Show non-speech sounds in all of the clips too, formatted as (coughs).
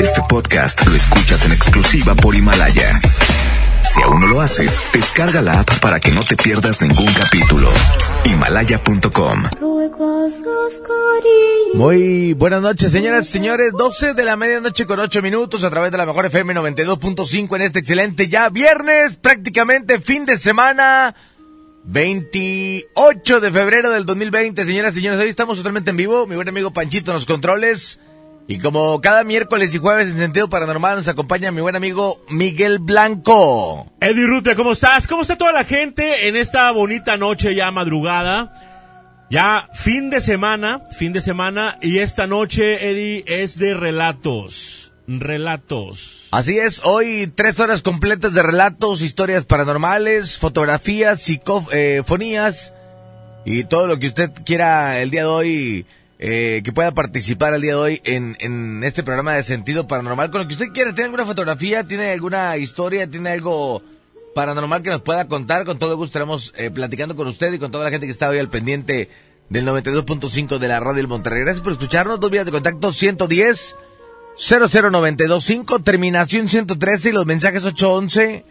Este podcast lo escuchas en exclusiva por Himalaya. Si aún no lo haces, descarga la app para que no te pierdas ningún capítulo. Himalaya.com. Muy buenas noches, señoras y señores. 12 de la medianoche con 8 minutos a través de la mejor FM 92.5 en este excelente ya viernes, prácticamente fin de semana. 28 de febrero del 2020, señoras y señores. Hoy estamos totalmente en vivo. Mi buen amigo Panchito en los controles. Y como cada miércoles y jueves en sentido paranormal nos acompaña mi buen amigo Miguel Blanco. Eddie Rute, ¿cómo estás? ¿Cómo está toda la gente en esta bonita noche ya madrugada? Ya fin de semana, fin de semana y esta noche, Eddie, es de relatos. Relatos. Así es, hoy tres horas completas de relatos, historias paranormales, fotografías, psicofonías y todo lo que usted quiera el día de hoy eh, que pueda participar el día de hoy en, en este programa de sentido paranormal. Con lo que usted quiera, tiene alguna fotografía, tiene alguna historia, tiene algo paranormal que nos pueda contar, con todo gusto estaremos eh, platicando con usted y con toda la gente que está hoy al pendiente del 92.5 de la radio del Monterrey. Gracias por escucharnos. Dos vías de contacto 110 00925, terminación 113 y los mensajes 811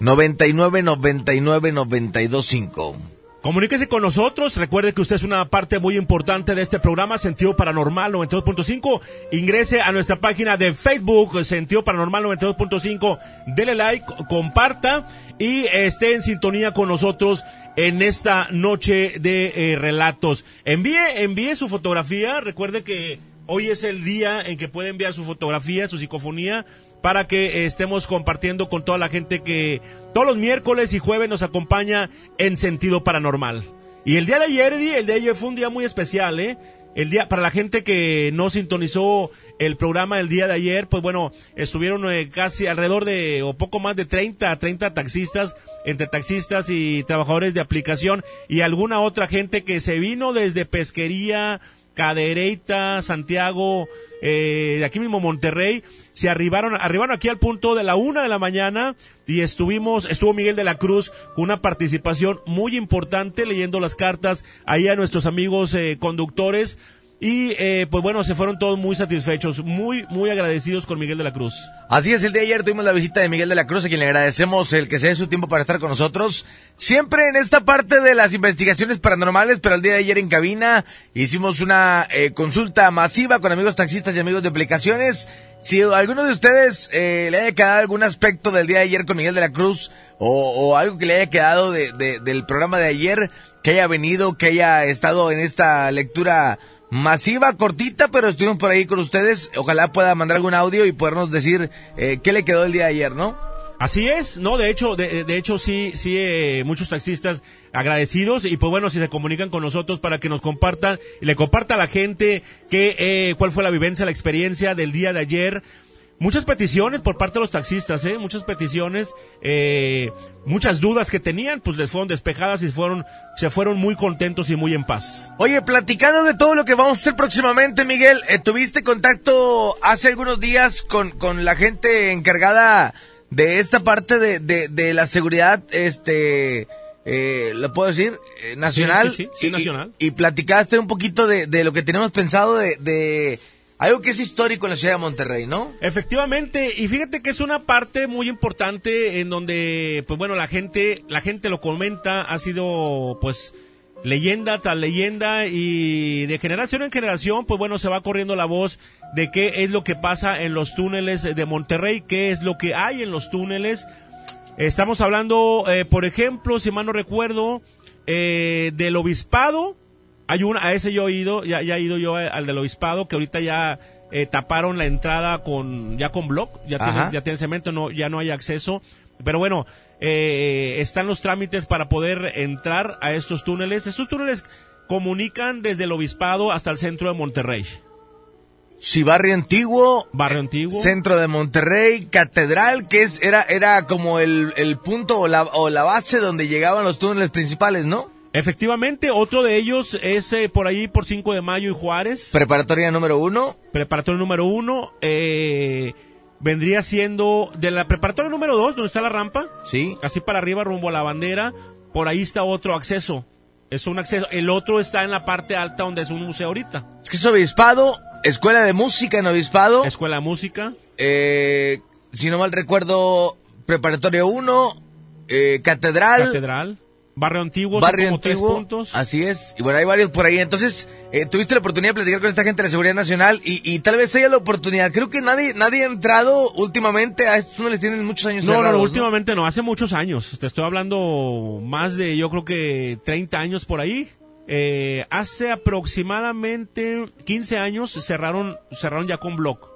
99 99 925. Comuníquese con nosotros. Recuerde que usted es una parte muy importante de este programa, Sentido Paranormal 92.5. Ingrese a nuestra página de Facebook, Sentido Paranormal 92.5. Dele like, comparta y esté en sintonía con nosotros en esta noche de eh, relatos. Envíe, envíe su fotografía. Recuerde que hoy es el día en que puede enviar su fotografía, su psicofonía para que estemos compartiendo con toda la gente que todos los miércoles y jueves nos acompaña en sentido paranormal. Y el día de ayer, el día de ayer fue un día muy especial, ¿eh? El día, para la gente que no sintonizó el programa el día de ayer, pues bueno, estuvieron eh, casi alrededor de, o poco más de 30, 30 taxistas, entre taxistas y trabajadores de aplicación y alguna otra gente que se vino desde Pesquería, Cadereyta, Santiago, eh, de aquí mismo Monterrey, se arribaron, arribaron aquí al punto de la una de la mañana y estuvimos, estuvo Miguel de la Cruz con una participación muy importante leyendo las cartas ahí a nuestros amigos eh, conductores y eh, pues bueno, se fueron todos muy satisfechos, muy, muy agradecidos con Miguel de la Cruz. Así es, el día de ayer tuvimos la visita de Miguel de la Cruz, a quien le agradecemos el que se dé su tiempo para estar con nosotros. Siempre en esta parte de las investigaciones paranormales, pero el día de ayer en cabina hicimos una eh, consulta masiva con amigos taxistas y amigos de aplicaciones. Si alguno de ustedes eh, le haya quedado algún aspecto del día de ayer con Miguel de la Cruz o, algo que le haya quedado de, del programa de ayer, que haya venido, que haya estado en esta lectura masiva, cortita, pero estuvimos por ahí con ustedes. Ojalá pueda mandar algún audio y podernos decir eh, qué le quedó el día de ayer, ¿no? Así es, no, de hecho, de, hecho sí, sí, eh, muchos taxistas agradecidos y pues bueno, si se comunican con nosotros para que nos compartan y le comparta a la gente que, eh, cuál fue la vivencia, la experiencia del día de ayer, muchas peticiones por parte de los taxistas, ¿eh? muchas peticiones, eh, muchas dudas que tenían, pues les fueron despejadas y fueron, se fueron muy contentos y muy en paz. Oye, platicando de todo lo que vamos a hacer próximamente, Miguel, eh, ¿tuviste contacto hace algunos días con, con la gente encargada de esta parte de, de, de la seguridad, este, eh, lo puedo decir, eh, nacional? Sí, sí, sí, nacional. Y, platicaste un poquito de, de lo que tenemos pensado de, de algo que es histórico en la ciudad de Monterrey, ¿no? Efectivamente, y fíjate que es una parte muy importante en donde, pues bueno, la gente, la gente lo comenta, ha sido, pues, leyenda tras leyenda y de generación en generación, pues bueno, se va corriendo la voz de qué es lo que pasa en los túneles de Monterrey, qué es lo que hay en los túneles. Estamos hablando, eh, por ejemplo, si mal no recuerdo, eh, del obispado, hay una, a ese yo he ido, ya, ya he ido yo al del obispado, que ahorita ya eh, taparon la entrada con, ya con block, ya tiene, ya cemento, no, ya no hay acceso. Pero bueno, eh, están los trámites para poder entrar a estos túneles. Estos túneles comunican desde el obispado hasta el centro de Monterrey. Sí, barrio antiguo. Barrio antiguo. Centro de Monterrey, catedral, que es, era, era como el, el punto o la, o la base donde llegaban los túneles principales, ¿no? Efectivamente, otro de ellos es eh, por ahí por 5 de mayo y Juárez. Preparatoria número uno. Preparatoria número uno. Eh, vendría siendo de la preparatoria número dos, donde está la rampa. Sí. Así para arriba, rumbo a la bandera. Por ahí está otro acceso. Es un acceso. El otro está en la parte alta donde es un museo ahorita. Es que es obispado, Escuela de Música en Obispado. Escuela de Música. Eh, si no mal recuerdo, Preparatorio 1, eh, Catedral. Catedral. Barrio Antiguo, Barrio como tres puntos. así es. Y bueno, hay varios por ahí. Entonces, eh, tuviste la oportunidad de platicar con esta gente de la Seguridad Nacional y, y tal vez haya la oportunidad. Creo que nadie nadie ha entrado últimamente a estos túneles, tienen muchos años No, no, cerrados, no, últimamente no, hace muchos años. Te estoy hablando más de, yo creo que 30 años por ahí. Eh, hace aproximadamente 15 años cerraron, cerraron ya con block.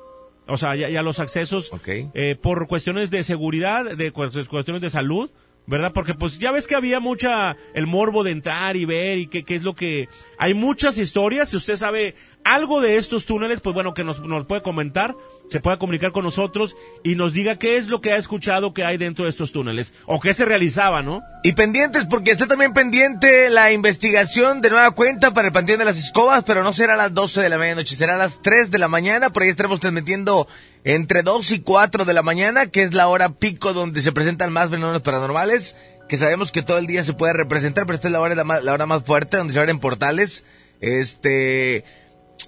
O sea, ya, ya los accesos Ok. eh, por cuestiones de seguridad, de cu- cuestiones de salud, ¿verdad? Porque pues ya ves que había mucha el morbo de entrar y ver y qué, es lo que... Hay muchas historias, si usted sabe algo de estos túneles, pues bueno, que nos, nos puede comentar, se puede comunicar con nosotros y nos diga qué es lo que ha escuchado que hay dentro de estos túneles o qué se realizaba, ¿no? Y pendientes, porque está también pendiente la investigación de nueva cuenta para el Panteón de las Escobas, pero no será a las 12 de la medianoche, será a las 3 de la mañana. Por ahí estaremos transmitiendo entre 2 y 4 de la mañana, que es la hora pico donde se presentan más fenómenos paranormales, que sabemos que todo el día se puede representar, pero esta es la hora, la, la hora más fuerte, donde se abren portales. Este...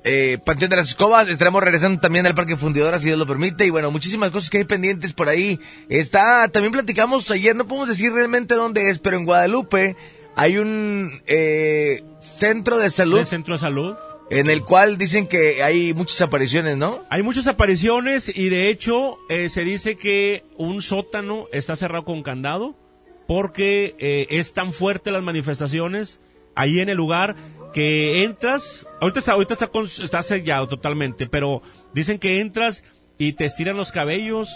Eh, Panteón de las Escobas, estaremos regresando también al Parque Fundidora si Dios lo permite y bueno, muchísimas cosas que hay pendientes por ahí. Está, también platicamos ayer, no podemos decir realmente dónde es, pero en Guadalupe hay un eh, centro de salud El centro de salud. En el cual dicen que hay muchas apariciones, ¿no? Hay muchas apariciones y de hecho eh, se dice que un sótano está cerrado con candado porque eh, es tan fuerte las manifestaciones ahí en el lugar que entras, ahorita está, ahorita está, con- está sellado totalmente, pero dicen que entras y te estiran los cabellos,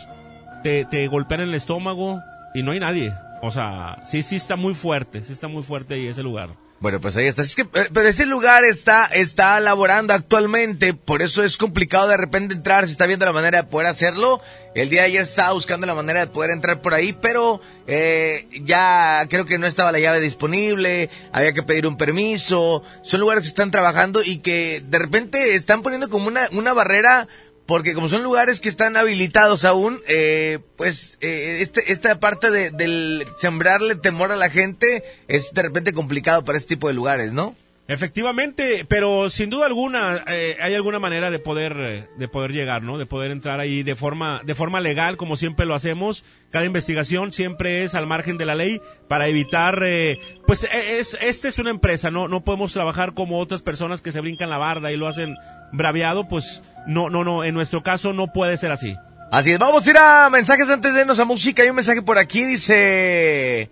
te, te golpean el estómago y no hay nadie. O sea, sí, sí está muy fuerte, sí está muy fuerte ahí ese lugar. Bueno, pues ahí está. Es que, eh, pero ese lugar está, está laborando actualmente, por eso es complicado de repente entrar, se está viendo la manera de poder hacerlo. El día de ayer estaba buscando la manera de poder entrar por ahí, pero eh, ya creo que no estaba la llave disponible, había que pedir un permiso. Son lugares que están trabajando y que de repente están poniendo como una, una barrera porque como son lugares que están habilitados aún, eh, pues eh, este, esta parte de, del sembrarle temor a la gente es de repente complicado para este tipo de lugares, ¿no? Efectivamente, pero sin duda alguna eh, hay alguna manera de poder de poder llegar, ¿no? De poder entrar ahí de forma de forma legal, como siempre lo hacemos. Cada investigación siempre es al margen de la ley para evitar, eh, pues eh, es esta es una empresa, no no podemos trabajar como otras personas que se brincan la barda y lo hacen braviado, pues no no no. En nuestro caso no puede ser así. Así es, vamos a ir a mensajes antes de irnos a música. Hay un mensaje por aquí, dice...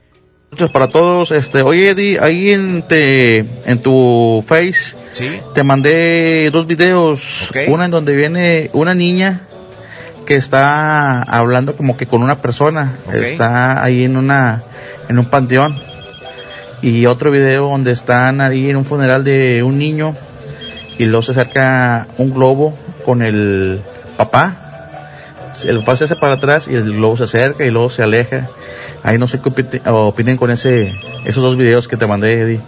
Para todos. Este, oye Eddie, ahí en, te, en tu Face Sí. te mandé dos videos. Ok. Una en donde viene una niña que está hablando como que con una persona. Ok. Está ahí en una en un panteón. Y otro video donde están ahí en un funeral de un niño y luego se acerca un globo con el papá. El papá se hace para atrás y el globo se acerca y luego se aleja. Ahí no sé qué opinen con ese, esos dos videos que te mandé, Eddie.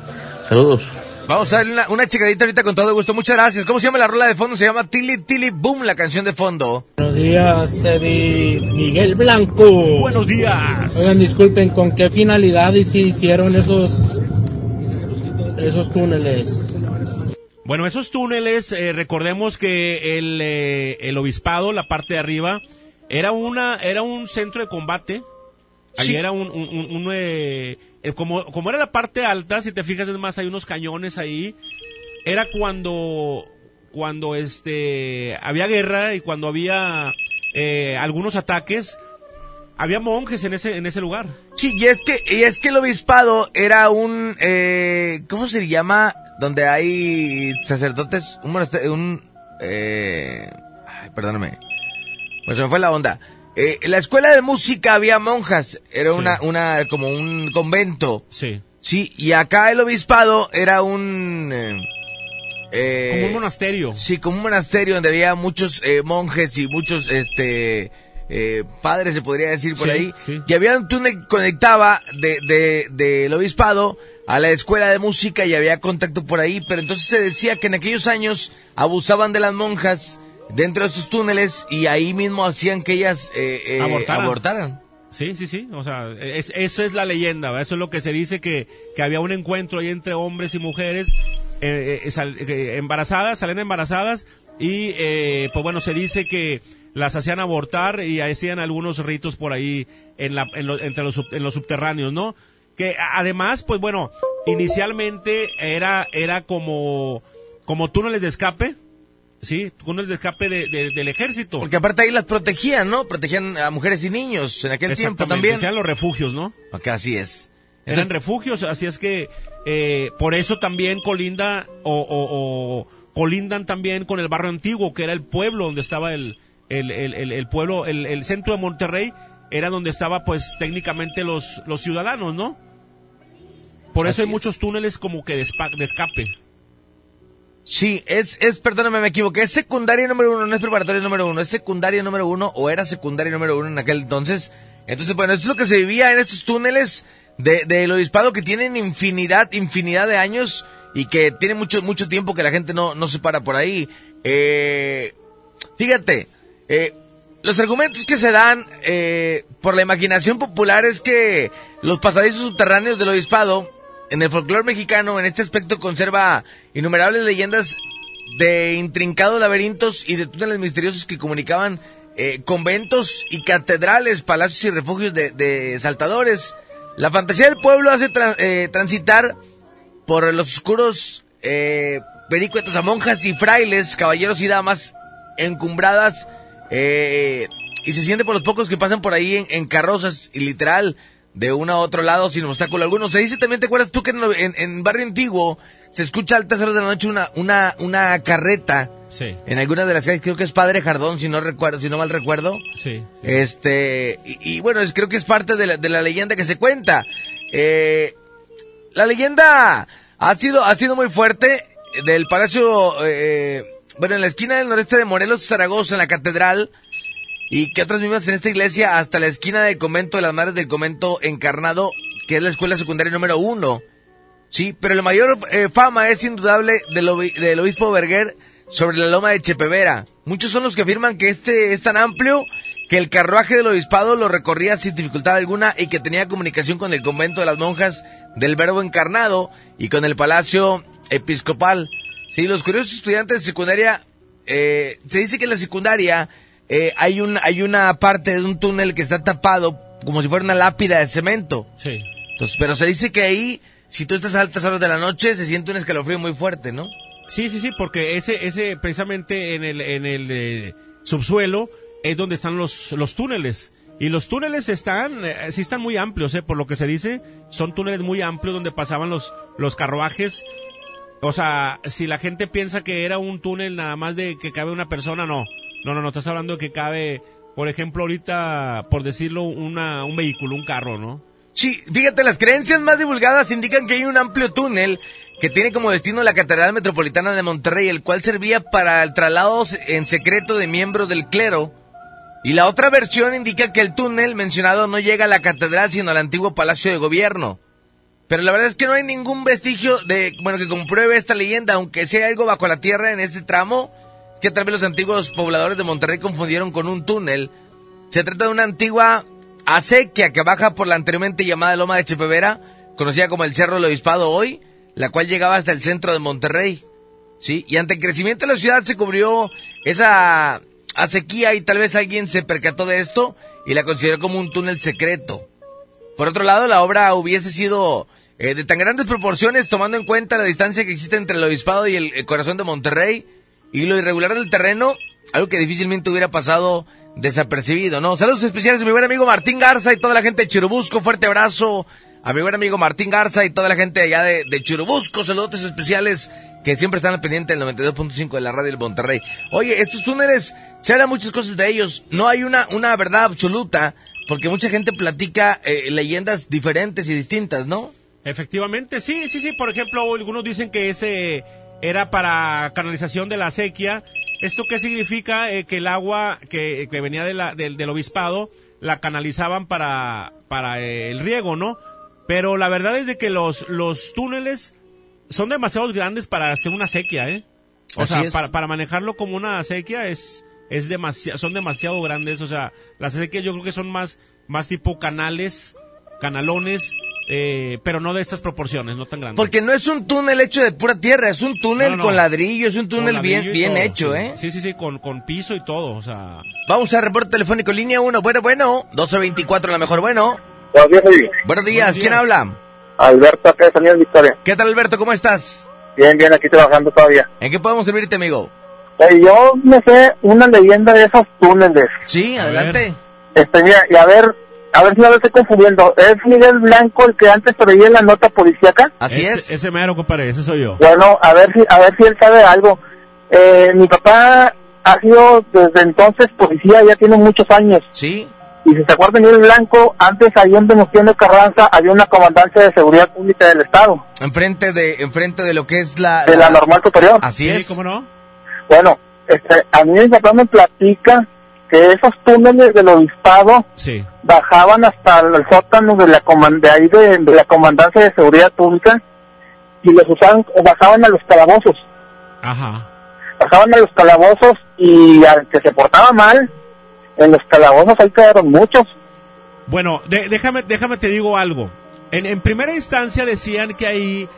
Saludos. Vamos a darle una, una checadita ahorita con todo gusto. Muchas gracias. ¿Cómo se llama la rola de fondo? Se llama Tilly Tilly Boom, la canción de fondo. Buenos días, Eddie Miguel Blanco. Buenos días. Oigan, disculpen, ¿con qué finalidad y si hicieron esos esos túneles? Bueno, esos túneles, eh, recordemos que el, eh, el obispado, la parte de arriba, era una era un centro de combate. Ahí Sí. era un, un- un- un, eh, eh, como, como era la parte alta, si te fijas es más, hay unos cañones ahí. Era cuando cuando este había guerra y cuando había eh, algunos ataques, había monjes en ese en ese lugar. Sí, y es que, y es que el obispado era un, eh, ¿cómo se llama? Donde hay sacerdotes, un monasterio, un, eh, ay, perdóname. Pues se me fue la onda. Eh, en la escuela de música había monjas, era Sí. una, una, como un convento. Sí. Sí, y acá el obispado era un, eh, eh, Como un monasterio. Sí, como un monasterio donde había muchos eh, monjes y muchos, este, eh, padres, se podría decir por Sí, ahí. sí. Y había un túnel que conectaba de, de, del obispado a la escuela de música y había contacto por ahí, pero entonces se decía que en aquellos años abusaban de las monjas dentro de estos túneles y ahí mismo hacían que ellas eh, eh, Abortaran. abortaran. Sí, sí, sí. O sea, es- eso es la leyenda. ¿verdad? Eso es lo que se dice que, que había un encuentro ahí entre hombres y mujeres eh, eh, sal- eh, embarazadas, salen embarazadas y eh, pues bueno, se dice que las hacían abortar y hacían algunos ritos por ahí en, la, en, entre los, en los subterráneos, ¿no? Que además, pues bueno, inicialmente era, era como, como túneles de escape, Sí, túneles de escape de, del ejército. Porque aparte ahí las protegían, ¿no? Protegían a mujeres y niños en aquel tiempo también. Sean los refugios, ¿no? Acá así es. Eran refugios, así es que eh, por eso también colinda o, o, colindan también con el barrio antiguo, que era el pueblo donde estaba el, el, el, el pueblo, el, el, centro de Monterrey, era donde estaba pues técnicamente los, los ciudadanos, ¿no? Por eso hay muchos túneles como que de, de escape. Sí, es, es, perdóname, me equivoqué, es secundaria número uno, no es preparatoria número uno, es secundaria número uno o era secundaria número uno en aquel entonces. Entonces, bueno, eso es lo que se vivía en estos túneles de, de obispado que tienen infinidad, infinidad de años y que tiene mucho, mucho tiempo que la gente no, no se para por ahí. Eh, fíjate, eh, los argumentos que se dan eh, por la imaginación popular es que los pasadizos subterráneos del obispado en el folclore mexicano, en este aspecto, conserva innumerables leyendas de intrincados laberintos y de túneles misteriosos que comunicaban eh, conventos y catedrales, palacios y refugios de, saltadores. La fantasía del pueblo hace eh, transitar por los oscuros eh, pericuetos a monjas y frailes, caballeros y damas encumbradas eh, y se siente por los pocos que pasan por ahí en, en carrozas y literal de uno a otro lado sin obstáculo alguno. Se dice también, ¿te acuerdas tú que en, en, Barrio Antiguo se escucha a altas horas de la noche una, una, una carreta? Sí. En alguna de las calles, creo que es Padre Jardón, si no recuerdo, si no mal recuerdo. Sí. este, y, bueno, es, creo que es parte de la, de la leyenda que se cuenta. Eh, la leyenda ha sido, ha sido muy fuerte del Palacio, eh, bueno, en la esquina del noreste de Morelos, Zaragoza, en la catedral, y que otras mismas en esta iglesia hasta la esquina del convento de las madres del convento encarnado, que es la escuela secundaria número uno. Sí, pero la mayor eh, fama es indudable del, del obispo Berger sobre la loma de Chepevera. Muchos son los que afirman que este es tan amplio que el carruaje del obispado lo recorría sin dificultad alguna y que tenía comunicación con el convento de las monjas del Verbo Encarnado y con el palacio episcopal. Sí, los curiosos estudiantes de secundaria, eh, se dice que la secundaria eh, hay, un, hay una parte de un túnel que está tapado como si fuera una lápida de cemento. Sí. Entonces, pero se dice que ahí, si tú estás a altas horas de la noche, se siente un escalofrío muy fuerte, ¿no? Sí, sí, sí, porque ese, ese precisamente en el, en el eh, subsuelo es donde están los, los túneles. Y los túneles están, eh, sí están muy amplios, eh, por lo que se dice, son túneles muy amplios donde pasaban los, los carruajes. O sea, si la gente piensa que era un túnel nada más de que cabe una persona, no. No, no, no, estás hablando de que cabe, por ejemplo, ahorita, por decirlo, una, un vehículo, un carro, ¿no? Sí, fíjate, las creencias más divulgadas indican que hay un amplio túnel que tiene como destino la Catedral Metropolitana de Monterrey, el cual servía para el traslado en secreto de miembros del clero. Y la otra versión indica que el túnel mencionado no llega a la catedral, sino al antiguo Palacio de Gobierno. Pero la verdad es que no hay ningún vestigio de, bueno, que compruebe esta leyenda, aunque sea algo bajo la tierra en este tramo, que tal vez los antiguos pobladores de Monterrey confundieron con un túnel. Se trata de una antigua acequia que baja por la anteriormente llamada Loma de Chepevera, conocida como el Cerro del Obispado hoy, la cual llegaba hasta el centro de Monterrey. Sí, y ante el crecimiento de la ciudad se cubrió esa acequia y tal vez alguien se percató de esto y la consideró como un túnel secreto. Por otro lado, la obra hubiese sido eh, de tan grandes proporciones tomando en cuenta la distancia que existe entre el obispado y el corazón de Monterrey, y lo irregular del terreno, algo que difícilmente hubiera pasado desapercibido, ¿no? Saludos especiales a mi buen amigo Martín Garza y toda la gente de Churubusco, fuerte abrazo a mi buen amigo Martín Garza y toda la gente allá de, de Churubusco, saludos especiales que siempre están al pendiente del 92.5 de la radio del Monterrey. Oye, estos túneles, se habla muchas cosas de ellos, no hay una, una verdad absoluta, porque mucha gente platica eh, leyendas diferentes y distintas, ¿no? Efectivamente, sí, sí, sí, por ejemplo, algunos dicen que ese era para canalización de la sequía. ¿Esto qué significa? Eh, que el agua que, venía de la, del, obispado la canalizaban para, para eh, el riego, ¿no? Pero la verdad es de que los, los túneles son demasiado grandes para hacer una sequía, ¿eh? O sea, para, para, manejarlo como una sequía es, es demasiado, son demasiado grandes. O sea, las sequías yo creo que son más, más tipo canales canalones, eh, pero no de estas proporciones, no tan grandes. Porque no es un túnel hecho de pura tierra, es un túnel No, no. con ladrillo, es un túnel ladrillo bien, bien todo, hecho, sí. ¿eh? Sí, sí, sí, con, con piso y todo, o sea... Vamos a reporte telefónico línea 1, bueno, bueno, 1224 la mejor, bueno. Buenos días. Buenos días, Buenos ¿quién habla? Alberto, acá de San Miguel, Victoria. ¿Qué tal Alberto, cómo estás? Bien, bien, aquí trabajando todavía. ¿En qué podemos servirte, amigo? Eh, yo me sé una leyenda de esos túneles. Sí, adelante. Este, mira, y a ver, a ver si no lo estoy confundiendo. ¿Es Miguel Blanco el que antes traía la nota policíaca? Así ese, es. Ese mero, compadre, ese soy yo. Bueno, a ver si, a ver si él sabe algo. Eh, mi papá ha sido desde entonces policía, ya tiene muchos años. Sí, Y si se acuerdan, Miguel Blanco, antes ahí en Venustiano Carranza había una comandancia de seguridad pública del Estado, enfrente de, enfrente de lo que es la... de la normal superior. Así sí, es. ¿cómo no? Bueno, este, a mí mi papá me platica que esos túneles del obispado Sí. bajaban hasta el sótano de la coman- de ahí de, de la comandancia de seguridad pública y los usaban, bajaban a los calabozos, Ajá. bajaban a los calabozos y al que se portaba mal, en los calabozos ahí quedaron muchos. Bueno, de- déjame, déjame te digo algo. En, en primera instancia decían que ahí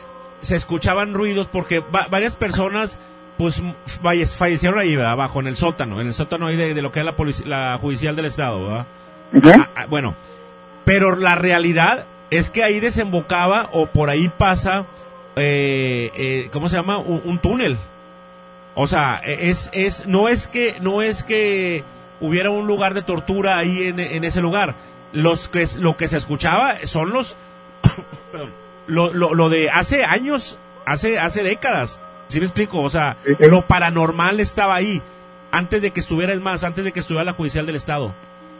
se escuchaban ruidos porque va- varias personas pues fallecieron ahí, ¿verdad? Abajo, en el sótano, en el sótano ahí de, de lo que es la, la judicial del estado, ¿verdad? Ah, ah, bueno, pero la realidad es que ahí desembocaba o por ahí pasa, eh, eh, ¿cómo se llama? Un, un túnel. O sea, e- es, es, no es que, no es que hubiera un lugar de tortura ahí en, en ese lugar. Los que, lo que se escuchaba son los, (coughs) perdón, lo, lo, lo de hace años, hace, hace décadas. ¿Sí me explico? O sea, Sí, sí. lo paranormal estaba ahí. Antes de que estuviera, es más, antes de que estuviera la judicial del Estado.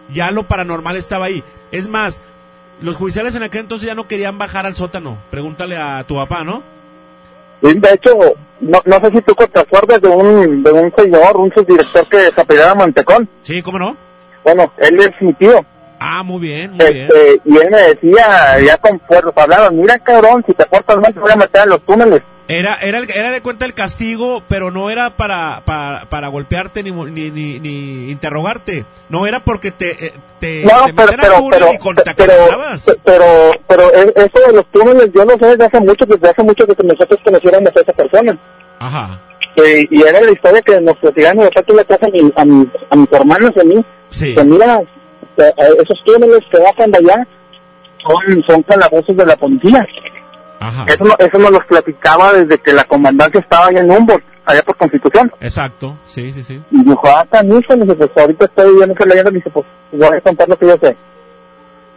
Ya lo paranormal estaba ahí. Es más, los judiciales en aquel entonces ya no querían bajar al sótano. Pregúntale a tu papá, ¿no? De hecho, no, no sé si tú te acuerdas de un, de un señor, un subdirector que se apellidaba Mantecón. Sí, ¿cómo no? Bueno, él es mi tío. Ah, muy bien, muy bien. Este, y él me decía, ya con fuerzas hablaban, mira cabrón, si te portas mal te voy a meter a los túneles. Era, era, era de cuenta el castigo, pero no era para, para, para golpearte ni, ni, ni, ni interrogarte. No era porque te, eh, te, No, te pero, pero, pero, y con- te pero, pero, pero e- eso de los túneles, yo lo sé desde hace mucho, desde hace mucho que nosotros conociéramos a esa persona. Ajá. Eh, y era la historia que nos platicaban de parte la casa a, mi- a, mis- a mis hermanos y a mí. Sí. Que mira, eh, esos túneles que bajan de allá son, son calabozos de la policía. Ajá. Eso, no- eso nos los platicaba desde que la comandancia estaba allá en Humboldt, allá por Constitución. Exacto. Sí, sí, sí. Y dijo, ah, canijo, me dice, pues ahorita estoy viendo esa leyenda, me dice, pues voy a contar lo que yo sé.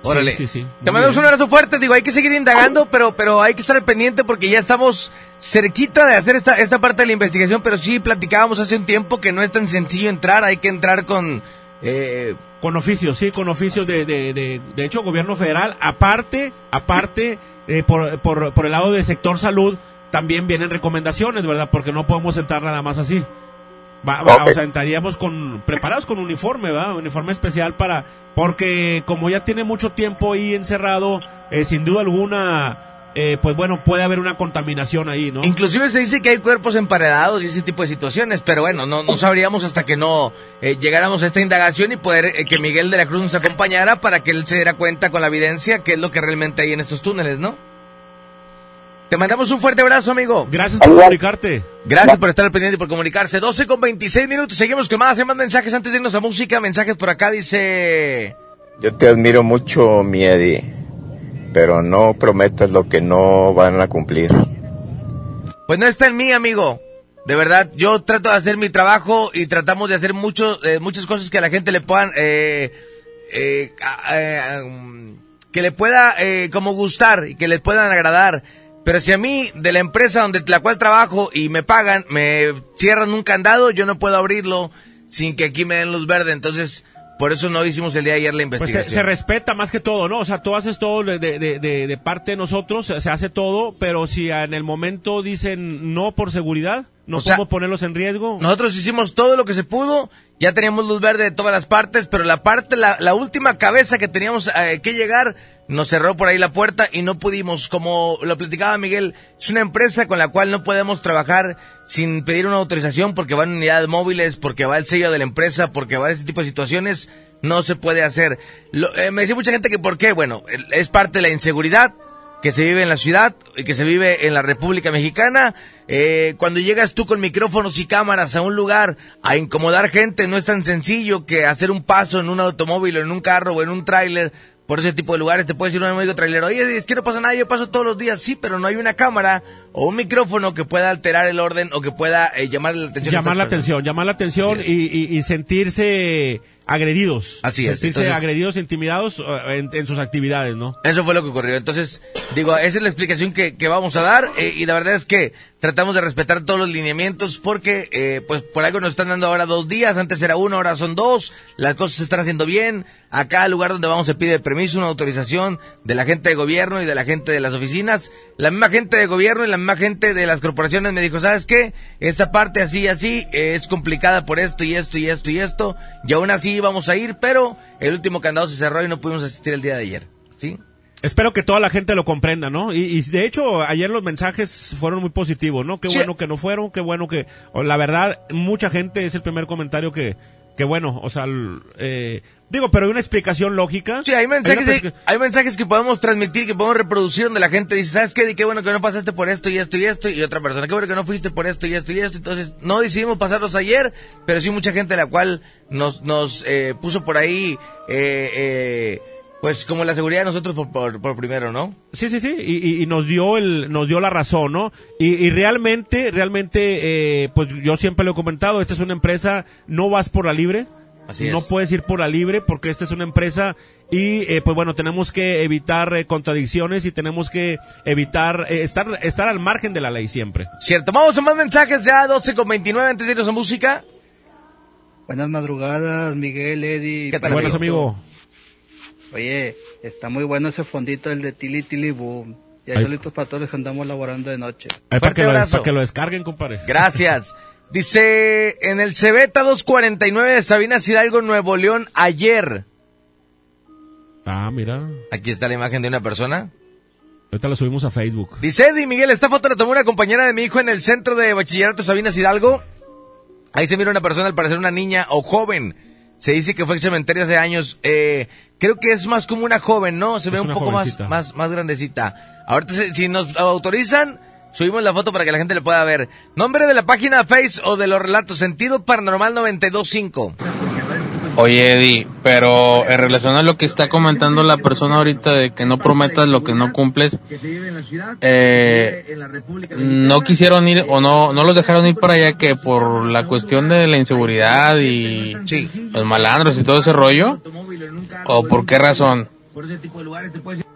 Órale. Sí, sí, sí. Te mandamos un abrazo fuerte, digo, hay que seguir indagando, pero, pero hay que estar pendiente porque ya estamos cerquita de hacer esta, esta parte de la investigación, pero sí platicábamos hace un tiempo que no es tan sencillo entrar, hay que entrar con... Eh, Con oficios, sí, con oficios de, de, de, de hecho, gobierno federal. Aparte, aparte, eh, por, por, por el lado del sector salud, también vienen recomendaciones, ¿verdad? Porque no podemos entrar nada más así. Va- va- Ok. O sea, entraríamos con, preparados con uniforme, ¿verdad? Uniforme especial para, porque como ya tiene mucho tiempo ahí encerrado, eh, sin duda alguna, eh, pues bueno, puede haber una contaminación ahí, ¿no? Inclusive se dice que hay cuerpos emparedados y ese tipo de situaciones, pero bueno, no, no sabríamos hasta que no eh, llegáramos a esta indagación y poder eh, que Miguel de la Cruz nos acompañara para que él se diera cuenta con la evidencia qué es lo que realmente hay en estos túneles, ¿no? Te mandamos un fuerte abrazo, amigo. Gracias por comunicarte. Gracias por estar al pendiente y por comunicarse. 12 con 26 minutos. Seguimos con más. Hay más mensajes antes de irnos a música. Mensajes por acá. Dice... Yo te admiro mucho, mi Eddie, pero no prometas lo que no van a cumplir. Pues no está en mí, amigo. De verdad, yo trato de hacer mi trabajo y tratamos de hacer mucho, eh, muchas cosas que a la gente le puedan, eh, eh, eh, um, que le pueda eh, como gustar y que les puedan agradar. Pero si a mí, de la empresa donde la cual trabajo y me pagan, me cierran un candado, yo no puedo abrirlo sin que aquí me den luz verde. Entonces, por eso no hicimos el día de ayer la Pues investigación. se, se respeta más que todo, ¿no? O sea, tú haces todo de, de, de- de- de parte de nosotros, se, hace todo, pero si en el momento dicen no por seguridad, no O sea, podemos ponerlos en riesgo. Nosotros hicimos todo lo que se pudo, ya teníamos luz verde de todas las partes, pero la parte, la, la última cabeza que teníamos eh, que llegar, nos cerró por ahí la puerta y no pudimos, como lo platicaba Miguel, es una empresa con la cual no podemos trabajar sin pedir una autorización porque van unidades móviles, porque va el sello de la empresa, porque va ese tipo de situaciones, no se puede hacer. Lo- eh, me decía mucha gente que por qué, bueno, es parte de la inseguridad que se vive en la ciudad y que se vive en la República Mexicana. Eh, cuando llegas tú con micrófonos y cámaras a un lugar a incomodar gente, no es tan sencillo que hacer un paso en un automóvil o en un carro o en un tráiler. Por ese tipo de lugares te puede decir un amigo trailero, oye, es que no pasa nada, yo paso todos los días, sí, pero no hay una cámara o un micrófono que pueda alterar el orden o que pueda eh, llamar la atención. a llamar la atención, llamar la atención y, es. y- y sentirse agredidos. Así es, Sentirse agredidos, intimidados eh, en, en sus actividades, ¿no? Eso fue lo que ocurrió. Entonces, digo, esa es la explicación que, que vamos a dar eh, y la verdad es que tratamos de respetar todos los lineamientos porque, eh, pues, por algo nos están dando ahora dos días, antes era uno, ahora son dos, las cosas se están haciendo bien. Acá, al lugar donde vamos, se pide permiso, una autorización de la gente de gobierno y de la gente de las oficinas. La misma gente de gobierno y la misma gente de las corporaciones me dijo, ¿sabes qué? Esta parte así y así es complicada por esto y esto y esto y esto. Y aún así íbamos a ir, pero el último candado se cerró y no pudimos asistir el día de ayer. ¿Sí? Espero que toda la gente lo comprenda, ¿no? Y, y de hecho, ayer los mensajes fueron muy positivos, ¿no? Qué Sí. bueno que no fueron, qué bueno que... La verdad, mucha gente es el primer comentario que, que bueno, o sea, eh, digo, pero hay una explicación lógica. Sí, hay mensajes, hay, mensajes que podemos transmitir, que podemos reproducir donde la gente dice, ¿sabes qué? Di Qué bueno que no pasaste por esto y esto y esto. Y otra persona, qué bueno que no fuiste por esto y esto y esto. Entonces, no decidimos pasarlos ayer, pero sí mucha gente la cual nos, nos eh, puso por ahí, eh, eh, pues como la seguridad de nosotros por, por, por primero, ¿no? Sí, sí, sí, y, y- y nos dio el, nos dio la razón, ¿no? Y, y realmente, realmente, eh, pues yo siempre lo he comentado, esta es una empresa, no vas por la libre, Así no es. puedes ir por la libre porque esta es una empresa y eh, pues bueno, tenemos que evitar eh, contradicciones y tenemos que evitar eh, estar, estar al margen de la ley siempre. Cierto, vamos a más mensajes ya, 12 con 29 antes de irnos a música. Buenas madrugadas, Miguel, Eddie. ¿Qué tal, Buenas, amigo. Oye, está muy bueno ese fondito, el de Tili Tili Boom. Y hay Ay. saludos para todos los que andamos laborando de noche. Para, que lo, para que lo descarguen, compadre. Gracias. (laughs) Dice, en el Cebeta 249 de Sabinas Hidalgo, Nuevo León, ayer. Ah, mira. Aquí está la imagen de una persona. Ahorita lo subimos a Facebook. Dice Eddie Miguel, esta foto la tomó una compañera de mi hijo en el centro de bachillerato Sabinas Hidalgo. Ahí se mira una persona, al parecer una niña o joven. Se dice que fue al cementerio hace años. Eh, creo que es más como una joven, ¿no? Se ve un poco más, jovencita. más, más grandecita. Ahorita, si nos autorizan, subimos la foto para que la gente le pueda ver. Nombre de la página Face o de los relatos. Sentido Paranormal 925. Oye, Eddie, pero en relación a lo que está comentando la persona ahorita de que no prometas lo que no cumples, eh, no quisieron ir o no, no los dejaron ir para allá que por la cuestión de la inseguridad y los malandros y todo ese rollo, o por qué razón.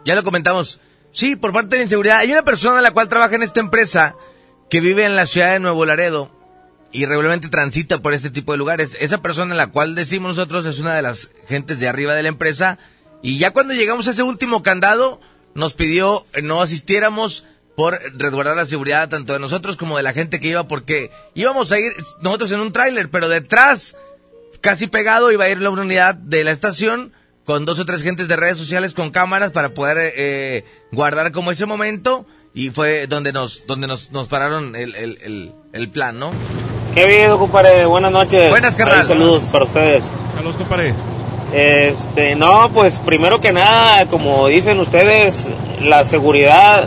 Ya lo comentamos. Sí, por parte de inseguridad. Hay una persona la cual trabaja en esta empresa que vive en la ciudad de Nuevo Laredo y regularmente transita por este tipo de lugares. Esa persona la cual decimos nosotros es una de las gentes de arriba de la empresa y ya cuando llegamos a ese último candado nos pidió no asistiéramos por resguardar la seguridad tanto de nosotros como de la gente que iba porque íbamos a ir nosotros en un tráiler, pero detrás casi pegado iba a ir la unidad de la estación con dos o tres gentes de redes sociales con cámaras para poder eh, guardar como ese momento y fue donde nos donde nos, nos pararon el, el, el, el plan, ¿no? Qué bien, compadre. Buenas noches. Buenas, carnal. Saludos para ustedes. Saludos, compadre. Este, no, pues primero que nada, como dicen ustedes, la seguridad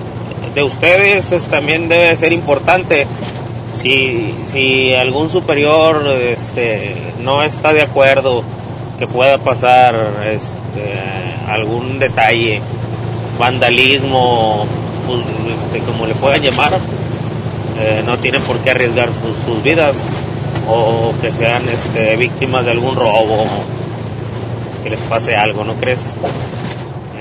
de ustedes es, también debe ser importante. Si, si algún superior este, no está de acuerdo que pueda pasar este, algún detalle, vandalismo, pues, este, como le puedan llamar, eh, no tienen por qué arriesgar sus, sus vidas o que sean este, víctimas de algún robo, que les pase algo, ¿no crees?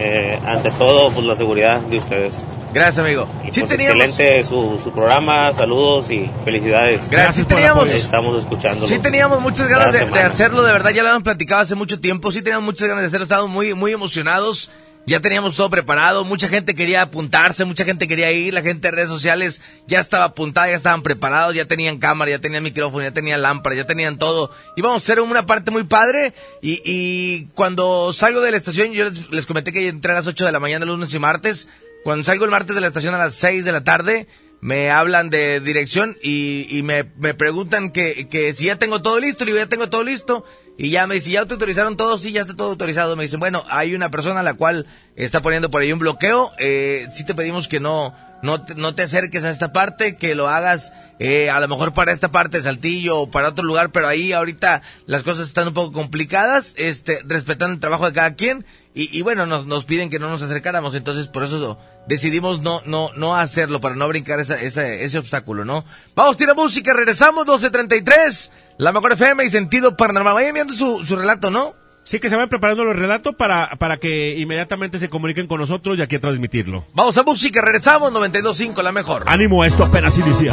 Eh, ante todo, pues la seguridad de ustedes. Gracias, amigo. Y, Sí pues, teníamos excelente su, su programa, saludos y felicidades. Gracias, sí teníamos apoyo. Estamos escuchando. Sí teníamos muchas ganas de, hacerlo, de verdad ya lo habíamos platicado hace mucho tiempo, sí teníamos muchas ganas de hacerlo, estábamos muy muy emocionados. Ya teníamos todo preparado, mucha gente quería apuntarse, mucha gente quería ir, la gente de redes sociales ya estaba apuntada, ya estaban preparados, ya tenían cámara, ya tenían micrófono, ya tenían lámpara, ya tenían todo. Íbamos a hacer una parte muy padre y, cuando salgo de la estación, yo les, comenté que entré a las 8 de la mañana, lunes y martes. Cuando salgo el martes de la estación a las 6 de la tarde, me hablan de dirección y, y me, me preguntan que, que si ya tengo todo listo, y digo, ya tengo todo listo. Y ya me dice, ¿ya te autorizaron todo? Sí, ya está todo autorizado. Me dicen, bueno, hay una persona a la cual está poniendo por ahí un bloqueo. Eh, sí te pedimos que no, no, te, no te acerques a esta parte, que lo hagas eh, a lo mejor para esta parte de Saltillo o para otro lugar, pero ahí ahorita las cosas están un poco complicadas, este, respetando el trabajo de cada quien. Y, y bueno, nos, nos piden que no nos acercáramos, entonces por eso decidimos no, no, no hacerlo, para no brincar esa, esa, ese obstáculo, ¿no? Vamos, tira música, regresamos, 12.33, la mejor FM y sentido paranormal. Vayan viendo su, su relato, ¿no? Sí, que se van preparando los relatos para, para que inmediatamente se comuniquen con nosotros y aquí a transmitirlo. Vamos a música, regresamos, 92.5, la mejor. Ánimo, esto apenas inicia.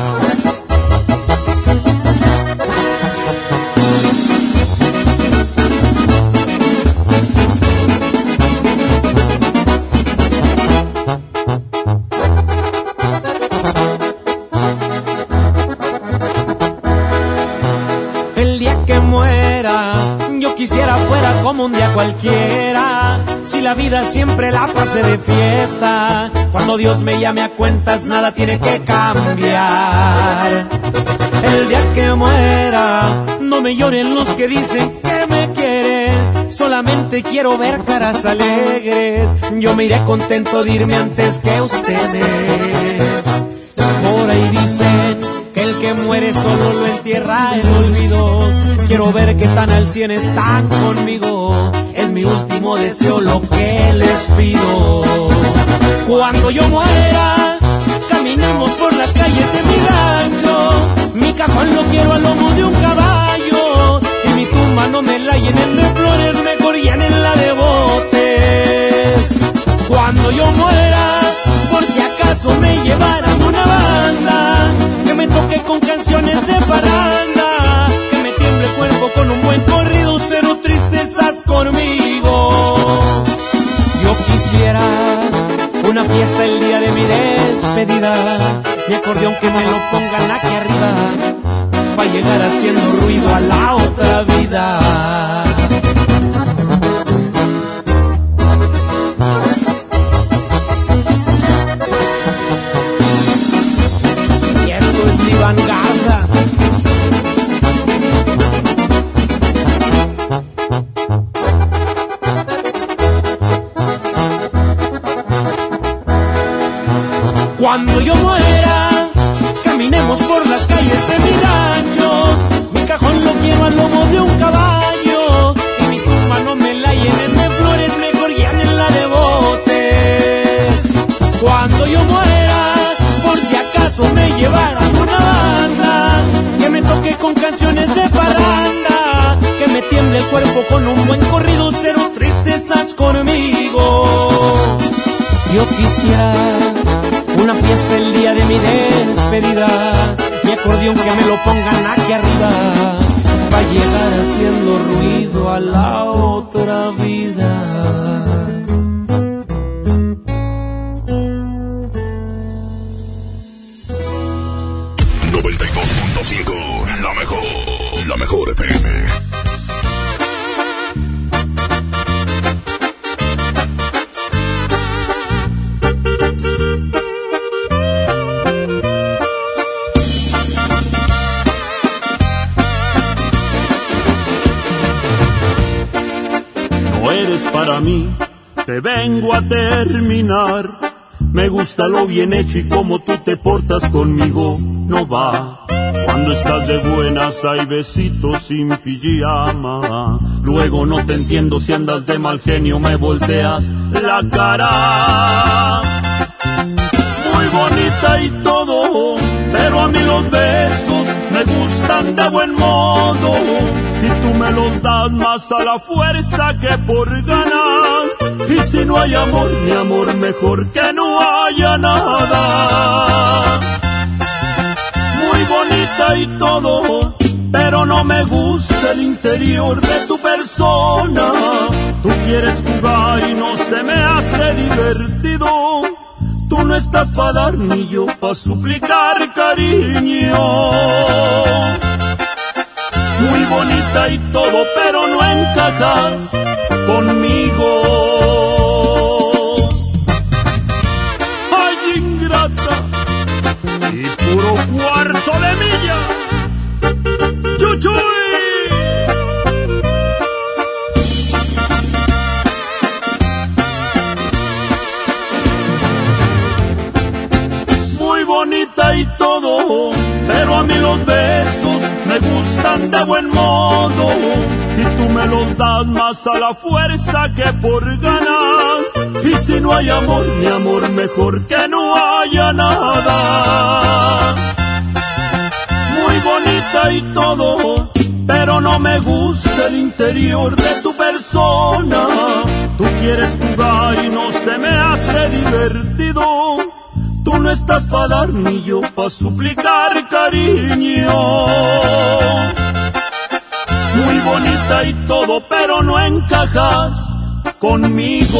Quisiera fuera como un día cualquiera. Si la vida siempre la pase de fiesta, cuando Dios me llame a cuentas nada tiene que cambiar. El día que muera, no me lloren los que dicen que me quieren. Solamente quiero ver caras alegres. Yo me iré contento de irme antes que ustedes. Por ahí dicen el que muere solo lo entierra el olvido. Quiero ver que tan al cien están conmigo. Es mi último deseo lo que les pido. Cuando yo muera, caminemos por las calles de mi rancho. Mi cajón lo quiero al lomo de un caballo. Y mi tumba no me la llenen de flores, mejor llenenla de botes. Cuando yo muera, acaso me llevaran una banda que me toque con canciones de paranda, que me tiemble el cuerpo con un buen corrido, cero tristezas conmigo. Yo quisiera una fiesta el día de mi despedida, mi acordeón que me lo pongan aquí arriba, para llegar haciendo ruido a la otra vida. Mi Garza. Cuando yo muera, caminemos por las calles de mi rancho. Mi cajón lo quiero al lomo de un caballo. Y mi tumba no me la llenes de flores, mejor llénenla de botes. Cuando yo muera, por si acaso me llevaran una toque con canciones de parranda, que me tiemble el cuerpo con un buen corrido, cero tristezas conmigo. Yo quisiera una fiesta el día de mi despedida, mi acordeón que me lo pongan aquí arriba, va a llegar haciendo ruido a la otra vida. 92.5, la la mejor FM. No eres para mí, te vengo a terminar. Me gusta lo bien hecho y como tú te portas conmigo, no va. Cuando estás de buenas hay besitos sin pijama. Luego no te entiendo si andas de mal genio, me volteas la cara. Muy bonita y todo, pero a mí los besos me gustan de buen modo. Y tú me los das más a la fuerza que por ganas. Y si no hay amor, mi amor, mejor que no haya nada. Muy bonita y todo, pero no me gusta el interior de tu persona. Tú quieres jugar y no se me hace divertido. Tú no estás para dar ni yo para suplicar cariño. Muy bonita y todo, pero no encajas conmigo. Puro cuarto de milla. Chuchuy. Muy bonita y todo, pero a mí los besos me gustan de buen modo. Y tú me los das más a la fuerza que por ganas. Y si no hay amor, mi amor, mejor que no nada. Muy bonita y todo, pero no me gusta el interior de tu persona. Tú quieres jugar y no se me hace divertido. Tú no estás para dar ni yo para suplicar cariño. Muy bonita y todo, pero no encajas conmigo.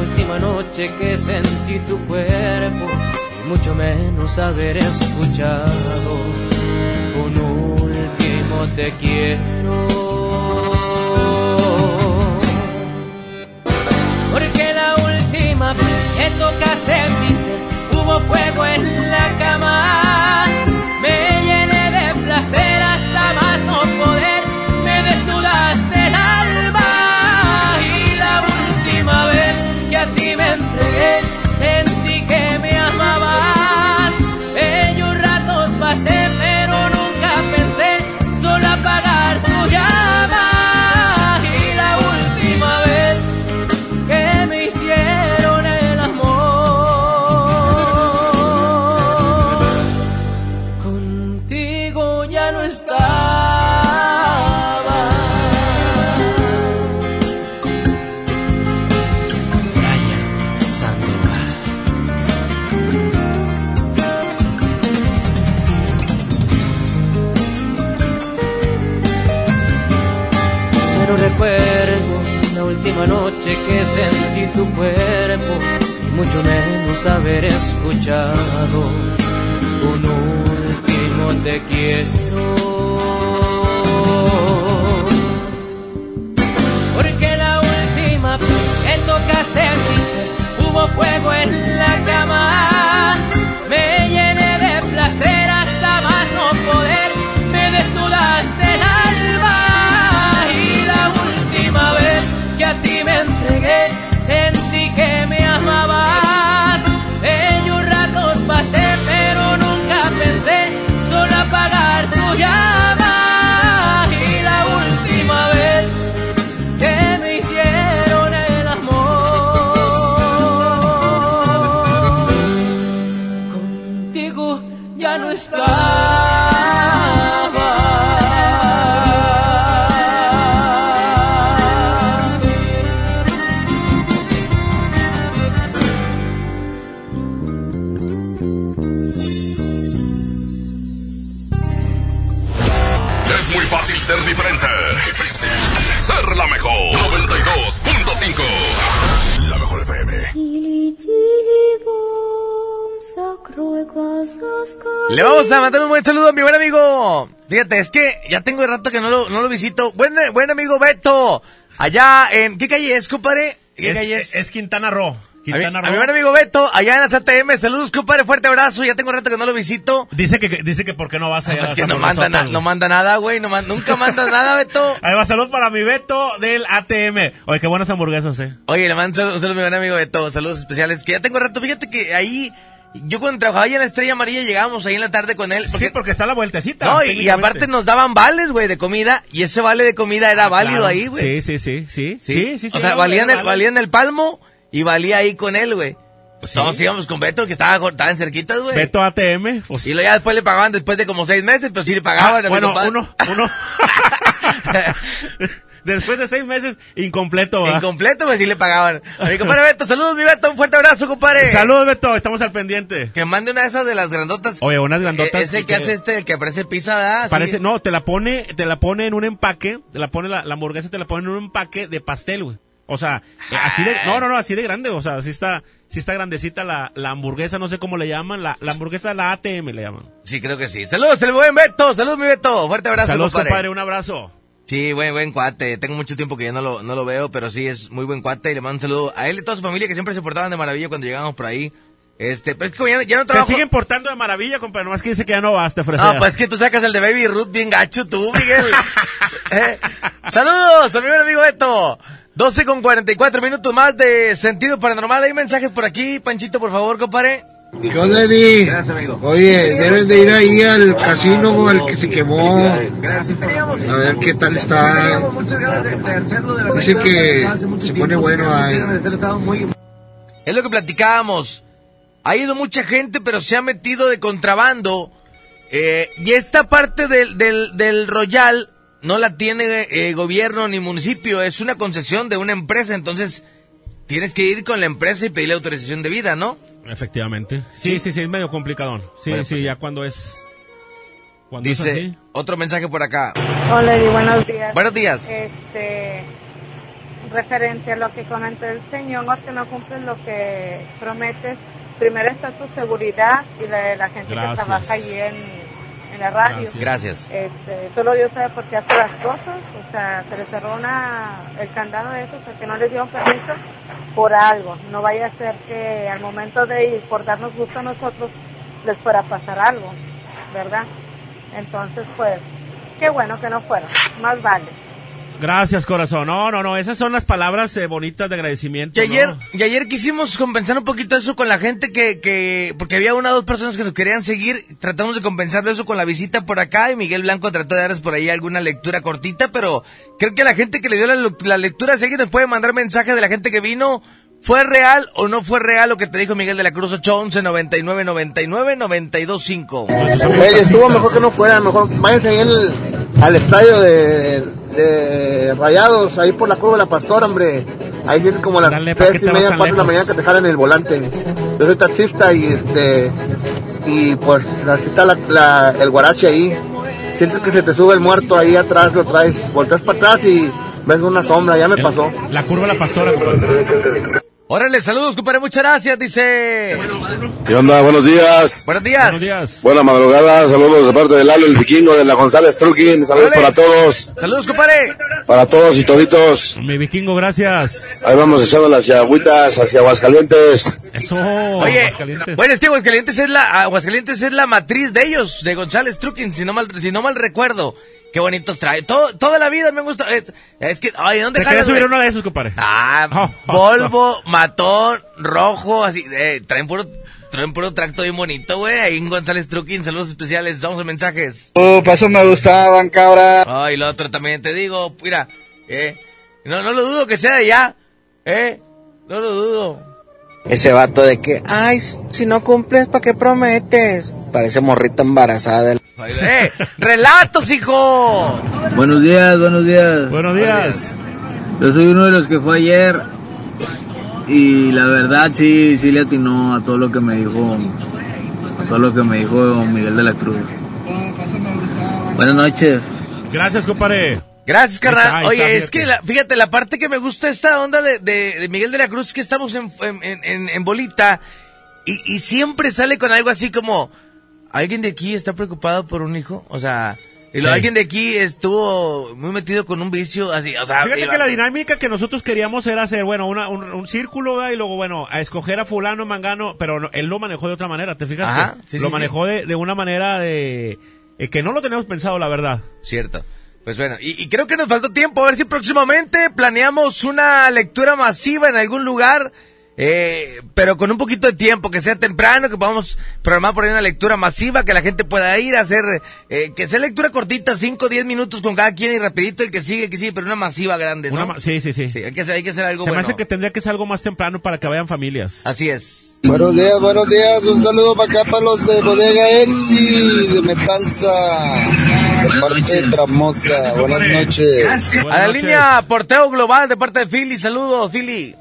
última noche que sentí tu cuerpo y mucho menos haber escuchado un último te quiero. Porque la última vez que tocaste mi ser hubo fuego en la cama. Me llené de placer hasta más no poder. Me desnudaste el sentí tu cuerpo y mucho menos haber escuchado un último te quiero. Porque la última vez que tocaste mi hubo fuego en la cama. Me llené de placer hasta más no poder. Me desnudaste el alma. Y la última vez que a ti me entregué, sentí que me amabas. Bellos ratos pasé, pero nunca pensé solo apagar tu llama. Le vamos a mandar un buen saludo a mi buen amigo. Fíjate, es que ya tengo de rato que no lo, no lo visito. Buen, buen amigo Beto. Allá en... ¿Qué calle es, compadre? ¿Qué Es, calle es? es Quintana Roo. A mi, a mi buen amigo Beto, allá en las ATM, saludos, compadre, fuerte abrazo, ya tengo rato que no lo visito. Dice que, que- dice que por qué no vas allá. Pues a que no manda, na- no manda nada, güey, no man- nunca manda nada, Beto. (laughs) Ahí va, salud para mi Beto del ATM. Oye, qué buenas hamburguesas, eh. Oye, le mando un saludo a mi buen amigo Beto, saludos especiales, que ya tengo rato, fíjate que ahí, yo cuando trabajaba allá en la Estrella Amarilla llegábamos ahí en la tarde con él. Sí, porque está la vueltecita. No, y- aparte nos daban vales, güey, de comida, y ese vale de comida era válido Claro. ahí, güey. Sí, sí, sí, sí. Sí, Sí, sí, sí. O sea, no, valía, en era el, vale. valía en el palmo y valía ahí con él, güey. Pues Sí. todos íbamos con Beto, que estaba, estaban cerquitas, güey. Beto ATM. pues- Y luego ya después le pagaban después de como seis meses, pero sí le pagaban. Ah, a bueno, uno, uno. (laughs) (laughs) Después de seis meses, incompleto. ¿va? Incompleto, güey, sí le pagaban. A mi compadre Beto, saludos, mi Beto, un fuerte abrazo, compadre. Saludos, Beto, estamos al pendiente. Que mande una de esas de las grandotas. Oye, unas grandotas Eh, Es el que que- hace este, el que aparece pizza, ¿verdad? Sí. Parece, no, te la pone, te la pone en un empaque, te la pone la, la hamburguesa, te la pone en un empaque de pastel, güey. O sea, eh, así de, no, no, no, así de grande, o sea, así está, sí está grandecita la, la hamburguesa, no sé cómo le llaman, la, la hamburguesa, la ATM le llaman. Sí, creo que sí. Saludos, el buen Beto, saludos, mi Beto. Fuerte abrazo, Saludos, compadre, un abrazo. Sí, buen, buen cuate. Tengo mucho tiempo que ya no lo, no lo veo, pero sí es muy buen cuate. Y le mando un saludo a él y a toda su familia que siempre se portaban de maravilla cuando llegábamos por ahí. Este, pero es que ya, ya no Se trabajo. siguen portando de maravilla, compadre, nomás que dice que ya no basta, No, freseas. pues es que tú sacas el de Baby Ruth bien gacho tú, Miguel. (laughs) Eh, Saludos, a mi buen amigo Beto. 12 con 44 minutos más de sentido paranormal. Hay mensajes por aquí, Panchito, por favor, compadre. ¿Qué onda, Eddie? Oye, debes de ir ahí al casino al que se quemó. A ver qué tal está. Dice que se pone bueno ahí. Es lo que platicábamos. Ha ido mucha gente, pero se ha metido de contrabando. Eh, y esta parte del, del, del Royal no la tiene eh, gobierno ni municipio. Es una concesión de una empresa. Entonces, tienes que ir con la empresa y pedirle autorización de vida, ¿no? Efectivamente. Sí, sí, sí, es medio complicadón. Sí, Bueno, sí, pues, ya cuando es... Cuando es Dice así. otro mensaje por acá. Hola, Eddie, buenos días. Buenos días. Este, referente a lo que comentó el señor, que no cumples lo que prometes, primero está tu seguridad y la de la gente Gracias. que trabaja allí en, en la radio. Gracias. Este, solo Dios sabe por qué hace las cosas, o sea, se le cerró una, el candado de eso, o sea, que no les dio permiso por algo. No vaya a ser que al momento de ir, por darnos gusto a nosotros, les fuera a pasar algo, ¿verdad? Entonces, pues, qué bueno que no fueron, más vale. Gracias, corazón. No, no, no, esas son las palabras eh, bonitas de agradecimiento. Y ayer, ¿no? y ayer quisimos compensar un poquito eso con la gente que, que, porque había una o dos personas que nos querían seguir, tratamos de compensarlo eso con la visita por acá y Miguel Blanco trató de darles por ahí alguna lectura cortita, pero creo que la gente que le dio la, la lectura, si alguien nos puede mandar mensaje de la gente que vino, ¿fue real o no fue real lo que te dijo Miguel de la Cruz 811 99 99 92 5? Ey, estuvo mejor que no fuera, mejor váyanse ahí al, al estadio de, de Rayados, ahí por la curva de la Pastora, hombre. Ahí tienen como las Dale, ¿para tres y media, cuatro de la mañana que te jalan el volante. Yo soy taxista y este, y pues así está la, la- el guarache ahí. Sientes que se te sube el muerto ahí atrás, lo traes, volteas para atrás y ves una sombra, ya me pasó. La curva de la pastora, compadre. Órale, saludos, compadre, muchas gracias, dice. ¿Qué onda? Buenos días. Buenos días. Buenos días. Buena madrugada. Saludos de parte de Lalo, el vikingo, de la González Trucking. Saludos Órale. para todos. Saludos, compadre. Para todos y toditos. Mi vikingo, gracias. Ahí vamos echando hacia Agüitas, hacia Aguascalientes. Eso. Oye, Aguascalientes. bueno, es que Aguascalientes es la, Aguascalientes es la matriz de ellos, de González Trucking, si no mal, si no mal recuerdo. Qué bonitos trae. Todo, toda la vida me gusta. Es, es que, ay, ¿dónde Te quería subir uno de esos, compadre. Ah, (laughs) Volvo, (laughs) matón, rojo, así, eh, traen puro, traen puro tracto bien bonito, güey. Ahí en González Trucking, saludos especiales, vamos a mensajes. Oh, para eso me gustaban, cabra. Ay, lo otro también te digo, mira, eh, no, no lo dudo que sea de allá, eh, no lo dudo. Ese vato de que, ay, si no cumples, ¿para qué prometes? Parece morrita embarazada. Eh, relatos, hijo. Buenos días, buenos días. Buenos días. Yo soy uno de los que fue ayer y la verdad sí, sí le atinó a todo lo que me dijo, a todo lo que me dijo Miguel de la Cruz. Buenas noches. Gracias, compadre. Gracias, carnal. Ahí está, ahí Oye, está, es que, la- fíjate, la parte que me gusta esta onda de, de- de Miguel de la Cruz es que estamos en, en, en- en bolita y, y siempre sale con algo así como, ¿alguien de aquí está preocupado por un hijo? O sea, Y Sí. alguien de aquí estuvo muy metido con un vicio así, o sea, Fíjate iba- que la dinámica que nosotros queríamos era hacer, bueno, una- un, un círculo, ¿verdad? y luego, bueno, a escoger a fulano, mangano, pero no- él lo manejó de otra manera, ¿te fijas? Ajá, sí, lo sí, manejó de, de una manera de... eh, que no lo teníamos pensado, la verdad. Cierto. Pues bueno, y, creo que nos faltó tiempo. A ver si próximamente planeamos una lectura masiva en algún lugar, eh, pero con un poquito de tiempo, que sea temprano, que podamos programar por ahí una lectura masiva, que la gente pueda ir a hacer, eh, que sea lectura cortita, 5 o 10 minutos con cada quien y rapidito el que sigue, el que sigue, pero una masiva grande, ¿no? Una ma- sí, sí, sí. hay, que hacer, hay que hacer algo Se me bueno. hace que tendría que ser algo más temprano para que vayan familias. Así es. Buenos días, buenos días. Un saludo para acá para los de Bodega Exi de Metalsa. De parte de Tramosa. Buenas noches. a la línea Porteo Global de parte de Philly. Saludos, Philly.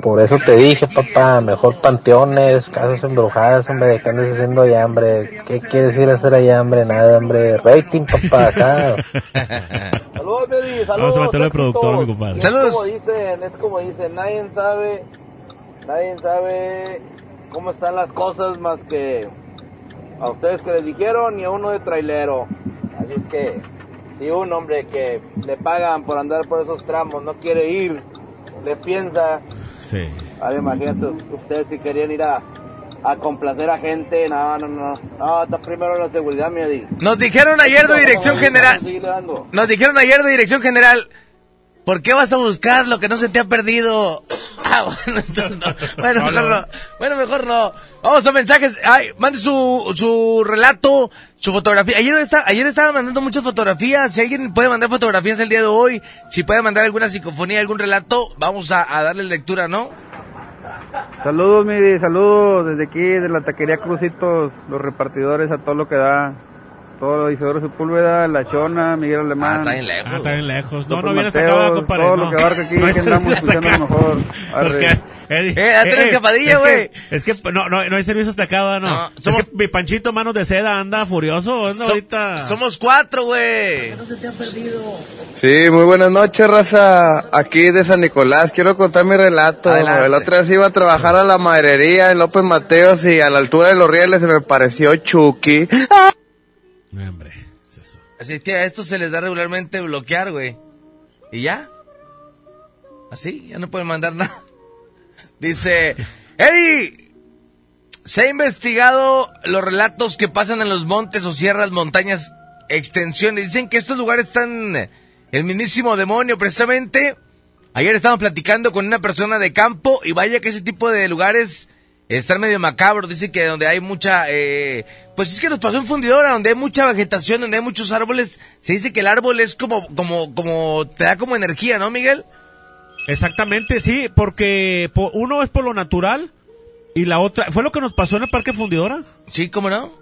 Por eso te dije, papá, mejor panteones, casas embrujadas, hombre, ¿qué andas haciendo allá, hombre? ¿Qué quieres ir a hacer allá, hombre? Nada, hombre, rating, papá, acá. (laughs) Saludos, Medi, saludos. Vamos a meterle éxitos. productor, mi compadre. Y es Saludos. como dicen, es como dicen, nadie sabe, nadie sabe cómo están las cosas más que a ustedes que les dijeron y a uno de trailero. Así es que, si un hombre que le pagan por andar por esos tramos no quiere ir, le piensa, Sí. a ver, imagínate, ustedes si querían ir a, a complacer a gente, no, no, no, no, está primero la seguridad, Medi. Nos dijeron ayer de Dirección General. Nos dijeron ayer de Dirección General. ¿Por qué vas a buscar lo que no se te ha perdido? (laughs) Ah, bueno, entonces no. (laughs) Bueno, mejor no. Bueno, mejor no. Vamos a mensajes. Ay, mande su, su relato, su fotografía. Ayer, está, ayer estaba mandando muchas fotografías. Si alguien puede mandar fotografías el día de hoy, si puede mandar alguna psicofonía, algún relato, vamos a, a darle lectura, ¿no? Saludos, Midi, saludos desde aquí, de la taquería Crucitos, los repartidores a todo lo que da. Todo Isidoro Sepúlveda, La Chona, Miguel Alemán. Ah, está bien lejos. Ah, está bien lejos. No, no compadre. Todo no. lo que abarca aquí, No que andamos es escuchando acá. lo mejor. (laughs) Porque, Eddie, Eh, date una escapadilla, es que- güey. Es que, no, no, no hay servicio hasta acá, ¿verdad? no. No, Es somos- que mi panchito manos de seda anda furioso, anda So- ahorita. somos cuatro, güey. Sí, muy buenas noches, raza. Aquí de San Nicolás. Quiero contar mi relato. Adelante. El otro día iba a trabajar a la maderería en López Mateos y a la altura de los rieles se me pareció Chucky. Así es que a estos se les da regularmente bloquear, güey. ¿Y ya? Así, ya no pueden mandar (laughs) nada. Dice, Eddie, se ha investigado los relatos que pasan en los montes o sierras, montañas, extensiones. Dicen que estos lugares están eh, el mismísimo demonio, precisamente. Ayer estábamos platicando con una persona de campo y vaya que ese tipo de lugares están medio macabros. Dice que donde hay mucha, eh, pues es que nos pasó en Fundidora, donde hay mucha vegetación, donde hay muchos árboles. Se dice que el árbol es como, como, como, te da como energía, ¿no, Miguel? Exactamente, sí, porque po- uno es por lo natural y la otra, ¿fue lo que nos pasó en el Parque Fundidora? Sí, ¿cómo no?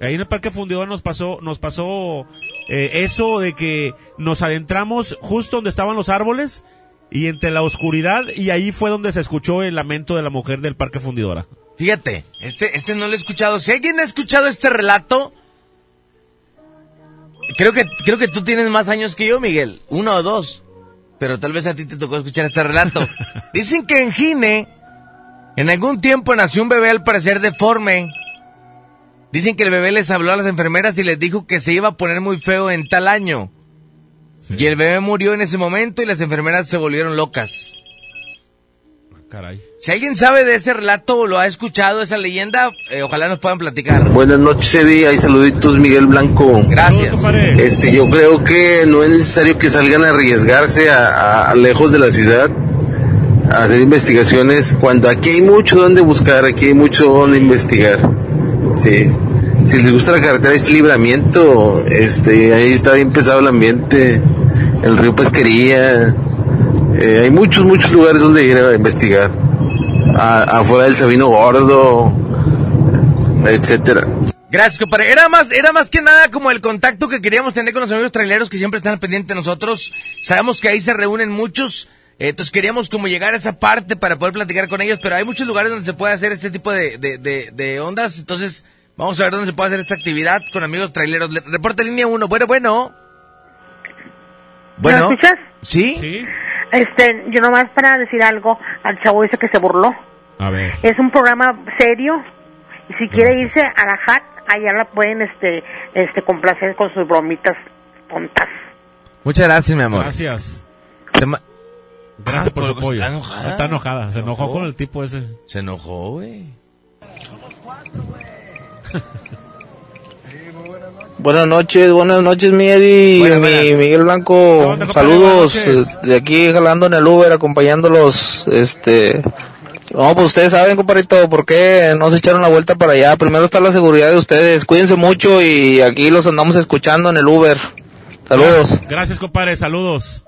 Ahí en el Parque Fundidora nos pasó, nos pasó eh, eso de que nos adentramos justo donde estaban los árboles y entre la oscuridad y ahí fue donde se escuchó el lamento de la mujer del Parque Fundidora. Fíjate, este, este no lo he escuchado. Si alguien ha escuchado este relato, creo que, creo que tú tienes más años que yo, Miguel. Uno o dos. Pero tal vez a ti te tocó escuchar este relato. (laughs) Dicen que en Gine, en algún tiempo nació un bebé al parecer deforme. Dicen que el bebé les habló a las enfermeras y les dijo que se iba a poner muy feo en tal año. Y el bebé murió en ese momento y las enfermeras se volvieron locas. Caray. Si alguien sabe de ese relato o lo ha escuchado, esa leyenda, eh, ojalá nos puedan platicar. Buenas noches, Eddie. Hay saluditos, Miguel Blanco. Gracias. Este, yo creo que no es necesario que salgan a arriesgarse a, a- a lejos de la ciudad a hacer investigaciones cuando aquí hay mucho donde buscar, aquí hay mucho donde investigar. Sí. Si les gusta la carretera este libramiento, este, ahí está bien pesado el ambiente, el río Pesquería, eh, hay muchos, muchos lugares donde ir a investigar. A- afuera del Sabino Gordo, etcétera. Gracias, compadre. Era más, era más que nada como el contacto que queríamos tener con los amigos traileros que siempre están al pendiente de nosotros. Sabemos que ahí se reúnen muchos, eh, entonces queríamos como llegar a esa parte para poder platicar con ellos, pero hay muchos lugares donde se puede hacer este tipo de, de, de ondas, entonces vamos a ver dónde se puede hacer esta actividad con amigos traileros. Le- Reporte línea 1. Bueno, bueno. Bueno. ¿Me escuchas? ¿Sí? Este, yo nomás para decir algo al chavo ese que se burló. A ver. Es un programa serio y si quiere irse a la JAT, allá la pueden este este complacer con sus bromitas tontas. Muchas gracias, mi amor. Gracias. Gracias Ah, por su apoyo. está enojada. Está enojada. Se enojó Enojó. con el tipo ese. Se enojó, güey. Buenas noches, buenas noches, mi Eddie, Buenas, mi buenas. Miguel Blanco. Saludos de aquí jalando en el Uber, acompañándolos. Este, no, pues ustedes saben, compadrito, por qué no se echaron la vuelta para allá. Primero está la seguridad de ustedes. Cuídense mucho y aquí los andamos escuchando en el Uber. Saludos. Gracias, compadre. Saludos.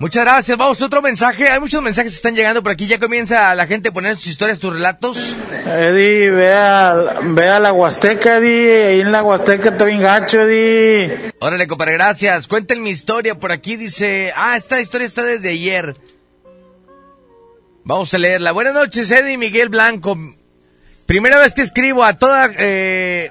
Muchas gracias. Vamos a otro mensaje. Hay muchos mensajes que están llegando por aquí. Ya comienza la gente a poner sus historias, tus relatos. Eddie, ve a, ve a la Huasteca, Eddie. Ahí en la Huasteca está bien gacho, Eddie. Órale, compadre, gracias. Cuenten mi historia por aquí. Dice, ah, esta historia está desde ayer. Vamos a leerla. Buenas noches, Eddie Miguel Blanco. Primera vez que escribo a toda... eh,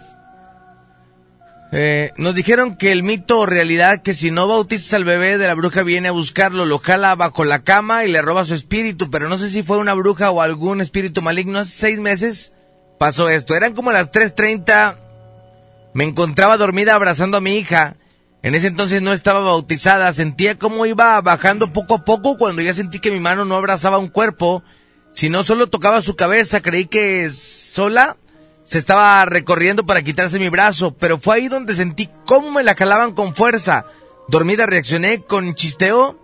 eh, nos dijeron que el mito o realidad que si no bautizas al bebé de la bruja viene a buscarlo, lo jala bajo la cama y le roba su espíritu, pero no sé si fue una bruja o algún espíritu maligno. Hace seis meses pasó esto. Eran como las 3.30 me encontraba dormida abrazando a mi hija. En ese entonces no estaba bautizada. Sentía cómo iba bajando poco a poco cuando ya sentí que mi mano no abrazaba un cuerpo, sino solo tocaba su cabeza. Creí que sola se estaba recorriendo para quitarse mi brazo, pero fue ahí donde sentí cómo me la jalaban con fuerza. Dormida reaccioné con chisteo.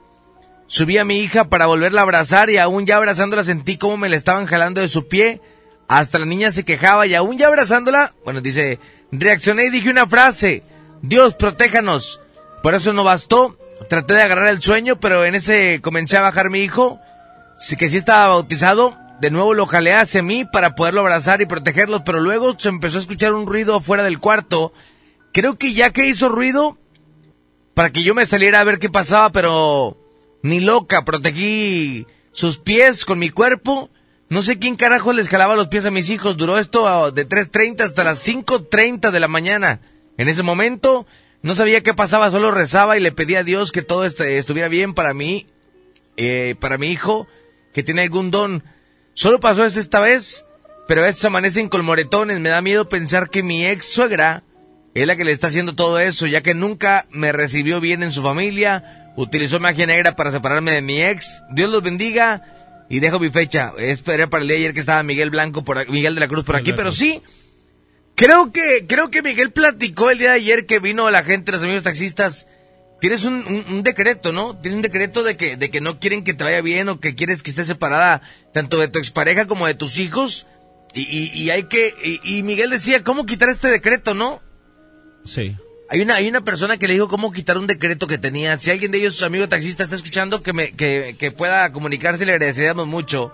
Subí a mi hija para volverla a abrazar y aún ya abrazándola sentí cómo me la estaban jalando de su pie. Hasta la niña se quejaba y aún ya abrazándola, bueno, dice, reaccioné y dije una frase, Dios protéjanos. Por eso no bastó, traté de agarrar el sueño, pero en ese comencé a bajar mi hijo, sí que sí estaba bautizado, de nuevo lo jalé hacia mí para poderlo abrazar y protegerlo, pero luego se empezó a escuchar un ruido afuera del cuarto. Creo que ya que hizo ruido, para que yo me saliera a ver qué pasaba, pero ni loca, protegí sus pies con mi cuerpo. No sé quién carajo les jalaba los pies a mis hijos. Duró esto ah, de 3.30 hasta las 5.30 de la mañana. En ese momento no sabía qué pasaba, solo rezaba y le pedía a Dios que todo este- estuviera bien para mí, eh, para mi hijo, que tiene algún don. Solo pasó eso esta vez, pero a veces amanecen con moretones. Me da miedo pensar que mi ex suegra es la que le está haciendo todo eso, ya que nunca me recibió bien en su familia, utilizó magia negra para separarme de mi ex. Dios los bendiga y dejo mi fecha. Esperé para el día de ayer que estaba Miguel Blanco por Miguel de la Cruz por aquí, pero sí. Creo que creo que Miguel platicó el día de ayer que vino la gente, los amigos taxistas. Tienes un, un- un decreto, ¿no? Tienes un decreto de que de que no quieren que te vaya bien o que quieres que estés separada tanto de tu expareja como de tus hijos. Y, y- y hay que y- y Miguel decía, ¿cómo quitar este decreto, no? Sí. Hay una, hay una persona que le dijo cómo quitar un decreto que tenía. Si alguien de ellos, su amigo taxista, está escuchando, que, me, que, que pueda comunicarse, le agradeceríamos mucho.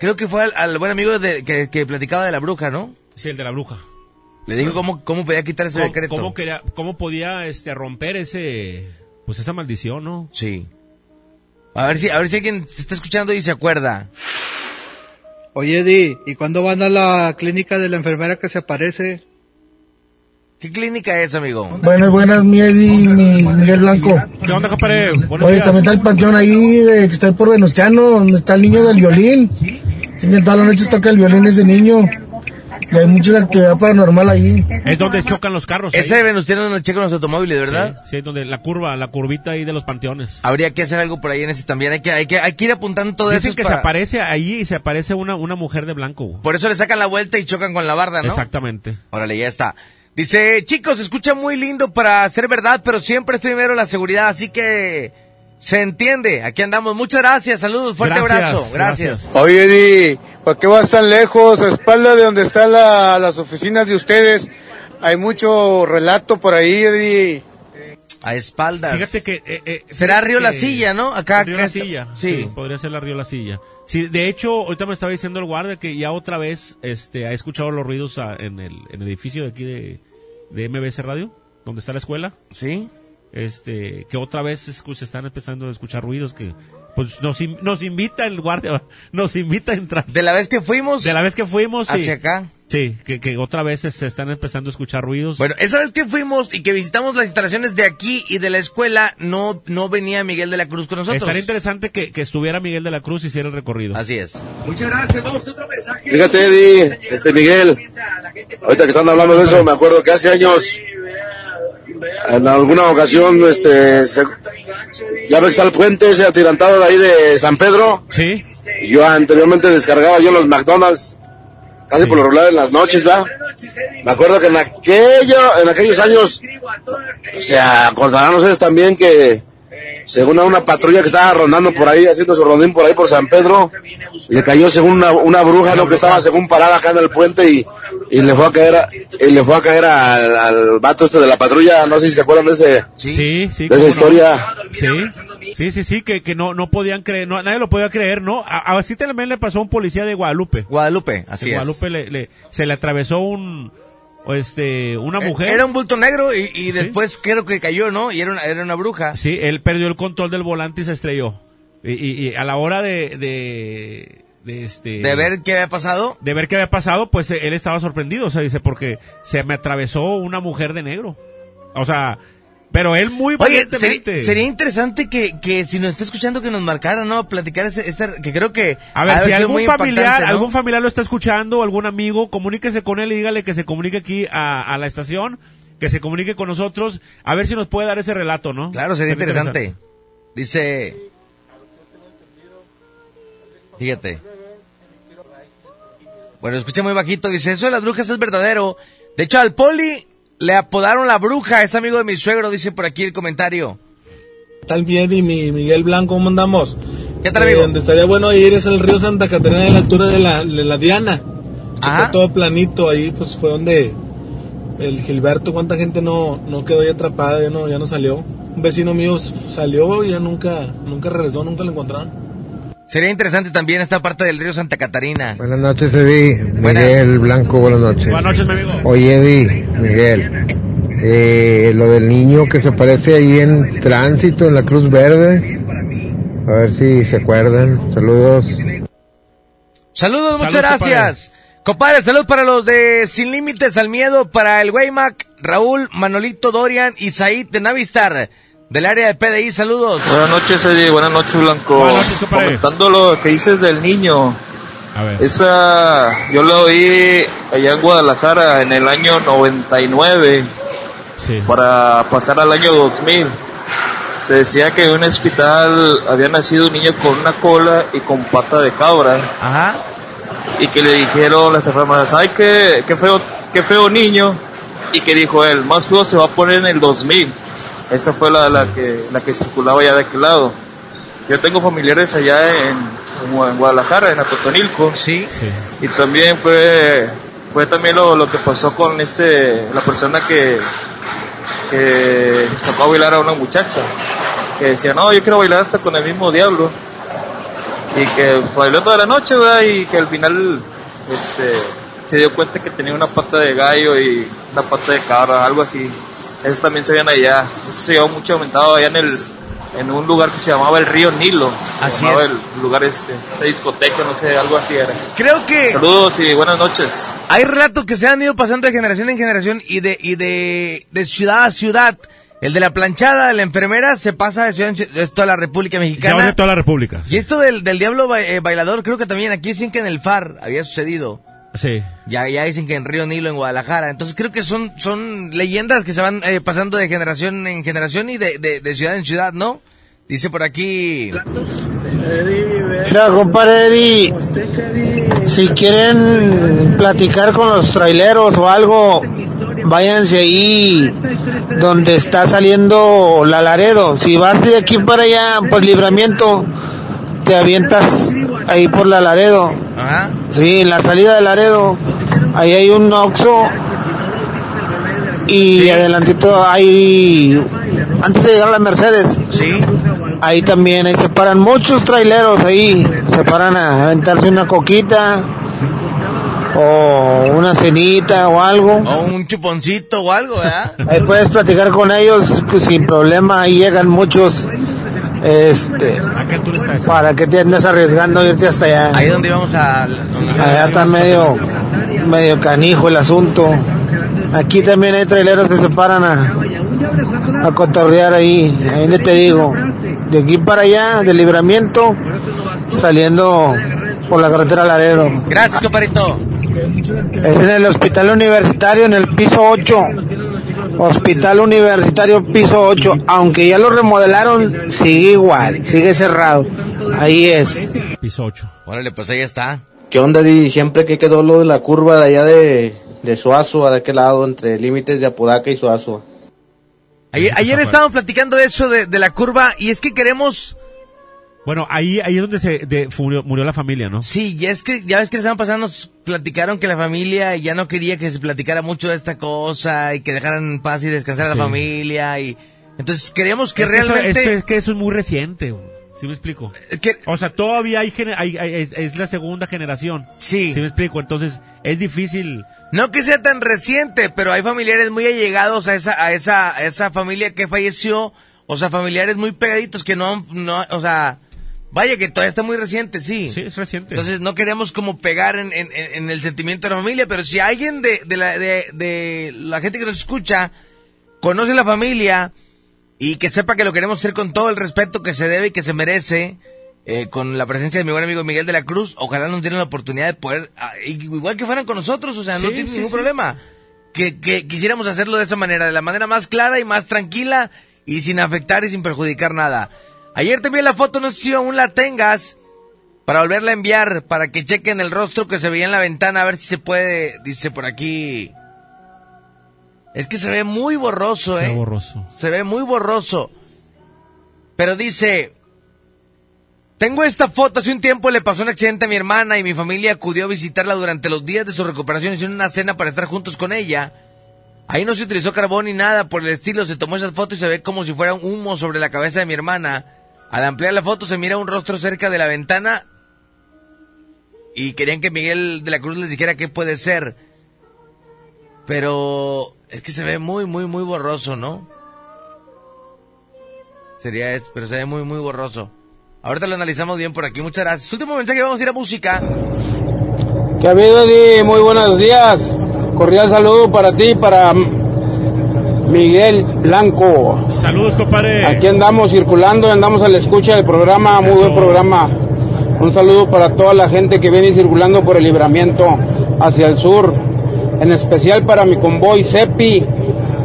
Creo que fue al, al buen amigo de- que, que platicaba de la bruja, ¿no? Sí, el de la bruja. Le dijo cómo, cómo podía quitar ese ¿Cómo, decreto. cómo quería- cómo podía este, romper ese, pues esa maldición, ¿no? Sí. A ver si, a ver si alguien se está escuchando y se acuerda. Oye, Eddie, ¿y cuándo van a la clínica de la enfermera que se aparece? ¿Qué clínica es, amigo? Buenas, buenas, mi Eddie, mi Miguel Blanco. ¿Qué onda, compadre? Buenos Oye, días. también está el panteón ahí de, que está ahí por Venustiano, donde está el niño del violín. Siempre todas las noches toca el violín ese niño. Y hay mucha actividad paranormal ahí. Es donde chocan los carros. ahí. Ese de Venustiano donde checan los automóviles, ¿verdad? Sí, sí, donde la curva, la curvita ahí de los panteones. Habría que hacer algo por ahí en ese también. Hay que, hay que, hay que ir apuntando todo Dicen eso. que para- se aparece ahí y se aparece una, una mujer de blanco. güey. Por eso le sacan la vuelta y chocan con la barda, ¿no? Exactamente. Órale, ya está. Dice, chicos, se escucha muy lindo para ser verdad, pero siempre es primero la seguridad, así que se entiende. Aquí andamos. Muchas gracias, saludos, fuerte Gracias, abrazo. Gracias. Oye, Eddie, ¿por qué vas tan lejos? A espalda de donde están la- las oficinas de ustedes. Hay mucho relato por ahí, Eddie. A espaldas. Fíjate que... eh, eh, Será Río La Silla, ¿no? Acá, Río acá La Silla. sí. Sí. podría ser la Río La Silla. Sí, de hecho, ahorita me estaba diciendo el guardia que ya otra vez este, ha escuchado los ruidos a- en, el, en el edificio de aquí de, de MBS Radio, donde está la escuela. Sí. Este, que otra vez escu- se están empezando a escuchar ruidos que Pues nos, nos invita el guardia, (laughs) nos invita a entrar. De la vez que fuimos. De la vez que fuimos, sí. Hacia acá. Sí, que, que otra vez se están empezando a escuchar ruidos. Bueno, esa vez que fuimos y que visitamos las instalaciones de aquí y de la escuela, no, no venía Miguel de la Cruz con nosotros. Estaría interesante que, que estuviera Miguel de la Cruz y hiciera el recorrido. Así es. Muchas gracias, vamos a otro mensaje. Fíjate, Eddie, este Miguel, ahorita que están hablando de eso, me acuerdo que hace años, en alguna ocasión, este, se- ya ves que está el puente ese atirantado de ahí de San Pedro. Sí. Yo anteriormente descargaba yo los McDonald's, casi por lo regular en las noches, ¿va? Me acuerdo que en aquello, en aquellos años, se acordarán ustedes también que según a una patrulla que estaba rondando por ahí, haciendo su rondín por ahí por San Pedro, le cayó según una, una bruja, ¿no? Que estaba según parada acá en el puente y, y le fue a caer, a- y le fue a caer al, al vato este de la patrulla, no sé si se acuerdan de ese, Sí, sí. de esa no. historia. Sí, sí, sí, sí, que, que no, no podían creer, no, nadie lo podía creer, ¿no? A- Así también le pasó a un policía de Guadalupe. Guadalupe, así En es. Guadalupe le, le- se le atravesó un, o este, una mujer. Era un bulto negro y, y después creo que cayó, ¿no? Y era una, era una bruja. Sí, él perdió el control del volante y se estrelló. Y, y- y a la hora de, de, de este... De ver qué había pasado. de ver qué había pasado, pues eh, él estaba sorprendido, o sea, dice, porque se me atravesó una mujer de negro. O sea, pero él muy Oye, sería interesante que, que si nos está escuchando que nos marcara, ¿no? Platicar ese, que creo que... A ver, si algún familiar, algún familiar lo está escuchando, algún amigo, comuníquese con él y dígale que se comunique aquí a, a la estación, que se comunique con nosotros, a ver si nos puede dar ese relato, ¿no? Claro, sería Sería interesante. Dice... Fíjate. Bueno, escucha muy bajito. Dice, eso de las brujas es verdadero. De hecho, al poli le apodaron la bruja. Es amigo de mi suegro, dice por aquí el comentario. tal bien y mi Miguel Blanco, ¿cómo andamos? ¿Qué tal, Eh, donde estaría bueno ir es el río Santa Catarina de la altura de la, de la Diana. Que Ajá. Está todo planito, ahí pues fue donde el Gilberto, cuánta gente no, no quedó ahí atrapada, ya no, ya no salió. Un vecino mío salió y ya nunca, nunca regresó, nunca lo encontraron. Sería interesante también esta parte del río Santa Catarina. Buenas noches, Eddie. Miguel Blanco, buenas noches. Buenas noches, mi amigo. Oye, Eddie, Miguel, eh, lo del niño que se aparece ahí en tránsito en la Cruz Verde, a ver si se acuerdan. Saludos. Saludos, muchas Salud, gracias. Compadre, salud para los de Sin Límites al Miedo, para el Waymac, Raúl, Manolito, Dorian y Said de Navistar, del área de PDI, saludos. Buenas noches, Eddie. Buenas noches, Blanco. Buenas noches. Comentando lo que dices del niño. A ver. Esa, yo la oí allá en Guadalajara en el año 99 para pasar al año 2000. Se decía que en un hospital había nacido un niño con una cola y con pata de cabra. Ajá. Y que le dijeron las enfermeras, ay, qué, qué feo, qué feo niño. Y que dijo él, más feo se va a poner en el 2000. Esa fue la, la que, la que circulaba ya de aquel lado. Yo tengo familiares allá en, en Guadalajara, en Atotonilco. Sí. Y también fue, fue también lo, lo que pasó con ese, la persona que, que a bailar a una muchacha. Que decía, no, yo quiero bailar hasta con el mismo diablo. Y que bailó toda la noche, ¿verdad? Y que al final, este, se dio cuenta que tenía una pata de gallo y una pata de cabra, algo así. Eso también se veían allá. Eso se llevó mucho aumentado allá en el, en un lugar que se llamaba el río Nilo. Se Así llamaba es. el lugar este, esa discoteca, no sé, algo así era. Creo que Saludos y buenas noches. hay relatos que se han ido pasando de generación en generación y de, y de, de ciudad a ciudad. El de la planchada, de la enfermera, se pasa de ciudad en ciudad, es toda la República Ya Mexicana. de toda la República. Y esto del, del diablo ba- eh, bailador, creo que también aquí dicen que en el FAR había sucedido. Sí. Ya, ya dicen que en Río Nilo, en Guadalajara. Entonces creo que son, son leyendas que se van eh, pasando de generación en generación y de, de, de ciudad en ciudad, ¿no? Dice por aquí. Mira, compadre Eddie, si quieren platicar con los traileros o algo, váyanse ahí donde está saliendo la Laredo. Si vas de aquí para allá, por libramiento, te avientas ahí por la Laredo. Ajá. Sí, en la salida de Laredo, ahí hay un Oxxo y adelantito hay, antes de llegar a la Mercedes. Sí. Ahí también, ahí se paran muchos traileros ahí, se paran a aventarse una coquita o una cenita o algo. O un chuponcito o algo, ¿verdad? Ahí puedes platicar con ellos sin problema, ahí llegan muchos Este, ¿para qué te andas arriesgando irte hasta allá? Ahí donde íbamos a... Allá está medio, medio canijo el asunto. Aquí también hay traileros que se paran a, a cotorrear ahí. Ahí donde te digo, de aquí para allá, de libramiento, saliendo por la carretera Laredo. Gracias, compadrito. Es en el hospital universitario, en el piso 8. Hospital universitario, piso 8. Aunque ya lo remodelaron, sigue igual, sigue cerrado. Ahí es. Piso 8. Órale, pues ahí está. ¿Qué onda, Di? Siempre que quedó lo de la curva de allá de, de Suazo, de aquel lado, entre límites de Apodaca y Suazo. Ayer, ayer estábamos platicando de eso, de, de la curva, y es que queremos... Bueno, ahí, ahí es donde se de- murió, murió la familia, ¿no? Sí, ya es que ya ves que la semana pasada nos platicaron que la familia ya no quería que se platicara mucho de esta cosa y que dejaran en paz y descansar a la familia y entonces queríamos que Es que eso- realmente es, que, es que eso es muy reciente. ¿sí me explico? O sea, todavía hay- hay- es, es la segunda generación. Sí. ¿Sí me explico? Entonces, es difícil. no que sea tan reciente, pero hay familiares muy allegados a esa a esa a esa familia que falleció, o sea, familiares muy pegaditos que no no, o sea, vaya que todavía está muy reciente, sí. Sí, es reciente. Entonces no queremos como pegar en, en- el sentimiento de la familia, pero si alguien de, de la, de, de la gente que nos escucha conoce la familia y que sepa que lo queremos hacer con todo el respeto que se debe y que se merece, eh, con la presencia de mi buen amigo Miguel de la Cruz, ojalá nos dieran la oportunidad de poder, ah, igual que fueran con nosotros, o sea, no tiene sí, ningún sí. problema. Que, que quisiéramos hacerlo de esa manera, de la manera más clara y más tranquila y sin afectar y sin perjudicar nada. Ayer te envié la foto, no sé si aún la tengas, para volverla a enviar, para que chequen el rostro que se veía en la ventana, a ver si se puede, dice por aquí. Es que se ve muy borroso, Se eh. ve borroso. Se ve muy borroso. Pero dice, tengo esta foto, hace un tiempo le pasó un accidente a mi hermana y mi familia acudió a visitarla durante los días de su recuperación, hicieron una cena para estar juntos con ella. Ahí no se utilizó carbón ni nada por el estilo, se tomó esa foto y se ve como si fuera un humo sobre la cabeza de mi hermana. Al ampliar la foto se mira un rostro cerca de la ventana y querían que Miguel de la Cruz les dijera qué puede ser. Pero es que se ve muy, muy, muy borroso, ¿no? Sería eso, pero se ve muy, muy borroso. Ahorita lo analizamos bien por aquí, muchas gracias. Último mensaje, vamos a ir a música. ¿Qué ha habido? Muy buenos días. Cordial saludo para ti, para Miguel Blanco. Saludos, compadre. Aquí andamos circulando, andamos a la escucha del programa, muy buen programa. Un saludo para toda la gente que viene circulando por el libramiento hacia el sur. En especial para mi convoy Cepi,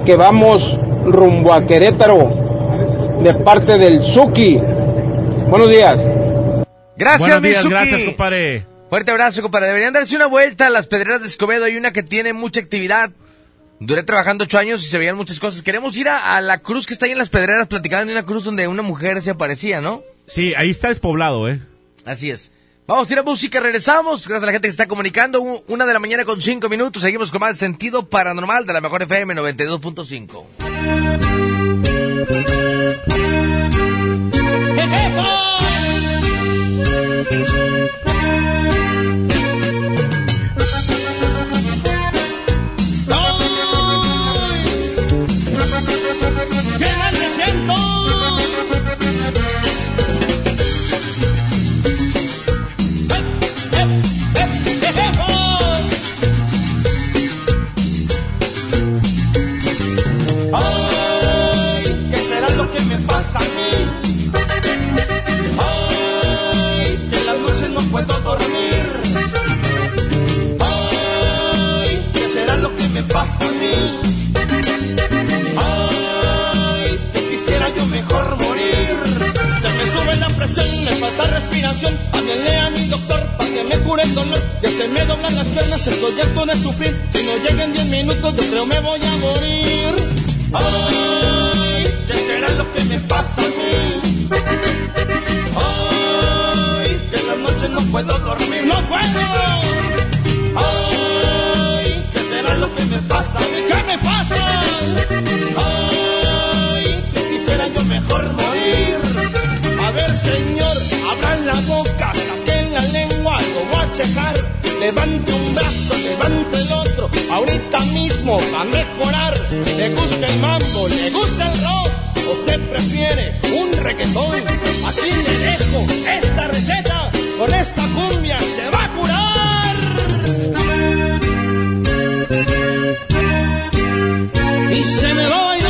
que vamos rumbo a Querétaro, de parte del Suki. Buenos días. Gracias, Buenos días, Mizuki. gracias, compadre. Fuerte abrazo, compadre. Deberían darse una vuelta a las pedreras de Escobedo. Hay una que tiene mucha actividad. Duré trabajando ocho años y se veían muchas cosas. Queremos ir a, a la cruz que está ahí en las pedreras, platicaban de una cruz donde una mujer se aparecía, ¿no? Sí, ahí está despoblado, ¿eh? Así es. Vamos a ir a música, regresamos. Gracias a la gente que está comunicando. Una de la mañana con cinco minutos. Seguimos con más sentido paranormal de la mejor FM 92.5. ¡Qué respiración. Háblenle a mi doctor para que me cure el dolor. Que se me doblan las piernas, estoy harto de sufrir. Si no llegan 10 minutos, yo creo me voy a morir. Ay, ¿qué será lo que me pasa a mí? Ay, que en las noches no puedo dormir. ¡No puedo! Ay, ¿qué será lo que me pasa a mí? ¿Qué me pasa? Ay, que quisiera yo mejor morir. A ver, señor, checar. Levante un brazo, levante el otro, ahorita mismo va a mejorar. Le gusta el mambo, le gusta el rock, usted prefiere un reggaetón. Aquí le dejo esta receta, con esta cumbia se va a curar. Y se me va a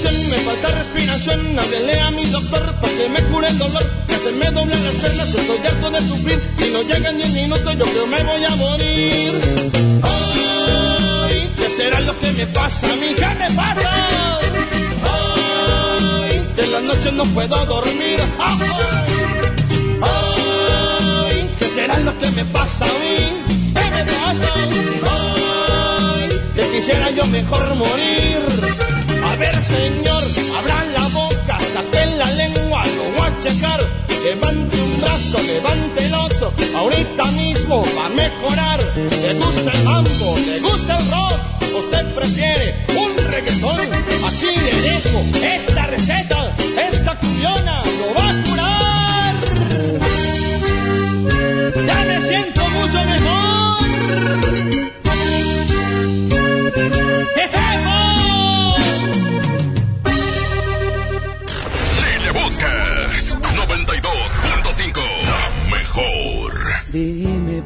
me falta respiración. Háblele a mi doctor para que me cure el dolor. Que se me doblan las piernas, estoy harto de sufrir. Y no llegan ni un minuto, yo creo me voy a morir. Ay, ¿qué será lo que me pasa a mí? ¿Qué me pasa? Ay, de las noches no puedo dormir. Ay, ¿qué será lo que me pasa a mí? ¿Qué me pasa? Ay, que quisiera yo mejor morir. A ver, señor, abra la boca, saque la lengua, lo voy a checar. Levante un brazo, levante el otro, ahorita mismo va a mejorar. Le gusta el mambo, le gusta el rock, usted prefiere un reggaetón. Aquí le dejo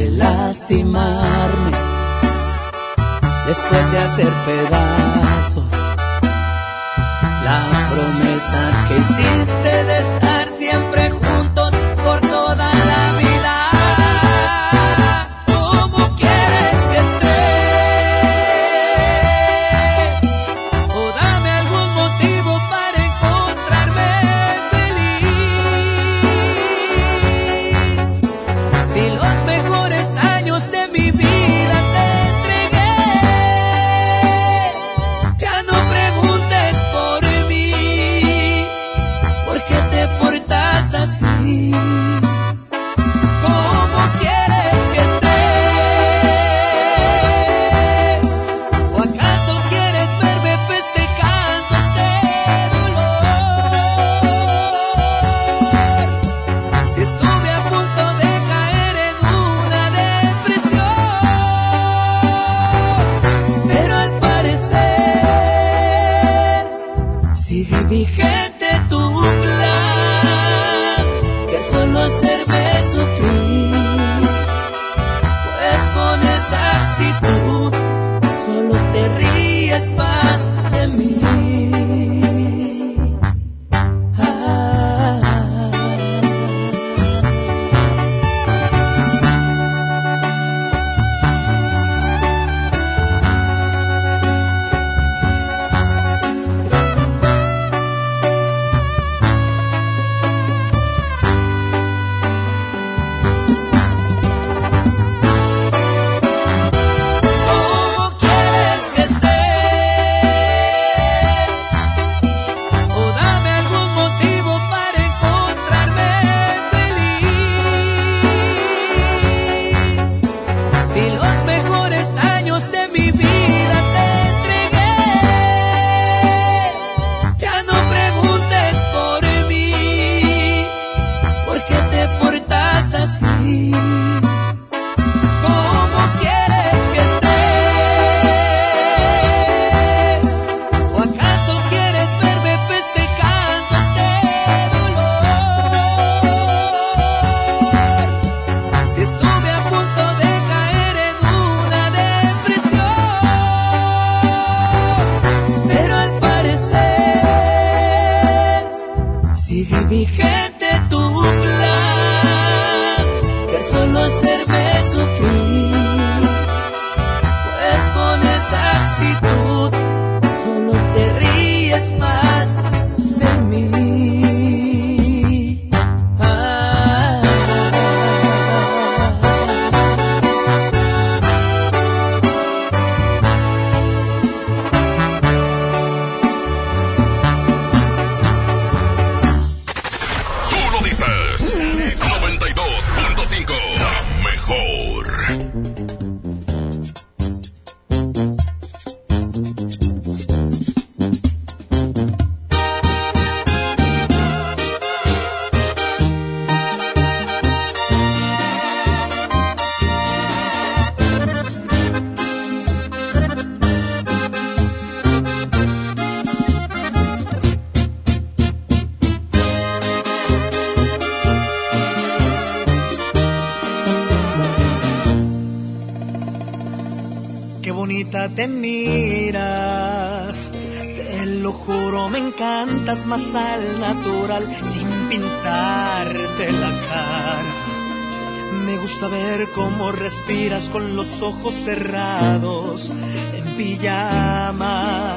De lastimarme? Después de hacer pedazos la promesa que hiciste de más al natural sin pintarte la cara. Me gusta ver cómo respiras con los ojos cerrados en pijama.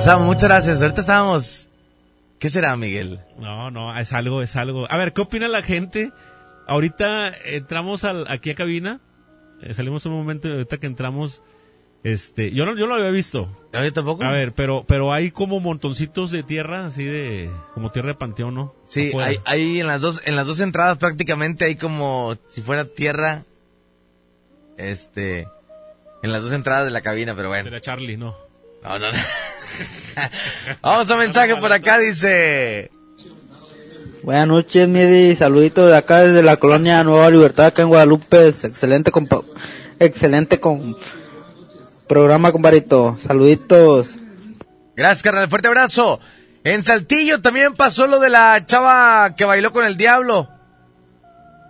Regresamos, muchas gracias. Ahorita estábamos. ¿Qué será, Miguel? No, no, es algo, es algo. A ver, ¿qué opina la gente? Ahorita entramos al, aquí a cabina, eh, salimos un momento y ahorita que entramos, este, yo no, yo no lo había visto. ¿Yo tampoco? A ver, pero, pero hay como montoncitos de tierra, así de, como tierra de panteón, ¿no? Sí, Afuera. hay, hay en las dos, en las dos entradas prácticamente hay como si fuera tierra. Este. En las dos entradas de la cabina, pero bueno. Era Charlie, ¿no? No, no, no. (laughs) Vamos a un mensaje por acá, dice. Buenas noches, Midi. Saluditos de acá desde la colonia Nueva Libertad, acá en Guadalupe. Excelente, compa- excelente con programa, comparito. Saluditos. Gracias, carnal. Fuerte abrazo. En Saltillo también pasó lo de la chava que bailó con el diablo.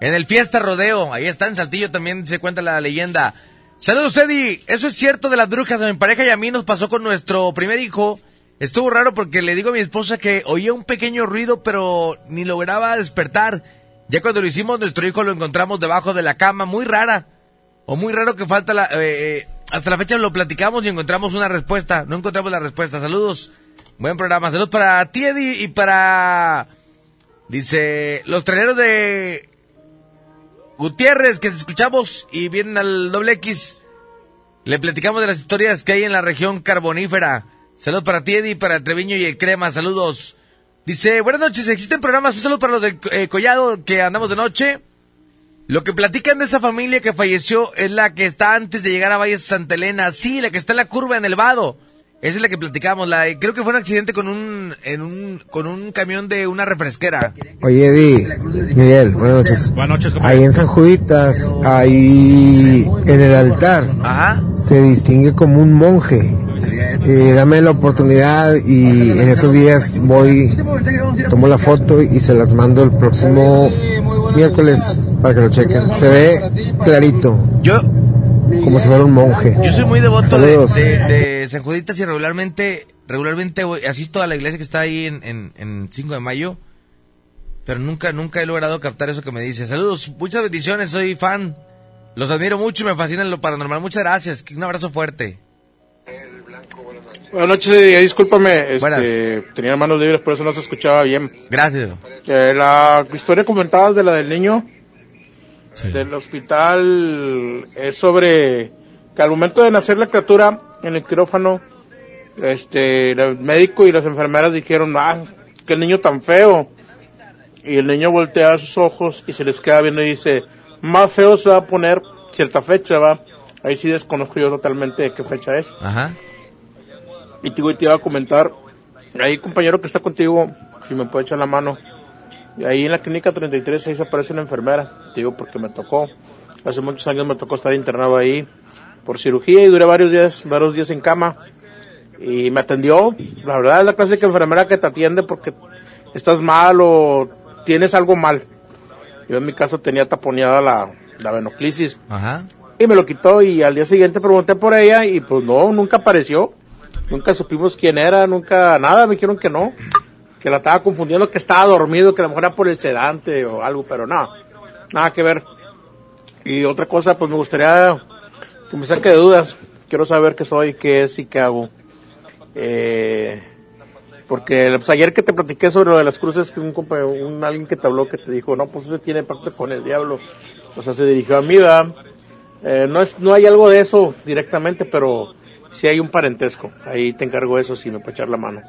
En el Fiesta Rodeo. Ahí está, en Saltillo también se cuenta la leyenda. Saludos, Eddie. Eso es cierto de las brujas. A mi pareja y a mí nos pasó con nuestro primer hijo. Estuvo raro porque le digo a mi esposa que oía un pequeño ruido, pero ni lograba despertar. Ya cuando lo hicimos, nuestro hijo lo encontramos debajo de la cama, muy rara. O muy raro que falta la... eh, eh, hasta la fecha lo platicamos y encontramos una respuesta. No encontramos la respuesta. Saludos. Buen programa. Saludos para ti, Eddie, y para... Dice, los traileros de Gutiérrez que escuchamos y vienen al doble X. Le platicamos de las historias que hay en la región carbonífera. Saludos para ti, Eddie, para Treviño y el Crema. Saludos. Dice, buenas noches, ¿existen programas? Un saludo para los del eh, Collado que andamos de noche. Lo que platican de esa familia que falleció es la que está antes de llegar a Valles Santa Elena. Sí, la que está en la curva en el Vado. Esa es la que platicamos. La, de- creo que fue un accidente con un, en un, con un camión de una refresquera. Oye, Eddie, Miguel, buenas noches. Buenas noches, Ahí en San Juditas, ahí en el altar, se distingue como un monje. Eh, dame la oportunidad y en esos días voy, tomo la foto y se las mando el próximo miércoles para que lo chequen. Se ve clarito. Yo, como si fuera un monje. Yo soy muy devoto de, Saludos. de, de San Juditas y regularmente, regularmente voy- asisto a la iglesia que está ahí en, en, en 5 de mayo, pero nunca, nunca he logrado captar eso que me dice. Saludos, muchas bendiciones, soy fan, los admiro mucho y me fascina lo paranormal. Muchas gracias, un abrazo fuerte. Buenas noches, discúlpame, este, tenía manos libres, por eso no se escuchaba bien. Gracias. Eh, la historia comentabas de la del niño del hospital es sobre que al momento de nacer la criatura en el quirófano este, el médico y las enfermeras dijeron, ah, el niño tan feo. Y el niño voltea sus ojos y se les queda viendo y dice, más feo se va a poner cierta fecha, va. Ahí sí desconozco yo totalmente de qué fecha es. Ajá. Y te, te iba a comentar, ahí compañero que está contigo, si me puede echar la mano. Ahí en la clínica 33 ahí se aparece una enfermera, te digo porque me tocó. Hace muchos años me tocó estar internado ahí por cirugía y duré varios días, varios días en cama. Y me atendió, la verdad es la clásica enfermera que te atiende porque estás mal o tienes algo mal. Yo en mi caso tenía taponeada la, la venoclisis. Ajá. Y me lo quitó y al día siguiente pregunté por ella y pues no, nunca apareció. Nunca supimos quién era, nunca nada, me dijeron que no. Que la estaba confundiendo, que estaba dormido, que a lo mejor era por el sedante o algo, pero no, nada que ver. Y otra cosa, pues me gustaría que me saque de dudas. Quiero saber qué soy, qué es y qué hago. Eh, porque pues, ayer que te platiqué sobre lo de las cruces, que un, un alguien que te habló que te dijo, no, pues ese tiene pacto con el diablo. O sea, se dirigió a mí. Eh, no, es, no hay algo de eso directamente, pero sí hay un parentesco. Ahí te encargo eso si me puede echar la mano.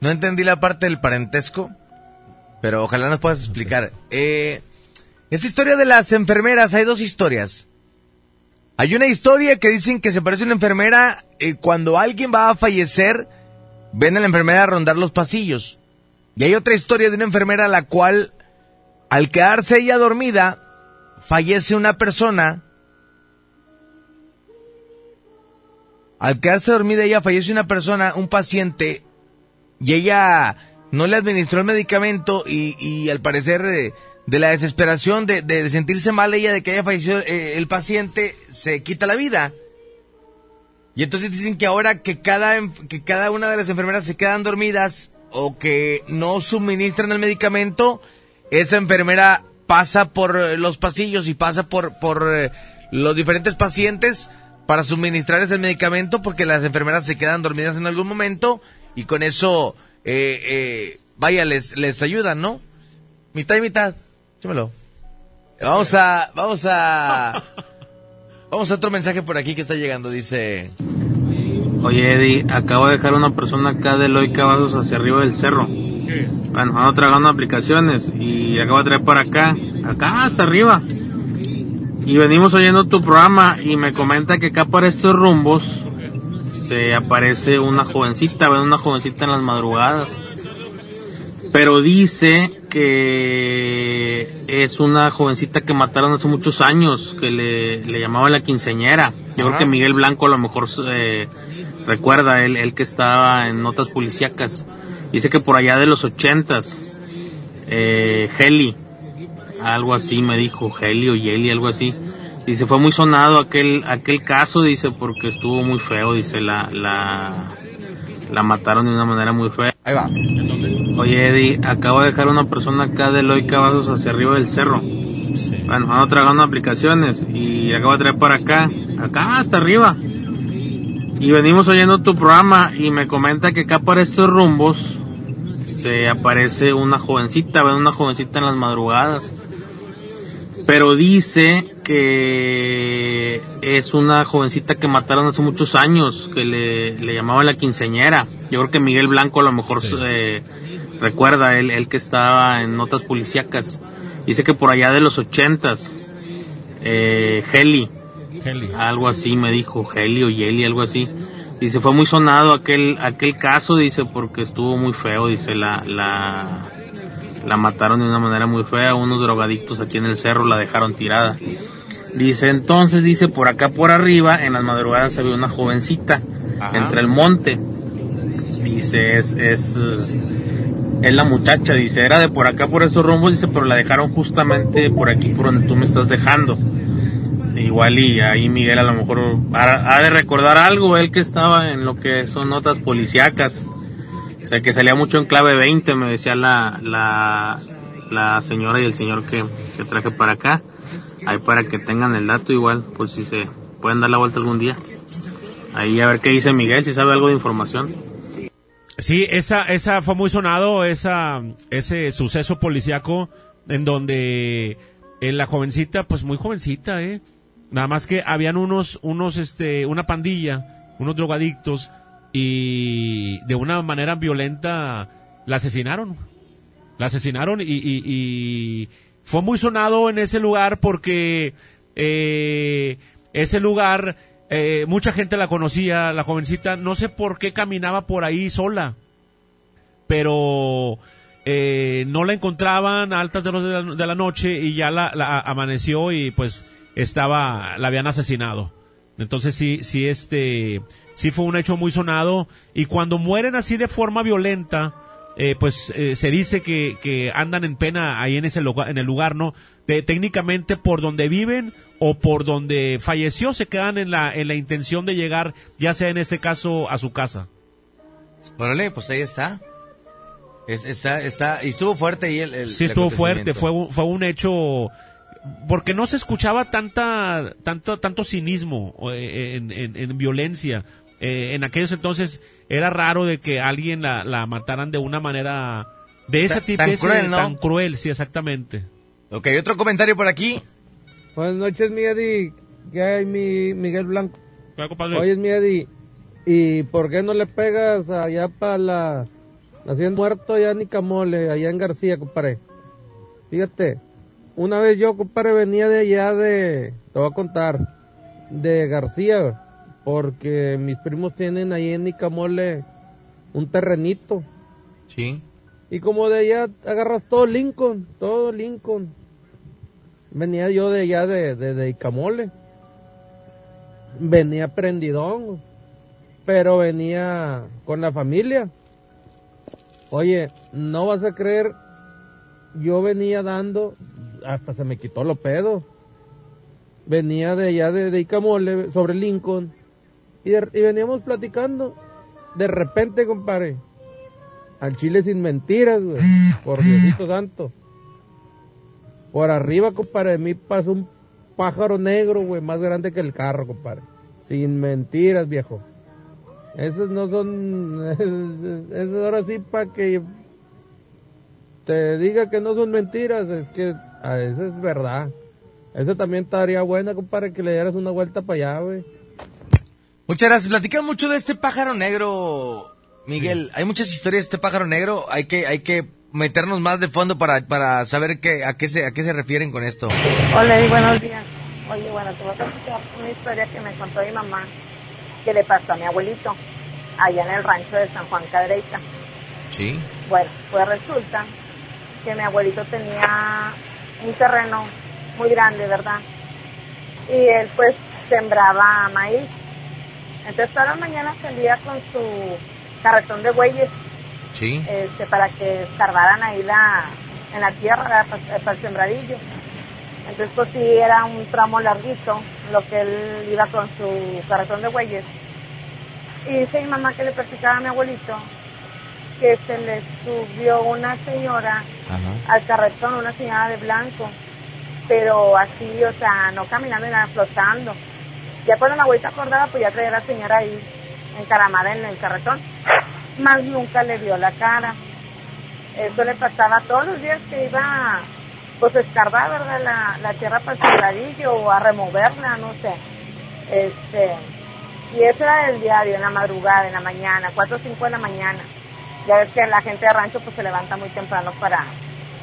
No entendí la parte del parentesco, pero ojalá nos puedas explicar. Eh, esta historia de las enfermeras, hay dos historias. Hay una historia que dicen que se parece a una enfermera eh, cuando alguien va a fallecer, ven a la enfermera rondar los pasillos. Y hay otra historia de una enfermera a la cual, al quedarse ella dormida, fallece una persona. Al quedarse dormida ella fallece una persona, un paciente, y ella no le administró el medicamento y, y al parecer eh, de la desesperación de, de sentirse mal ella de que haya fallecido eh, el paciente se quita la vida. Y entonces dicen que ahora que cada, que cada una de las enfermeras se quedan dormidas o que no suministran el medicamento, esa enfermera pasa por eh, los pasillos y pasa por, por los diferentes pacientes para suministrarles el medicamento porque las enfermeras se quedan dormidas en algún momento y con eso, eh, eh, vaya, les, les ayudan, ¿no? Mitad y mitad. Échamelo. Vamos a, vamos a, (laughs) vamos a otro mensaje por aquí que está llegando, dice... Oye, Eddie, acabo de dejar una persona acá de Eloy Cavazos hacia arriba del cerro. Bueno, ando trabajando aplicaciones y acabo de traer para acá, acá hasta arriba. Y venimos oyendo tu programa y me comenta que acá para estos rumbos se aparece una jovencita, ven una jovencita en las madrugadas. Pero dice que es una jovencita que mataron hace muchos años, que le, le llamaban la quinceñera. Yo creo que Miguel Blanco a lo mejor eh, recuerda, él, él que estaba en notas policíacas. Dice que por allá de los ochentas, eh, Heli, algo así me dijo, Heli o Yeli, algo así. Dice, fue muy sonado aquel, aquel caso, dice, porque estuvo muy feo, dice, la, la, la mataron de una manera muy fea. Ahí va. Oye, Eddie, acabo de dejar una persona acá de Eloy Cavazos hacia arriba del cerro. Bueno, ando trabajando aplicaciones y acabo de traer para acá, acá hasta arriba. Y venimos oyendo tu programa y me comenta que acá para estos rumbos se aparece una jovencita, ven una jovencita en las madrugadas. Pero dice que es una jovencita que mataron hace muchos años, que le, le llamaban la quinceñera. Yo creo que Miguel Blanco a lo mejor eh, recuerda, él, él que estaba en notas policíacas. Dice que por allá de los ochentas, eh, Heli, algo así me dijo, Heli o Yeli, algo así. Dice, fue muy sonado aquel, aquel caso, dice, porque estuvo muy feo, dice, la, la, la mataron de una manera muy fea, unos drogadictos aquí en el cerro la dejaron tirada. Dice, entonces, dice, por acá por arriba, en las madrugadas se ve una jovencita, entre el monte. Dice, es, es, es la muchacha, dice, era de por acá por esos rumbos, dice, pero la dejaron justamente por aquí, por donde tú me estás dejando. Igual y ahí Miguel a lo mejor ha, ha de recordar algo, él que estaba en lo que son notas policíacas. O sea, que salía mucho en clave 20, me decía la, la, señora y el señor que, que traje para acá. Ahí para que tengan el dato igual, por si se pueden dar la vuelta algún día. Ahí a ver qué dice Miguel, si sabe algo de información. Sí, esa, esa fue muy sonado, esa, ese suceso policíaco en donde eh, la jovencita, pues muy jovencita, eh. Nada más que habían unos, unos, este, una pandilla, unos drogadictos y de una manera violenta la asesinaron. La asesinaron y, fue muy sonado en ese lugar porque eh, ese lugar eh, mucha gente la conocía, la jovencita, no sé por qué caminaba por ahí sola, pero eh, no la encontraban a altas de, la, de la noche y ya la, la amaneció y pues estaba, la habían asesinado. Entonces sí, sí, este, sí fue un hecho muy sonado y cuando mueren así de forma violenta, eh, pues eh, se dice que, que andan en pena ahí en ese lugar, en el lugar, ¿no? De, técnicamente por donde viven o por donde falleció se quedan en la, en la intención de llegar, ya sea en este caso a su casa. Órale, pues ahí está. Es- está, está, y estuvo fuerte ahí el, el Sí estuvo fuerte, fue un, fue un hecho porque no se escuchaba tanta tanto tanto cinismo eh, en, en- en violencia Eh, en aquellos entonces era raro de que alguien la, la mataran de una manera de ese tipo tan ese- cruel, ¿no? tan cruel sí exactamente Ok, otro comentario por aquí. Buenas noches, mi Eddie. ¿Qué hay, mi Miguel Blanco? compadre? Oye, mi Eddie, ¿y por qué no le pegas allá para la Nación Muerto, allá en Nicamole, allá en García, compadre? Fíjate, una vez yo, compadre, venía de allá de, te voy a contar, de García, porque mis primos tienen ahí en Nicamole un terrenito. Sí. Y como de allá agarras todo Lincoln, todo Lincoln. Venía yo de allá de, de, de Icamole. Venía prendidón, pero venía con la familia. Oye, no vas a creer, yo venía dando, hasta se me quitó lo pedo. Venía de allá de, de Icamole, sobre Lincoln, y, veníamos platicando. De repente, compadre, al chile sin mentiras, güey. Por Diosito santo. Por arriba, compadre, de mí pasó un pájaro negro, güey, más grande que el carro, compadre. Sin mentiras, viejo. Esos no son... (laughs) Esos ahora sí para que te diga que no son mentiras, es que a eso es verdad. Eso también estaría buena, compadre, que le dieras una vuelta para allá, güey. Muchas gracias. Platica mucho de este pájaro negro, Miguel. Hay muchas historias de este pájaro negro. Hay que, hay que meternos más de fondo para, para saber qué, a qué se, a qué se refieren con esto. Hola y buenos días. Oye, bueno, te voy a contar una historia que me contó mi mamá que le pasó a mi abuelito allá en el rancho de San Juan Cadreita. Sí. Bueno, pues resulta que mi abuelito tenía un terreno muy grande, ¿verdad? Y él pues sembraba maíz. Entonces todas las mañanas salía con su carretón de bueyes Sí. este, para que escarbaran ahí la, en la tierra para, para el sembradillo. Entonces pues sí era un tramo larguito lo que él iba con su carretón de bueyes. Y dice mi mamá que le platicaba a mi abuelito que se le subió una señora al carretón, una señora de blanco, pero así, o sea, no caminando nada, flotando. Ya cuando mi abuelita acordaba, pues ya traía a la señora ahí encaramada en el carretón, más nunca le vio la cara. Eso le pasaba todos los días que iba, pues a escarbar, ¿verdad? La, la tierra para el sembradillo o a removerla, no sé. Este, y eso era el diario, en la madrugada, en la mañana, 4 o 5 de la mañana. Ya ves que la gente de rancho pues se levanta muy temprano para,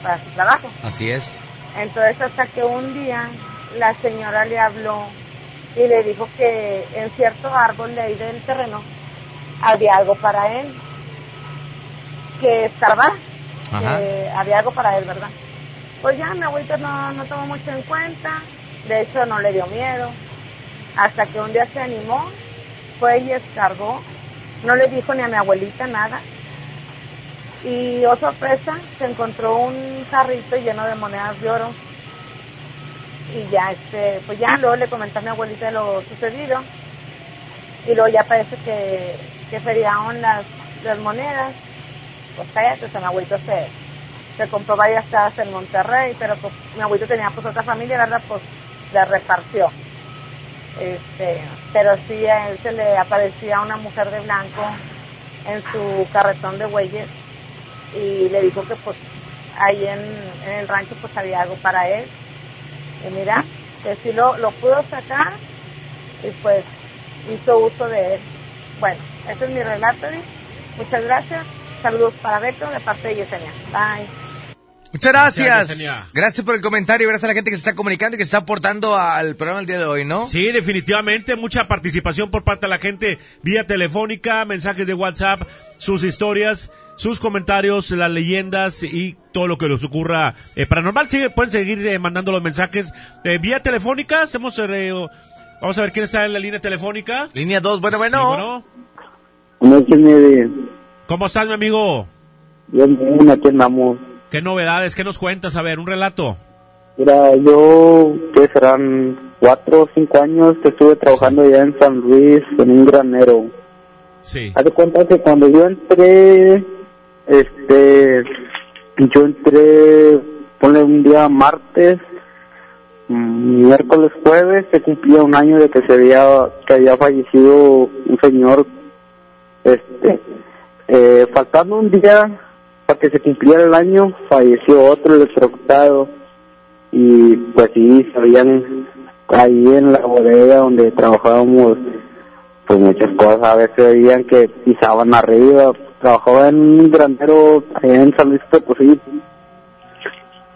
para su trabajo. Así es. Entonces hasta que un día la señora le habló y le dijo que en cierto árbol de ahí del terreno había algo para él, que escarbar, que había algo para él, ¿verdad? Pues ya mi abuelito no, no tomó mucho en cuenta, de hecho no le dio miedo, hasta que un día se animó, fue y escargó, no le dijo ni a mi abuelita nada, y oh sorpresa, se encontró un jarrito lleno de monedas de oro. Y ya, este, pues ya luego le comenté a mi abuelita lo sucedido. Y luego ya parece que, que feriaron las, las monedas. Pues cállate, o sea, mi abuelito se, se compró varias casas en Monterrey, pero pues mi abuelito tenía pues otra familia, ¿verdad? Pues la repartió. Este, pero sí a él se le aparecía una mujer de blanco en su carretón de bueyes y le dijo que pues ahí en, en el rancho pues había algo para él. Y mira, que sí lo, lo pudo sacar y pues hizo uso de él. Bueno, ese es mi relato. Muchas gracias. Saludos para Beto de parte de Yesenia. Bye. Muchas Gracias, gracias. Por el comentario. Gracias a la gente que se está comunicando y que se está aportando al programa el día de hoy, ¿no? Sí, definitivamente, mucha participación por parte de la gente vía telefónica, mensajes de WhatsApp, sus historias, sus comentarios, las leyendas y todo lo que les ocurra eh, paranormal. Sí, pueden seguir eh, mandando los mensajes eh, vía telefónica. Hacemos, eh, vamos a ver quién está en la línea telefónica. Línea 2, bueno, bueno. Sí, ¿Cómo estás, mi amigo? Bien, bien, aquí andamos. ¿Qué novedades? ¿Qué nos cuentas? A ver, un relato. Mira, yo, que serán cuatro o cinco años que estuve trabajando allá en San Luis en un granero. Sí. Haz de cuenta que cuando yo entré, este, yo entré, ponle un día martes, mm, miércoles, jueves, se cumplía un año de que se había, que había fallecido un señor, este, eh, faltando un día para que se cumpliera el año, falleció otro electrocutado y pues sí, sabían ahí en la bodega donde trabajábamos pues muchas cosas, a veces veían que pisaban arriba, trabajaba en un granero allá en San Luis Potosí,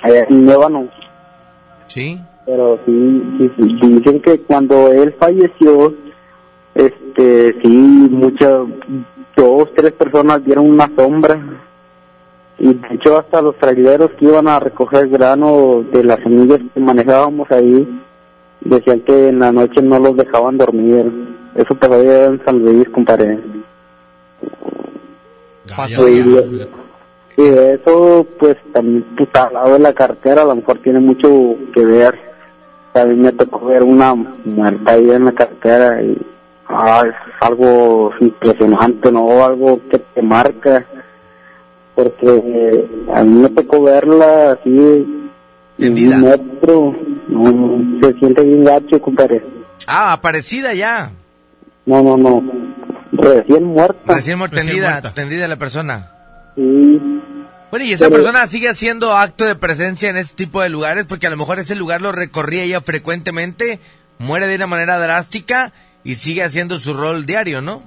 allá en Nuevano, Sí. pero sí, sí, sí, dicen que cuando él falleció, este, sí, muchas, dos, tres personas vieron una sombra, y de hecho hasta los traileros que iban a recoger grano de las semillas que manejábamos ahí, decían que en la noche no los dejaban dormir. Eso pasó allá en San Luis, compadre. Ya. y eso, pues también, pues al lado de la cartera, a lo mejor tiene mucho que ver. También me tocó ver una muerta ahí en la cartera y ah, es algo impresionante, ¿no? Algo que te marca. Porque eh, a mí me tocó verla así en un metro. No, se siente bien gacho, compadre. Ah, aparecida ya. No, no, no. Recién muerta. Recién muerta, tendida, tendida la persona. Sí. Bueno, y esa Pero- persona sigue haciendo acto de presencia en este tipo de lugares porque a lo mejor ese lugar lo recorría ella frecuentemente, muere de una manera drástica y sigue haciendo su rol diario, ¿no?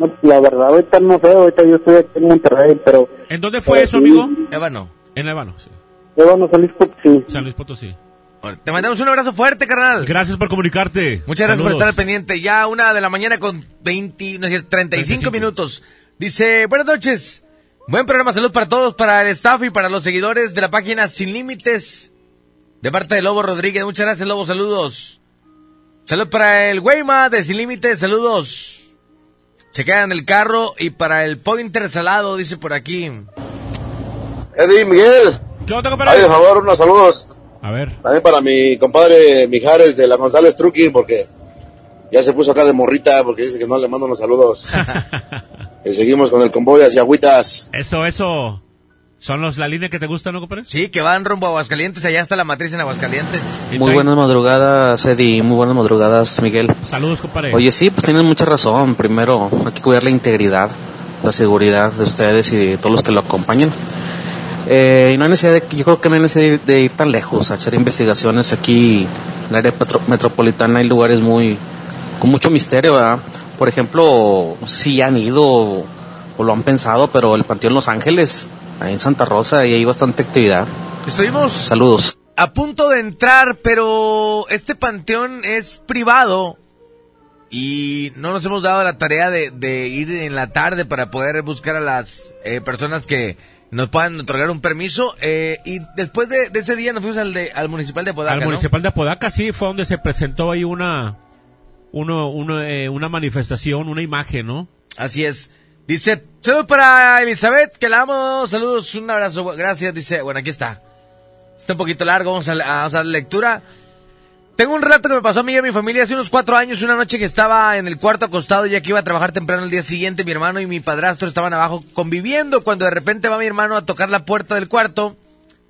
No, la verdad, ahorita no sé, ahorita yo estoy aquí en Monterrey, pero... ¿En dónde fue pero eso, sí, amigo? Ébano. En Ébano, sí. Ébano, San Luis Potosí. San Luis Potosí. Te mandamos un abrazo fuerte, carnal. Gracias por comunicarte. Muchas gracias por estar al pendiente. Ya una de la mañana con 20, no es cierto, 35, 35. minutos. Dice, buenas noches. Buen programa, salud para todos, para el staff y para los seguidores de la página Sin Límites. De parte de Lobo Rodríguez. Muchas gracias, Lobo. Saludos. Salud para el Weima de Sin Límites. Saludos. Se queda en el carro y para el Pointer Salado, dice por aquí. Eddie, Miguel. ¿Qué onda, Ay, de favor, unos saludos. A ver. También para mi compadre Mijares de la González Truqui, porque ya se puso acá de morrita, porque dice que no le mando unos saludos. (laughs) y seguimos con el convoy hacia Agüitas. Eso, eso. ¿Son los la línea que te gusta, no, compadre? Sí, que van rumbo a Aguascalientes. Allá está la matriz en Aguascalientes. Muy buenas madrugadas, Eddie. Muy buenas madrugadas, Miguel. Saludos, compadre. Oye, sí, pues tienes mucha razón. Primero, hay que cuidar la integridad, la seguridad de ustedes y de todos los que lo acompañan. Eh, y no hay necesidad de, yo creo que no hay necesidad de, de ir tan lejos a hacer investigaciones aquí en el área metropolitana. Hay lugares muy, con mucho misterio, ¿verdad? Por ejemplo, si han ido o lo han pensado, pero el Panteón Los Ángeles, ahí en Santa Rosa, y hay bastante actividad. Estuvimos Saludos. a punto de entrar, pero este panteón es privado y no nos hemos dado la tarea de, de ir en la tarde para poder buscar a las eh, personas que nos puedan otorgar un permiso. eh, y después de, de ese día nos fuimos al, de, al municipal de Apodaca, Al ¿no? municipal de Apodaca, sí, fue donde se presentó ahí una, uno, uno, eh, una manifestación, una imagen, ¿no? Así es. Dice, saludos para Elizabeth, que la amo, saludos, un abrazo, gracias, dice, bueno, aquí está. Está un poquito largo, vamos a, vamos a dar lectura. Tengo un relato que me pasó a mí y a mi familia hace unos cuatro años, una noche que estaba en el cuarto acostado ya que iba a trabajar temprano el día siguiente, mi hermano y mi padrastro estaban abajo conviviendo cuando de repente va mi hermano a tocar la puerta del cuarto,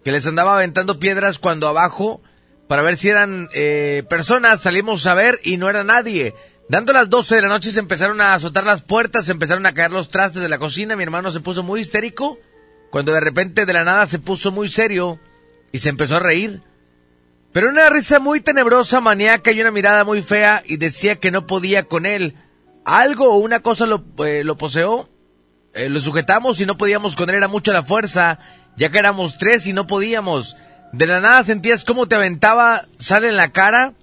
que les andaba aventando piedras cuando abajo, para ver si eran eh, personas, salimos a ver y no era nadie. Dando las 12 de la noche se empezaron a azotar las puertas, se empezaron a caer los trastes de la cocina, mi hermano se puso muy histérico, cuando de repente de la nada se puso muy serio y se empezó a reír. Pero una risa muy tenebrosa, maníaca y una mirada muy fea y decía que no podía con él. algo o una cosa lo, eh, poseó. Eh, lo sujetamos y no podíamos con él, era mucha la fuerza, ya que éramos tres y no podíamos. De la nada sentías cómo te aventaba, sale en la cara,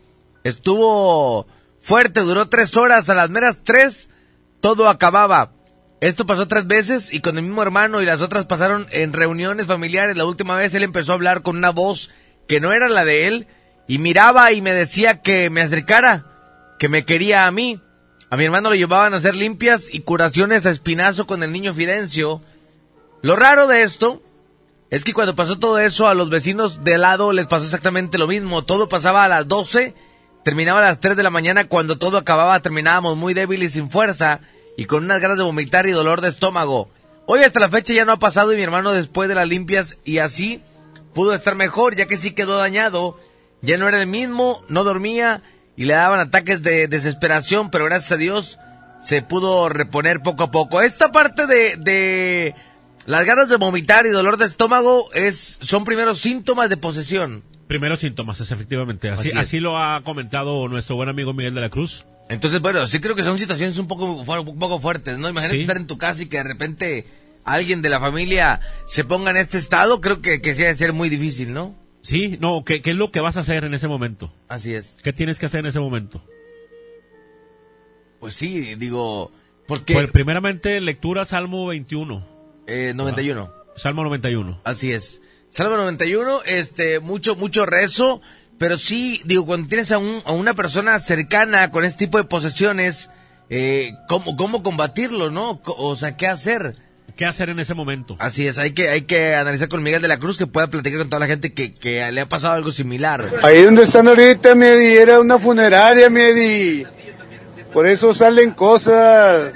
estuvo fuerte, duró tres horas, a las meras tres, todo acababa. Esto pasó tres veces y con el mismo hermano y las otras pasaron en reuniones familiares. La última vez él empezó a hablar con una voz que no era la de él y miraba y me decía que me acercara, que me quería a mí. A mi hermano lo llevaban a hacer limpias y curaciones a espinazo con el niño Fidencio. Lo raro de esto es que cuando pasó todo eso a los vecinos de lado les pasó exactamente lo mismo. Todo pasaba a las 12, terminaba a las 3 de la mañana cuando todo acababa, terminábamos muy débiles y sin fuerza y con unas ganas de vomitar y dolor de estómago. Hoy hasta la fecha ya no ha pasado y mi hermano después de las limpias y así pudo estar mejor ya que sí quedó dañado. Ya no era el mismo, no dormía y le daban ataques de desesperación, pero gracias a Dios se pudo reponer poco a poco. Esta parte de, de las ganas de vomitar y dolor de estómago es, son primeros síntomas de posesión. Primeros síntomas, es efectivamente. Así, Así lo ha comentado nuestro buen amigo Miguel de la Cruz. Entonces, bueno, sí creo que son situaciones un poco, un poco fuertes, ¿no? Imagínate Sí. estar en tu casa y que de repente alguien de la familia se ponga en este estado, creo que, que sí debe ser muy difícil, ¿no? Sí, no, ¿qué, qué es lo que vas a hacer en ese momento? Así es. ¿Qué tienes que hacer en ese momento? Pues sí, digo, porque... Pues primeramente lectura Salmo 21. Eh, 91. Salmo 91. Así es. Salmo 91, este, mucho, mucho rezo, pero sí, digo, cuando tienes a, un, a una persona cercana con este tipo de posesiones, eh, ¿cómo, ¿cómo combatirlo, no? O sea, ¿qué hacer? ¿Qué hacer en ese momento? Así es, hay que, hay que analizar con Miguel de la Cruz que pueda platicar con toda la gente que, que le ha pasado algo similar. Ahí donde están ahorita, Medi, era una funeraria, Medi. Por eso salen cosas.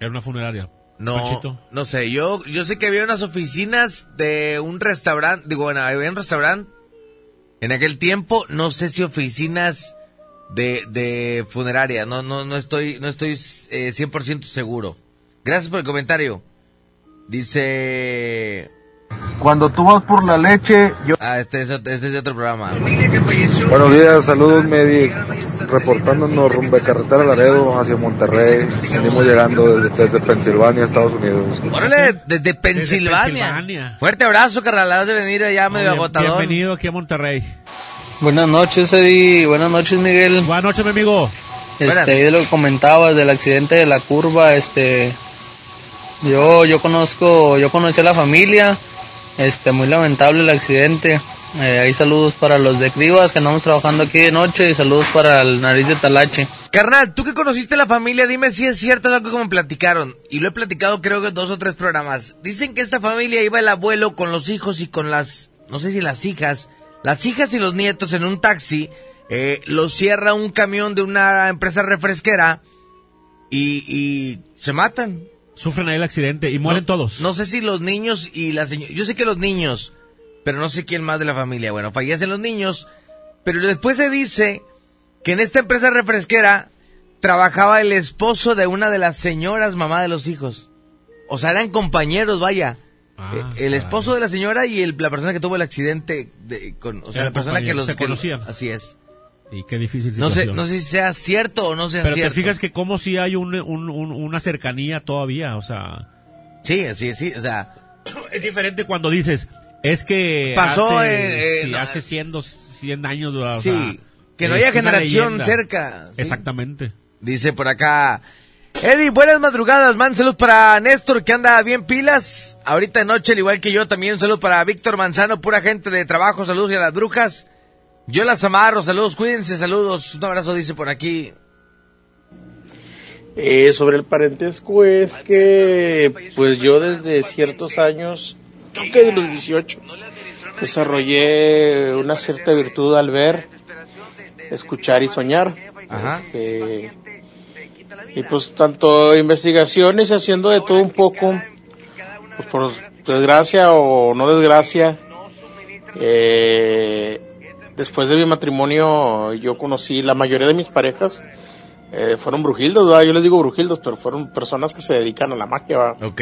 Era una funeraria. No, Panchito. no sé, yo, yo sé que había unas oficinas de un restaurante, digo, bueno, había un restaurante en aquel tiempo, no sé si oficinas de, de funeraria, no, no, no estoy, no estoy eh, 100% seguro. Gracias por el comentario. Dice... Cuando tú vas por la leche, yo... Ah, este es, este es de otro programa. Buenos días, saludos Medi, reportándonos rumbo de carretera Laredo hacia Monterrey. Venimos llegando desde, desde Pensilvania, Estados Unidos. Órale, desde Pensilvania. Pensilvania. Fuerte abrazo, carnal, has de venir allá medio Bien- agotador. Bienvenido aquí a Monterrey. Buenas noches, Eddie. Buenas noches, Miguel. Buenas noches, mi amigo. Este, ahí de lo que comentabas del accidente de la curva, este, yo, yo conozco, yo conocí a la familia, este, muy lamentable el accidente. Eh, ahí saludos para los de Cribas que andamos trabajando aquí de noche y saludos para el nariz de Talache. Carnal, tú que conociste la familia, dime si es cierto lo que me platicaron. Y lo he platicado creo que dos o tres programas. Dicen que esta familia iba el abuelo con los hijos y con las, no sé si las hijas, las hijas y los nietos en un taxi. Eh, los cierra un camión de una empresa refresquera y, y se matan. Sufren ahí el accidente y mueren todos. No sé si los niños y la señora, yo sé que los niños, pero no sé quién más de la familia. Bueno, fallecen los niños, pero después se dice que en esta empresa refresquera trabajaba el esposo de una de las señoras mamá de los hijos. O sea, eran compañeros, vaya. Ah, Eh, el esposo de la señora y el- la persona que tuvo el accidente, de, con, o sea, la persona que los que- así es. Y qué difícil No sé, situación. no sé si sea cierto o no sea Pero cierto. te fijas que como si hay un, un- un- una cercanía todavía, o sea... Sí, sí, sí, o sea... (coughs) Es diferente cuando dices, es que Pasó, hace, eh, eh, sí, no, hace 100, dos- 100 años, o Sí, que no haya generación cerca. sí. Exactamente. Dice por acá. Eddie, buenas madrugadas, man. Saludos para Néstor, que anda bien pilas. Ahorita de noche, al igual que yo, también un saludo para Víctor Manzano, pura gente de trabajo. Saludos y a las brujas. Yo las amarro. Saludos, cuídense, saludos. Un abrazo, dice por aquí. Eh, sobre el parentesco es que, pues yo desde ciertos años, creo que de los 18, desarrollé una cierta virtud al ver, escuchar y soñar. Este, y pues tanto investigaciones haciendo de todo un poco, pues por desgracia o no desgracia, eh, después de mi matrimonio yo conocí la mayoría de mis parejas, eh, fueron brujildos, ¿verdad? yo les digo brujildos, pero fueron personas que se dedican a la magia, ¿verdad? Ok.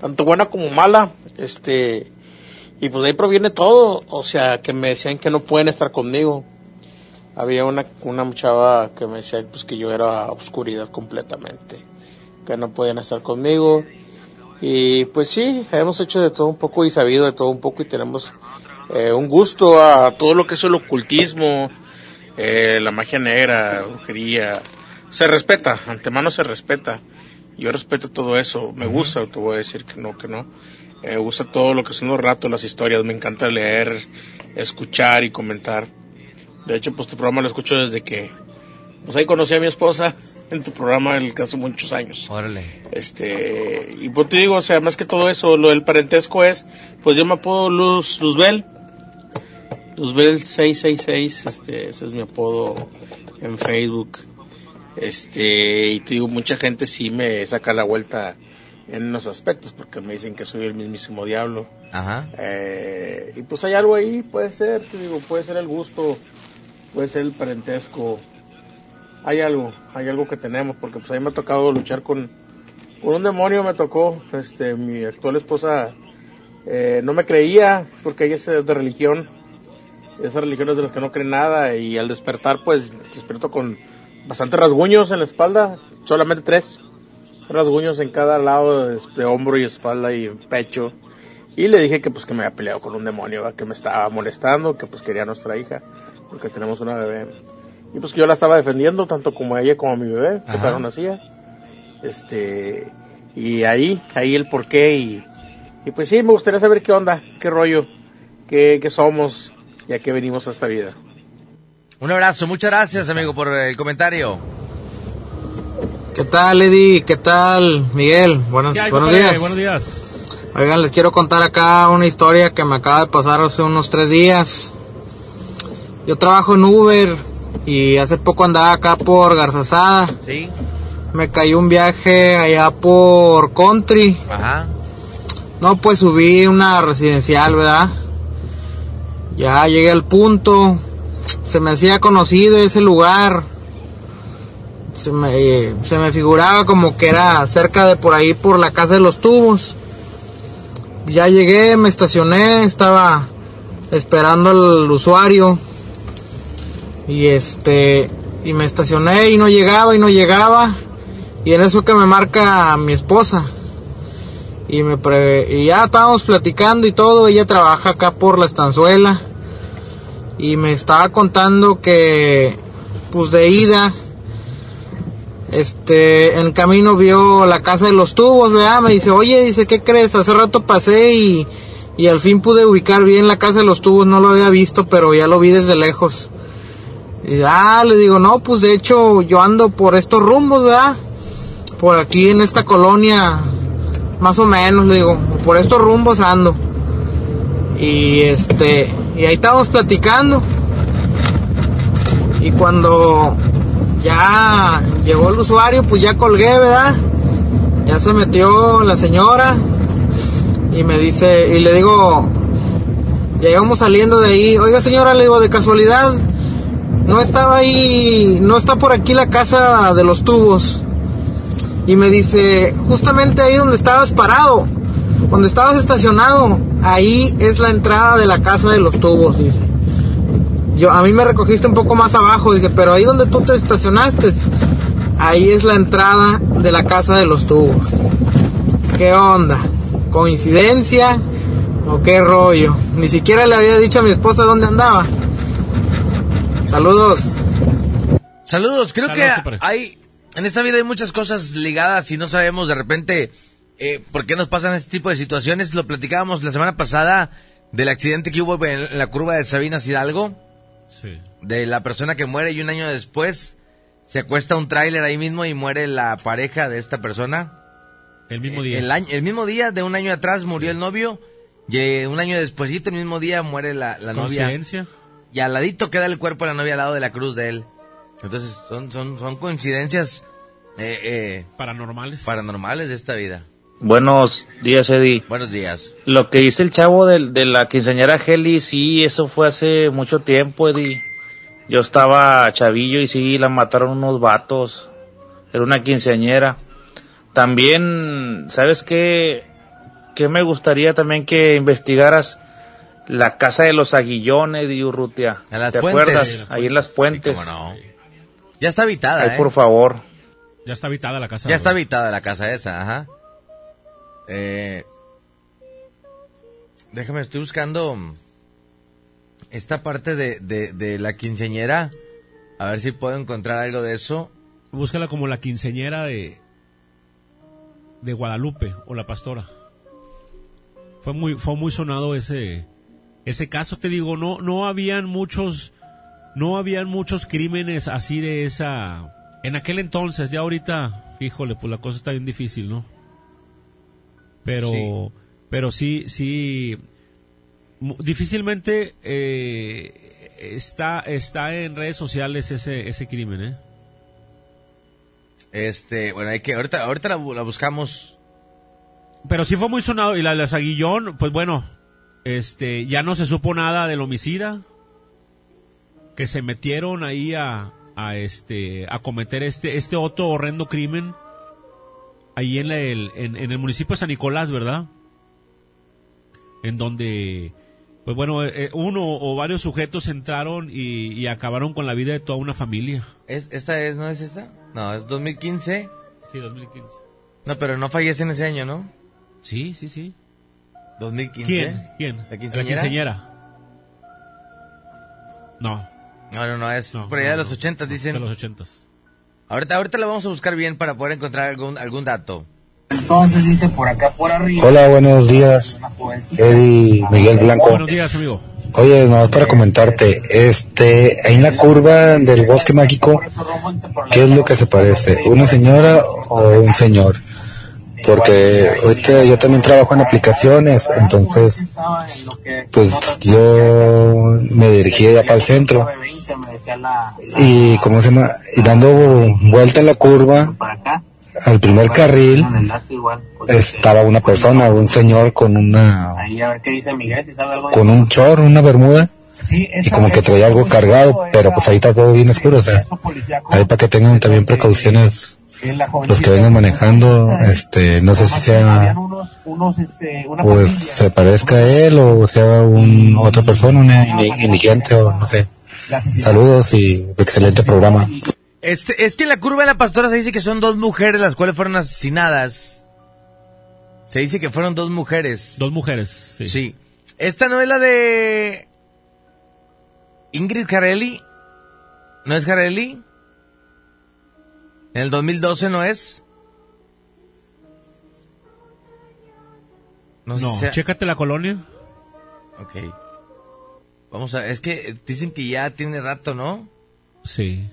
tanto buena como mala, este, y pues de ahí proviene todo, o sea, que me decían que no pueden estar conmigo. había una, una chava que me decía pues que yo era obscuridad completamente, que no podían estar conmigo. Y pues sí, hemos hecho de todo un poco y sabido de todo un poco y tenemos eh, un gusto a todo lo que es el ocultismo, eh, la magia negra, brujería. Se respeta, antemano se respeta. Yo respeto todo eso, me gusta, te voy a decir que no, que no. Me gusta todo lo que son los ratos, las historias, me encanta leer, escuchar y comentar. De hecho, pues tu programa lo escucho desde que, pues ahí conocí a mi esposa (laughs) en tu programa el hace muchos años. Órale. Este, y pues te digo, o sea, más que todo eso, lo del parentesco es, pues yo me apodo Luz, Luzbel. Luzbel 666, este, ese es mi apodo en Facebook. Este, y te digo, mucha gente sí me saca la vuelta en unos aspectos, porque me dicen que soy el mismísimo diablo. Ajá. Eh, y pues hay algo ahí, puede ser, te digo, puede ser el gusto, puede ser el parentesco. Hay algo, hay algo que tenemos, porque pues a mí me ha tocado luchar con, con un demonio, me tocó, este, mi actual esposa eh, no me creía, porque ella es de religión, esas religiones de las que no creen nada, y al despertar pues despierto con bastantes rasguños en la espalda, solamente tres rasguños en cada lado de, de hombro y espalda y pecho. Y le dije que pues que me había peleado con un demonio, ¿verdad? que me estaba molestando, que pues quería a nuestra hija, porque tenemos una bebé. Y pues que yo la estaba defendiendo, tanto como a ella como a mi bebé, que Ajá. no nacía. Este, y ahí, ahí el porqué y, y pues sí, me gustaría saber qué onda, qué rollo, qué, qué somos, ya que venimos a esta vida. Un abrazo, muchas gracias, amigo, por el comentario. ¿Qué tal, Eddie? ¿Qué tal, Miguel? Buenos, ¿Qué hay, buenos compadre? días. Buenos días. Oigan, les quiero contar acá una historia que me acaba de pasar hace unos tres días. Yo trabajo en Uber y hace poco andaba acá por Garzazada. Sí. Me cayó un viaje allá por Country. Ajá. No, pues subí una residencial, ¿verdad? Ya llegué al punto. Se me hacía conocido ese lugar. Se me, eh, se me figuraba como que era cerca de por ahí, por la casa de los tubos. Ya llegué, me estacioné, estaba esperando al usuario. Y este, y me estacioné y no llegaba y no llegaba. Y en eso que me marca mi esposa y me pre- y ya estábamos platicando y todo ella trabaja acá por la estanzuela y me estaba contando que pues de ida este en camino vio la casa de los tubos ¿verdad? me dice oye dice qué crees hace rato pasé y y al fin pude ubicar bien la casa de los tubos no lo había visto pero ya lo vi desde lejos y ah le digo no pues de hecho yo ando por estos rumbos ¿verdad? por aquí en esta colonia más o menos, le digo, por estos rumbos ando. Y este, y ahí estábamos platicando. Y cuando ya llegó el usuario, pues ya colgué, ¿verdad? Ya se metió la señora y me dice, y le digo, ya íbamos saliendo de ahí, oiga señora, le digo, de casualidad, no estaba ahí, no está por aquí la casa de los tubos. Y me dice, justamente ahí donde estabas parado, donde estabas estacionado, ahí es la entrada de la casa de los tubos, dice. Yo, a mí me recogiste un poco más abajo, dice, pero ahí donde tú te estacionaste, ahí es la entrada de la casa de los tubos. ¿Qué onda? ¿Coincidencia? ¿O qué rollo? Ni siquiera le había dicho a mi esposa dónde andaba. Saludos. Saludos, creo Saludos, que hay, en esta vida hay muchas cosas ligadas y no sabemos de repente eh, por qué nos pasan este tipo de situaciones. Lo platicábamos la semana pasada del accidente que hubo en, la curva de Sabinas Hidalgo, Sí. de la persona que muere y un año después se acuesta un tráiler ahí mismo y muere la pareja de esta persona. El mismo día. El, año, el mismo día de un año atrás murió el novio y eh, un año despuesito, el mismo día muere la, la novia. Y al ladito queda el cuerpo de la novia al lado de la cruz de él. Entonces son, son, son coincidencias eh, eh, Paranormales. paranormales de esta vida. Buenos días, Eddie. Buenos días. Lo que dice el chavo del- de, la quinceañera Heli, sí, eso fue hace mucho tiempo, Eddie. Yo estaba chavillo y sí, la mataron unos vatos. Era una quinceañera. También, ¿sabes qué? Que me gustaría también que investigaras la casa de los aguillones de Urrutia. En las ¿Te puentes. acuerdas? Ahí en las puentes. cómo no. Ya está habitada, Ay, ¿eh? por favor. Ya está habitada la casa. Ya está habitada la casa esa, ajá. Eh, déjame, estoy buscando esta parte de, de, la quinceañera. A ver si puedo encontrar algo de eso. Búscala como la quinceñera de de Guadalupe o la pastora. Fue muy fue muy sonado ese ese caso, te digo, no no habían muchos no habían muchos crímenes así de esa en aquel entonces, ya ahorita, híjole, pues la cosa está bien difícil, ¿no? Pero Sí. pero sí sí difícilmente eh, está está en redes sociales ese ese crimen, ¿eh? Este, bueno, hay que, ahorita, ahorita la, bu- la buscamos. Pero sí fue muy sonado. Y la de los Aguillón, pues bueno, este, ya no se supo nada del homicida. Que se metieron ahí a, a este, a cometer este, este otro horrendo crimen. Ahí en, la- el, en, en el municipio de San Nicolás, ¿verdad? En donde, pues bueno, eh, uno o varios sujetos entraron y, y acabaron con la vida de toda una familia. ¿Es, ¿Esta es, no es esta? No, es 2015. Sí, 2015. No, pero no fallece en ese año, ¿no? Sí, sí, sí. 2015. ¿Quién? ¿Quién? ¿La La quinceañera? quinceañera. No. No, no, no, es No, por allá no, de los no. 80, dicen. De los 80. Ahorita, ahorita la vamos a buscar bien para poder encontrar algún, algún dato. Entonces dice por acá por arriba. Hola, buenos días. Eddie Miguel Blanco. Buenos días, amigo. Oye, nomás para comentarte, este, ahí en la curva del bosque mágico, ¿qué es lo que se parece? ¿Una señora o un señor? Porque ahorita yo también trabajo en aplicaciones, entonces, pues yo me dirigí allá para el centro y, ¿cómo se llama? Y dando vuelta en la curva, al primer carril, estaba una persona, un señor con una con un chor, una bermuda, y como que traía algo cargado, pero pues ahí está todo bien oscuro, o sea, ahí para que tengan también precauciones los que vengan manejando, este, no sé si sea, este, una pues se parezca a él o sea un, otra persona, un indi- indigente o no sé. Saludos y excelente programa. Este, es que en la curva de la pastora se dice que son dos mujeres las cuales fueron asesinadas. Se dice que fueron dos mujeres. Dos mujeres, sí. Sí. Esta no es la de Ingrid Carelli. ¿No es Carelli? En el 2012 no es. No, sé si sea- chécate la colonia. Ok. Vamos a, es que dicen que ya tiene rato, ¿no? Sí.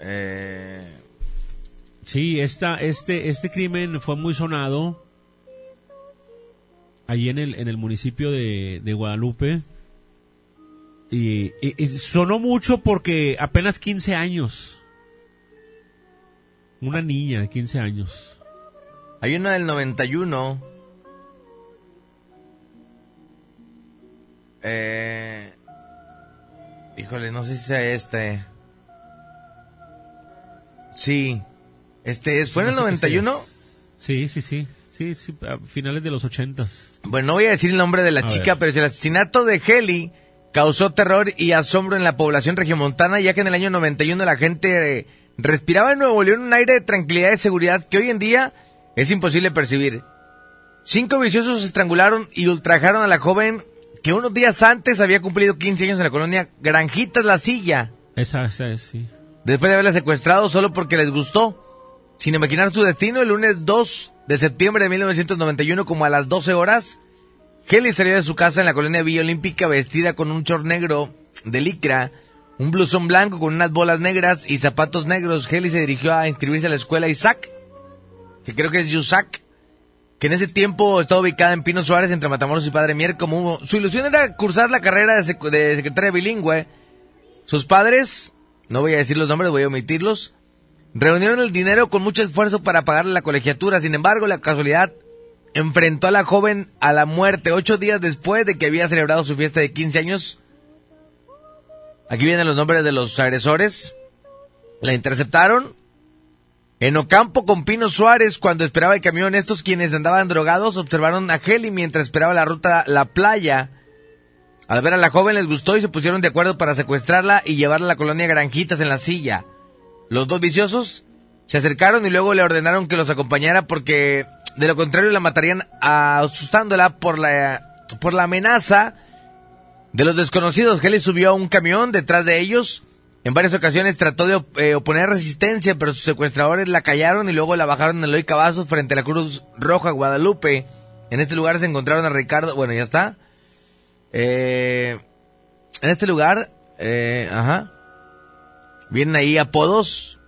Eh, Sí, esta, este, este crimen fue muy sonado ahí en el, en el municipio de, de Guadalupe. Y, y- y sonó mucho porque apenas 15 años. Una niña de 15 años. hay una del 91. Eh, híjole, no sé si sea este. Sí. Este es, ¿fue en el No sé qué 91? Sí, sí, sí. Sí, sí, a finales de los ochentas. Bueno, no voy a decir el nombre de la A chica, ver. pero es el asesinato de Heli causó terror y asombro en la población regiomontana, ya que en el año 91 la gente respiraba en Nuevo León un aire de tranquilidad y seguridad que hoy en día es imposible percibir. Cinco viciosos estrangularon y ultrajaron a la joven que unos días antes había cumplido 15 años en la colonia Granjitas La Silla, Esa, esa es, sí. después de haberla secuestrado solo porque les gustó. Sin imaginar su destino, el lunes 2 de septiembre de 1991, como a las 12 horas, Kelly salió de su casa en la colonia Villa Olímpica vestida con un short negro de licra, un blusón blanco con unas bolas negras y zapatos negros. Kelly se dirigió a inscribirse a la escuela Isaac, que creo que es Yusac, que en ese tiempo estaba ubicada en Pino Suárez entre Matamoros y Padre Mier. Como su ilusión era cursar la carrera de, de secretaria bilingüe, sus padres, no voy a decir los nombres, voy a omitirlos, reunieron el dinero con mucho esfuerzo para pagarle la colegiatura. Sin embargo, la casualidad enfrentó a la joven a la muerte ocho días después de que había celebrado su fiesta de 15 años. Aquí vienen los nombres de los agresores. La interceptaron en Ocampo con Pino Suárez cuando esperaba el camión. Estos quienes andaban drogados observaron a Heli mientras esperaba la ruta La Playa Al ver a la joven les gustó y se pusieron de acuerdo para secuestrarla y llevarla a la colonia Granjitas en la silla. Los dos viciosos se acercaron y luego le ordenaron que los acompañara porque de lo contrario la matarían asustándola por la, por la amenaza de los desconocidos. Kelly subió a un camión detrás de ellos. En varias ocasiones trató de eh, oponer resistencia, pero sus secuestradores la callaron y luego la bajaron en Eloy Cavazos frente a la Cruz Roja Guadalupe. En este lugar se encontraron a Ricardo. Bueno, ya está. Eh, en este lugar, eh, ajá. Vienen ahí apodos.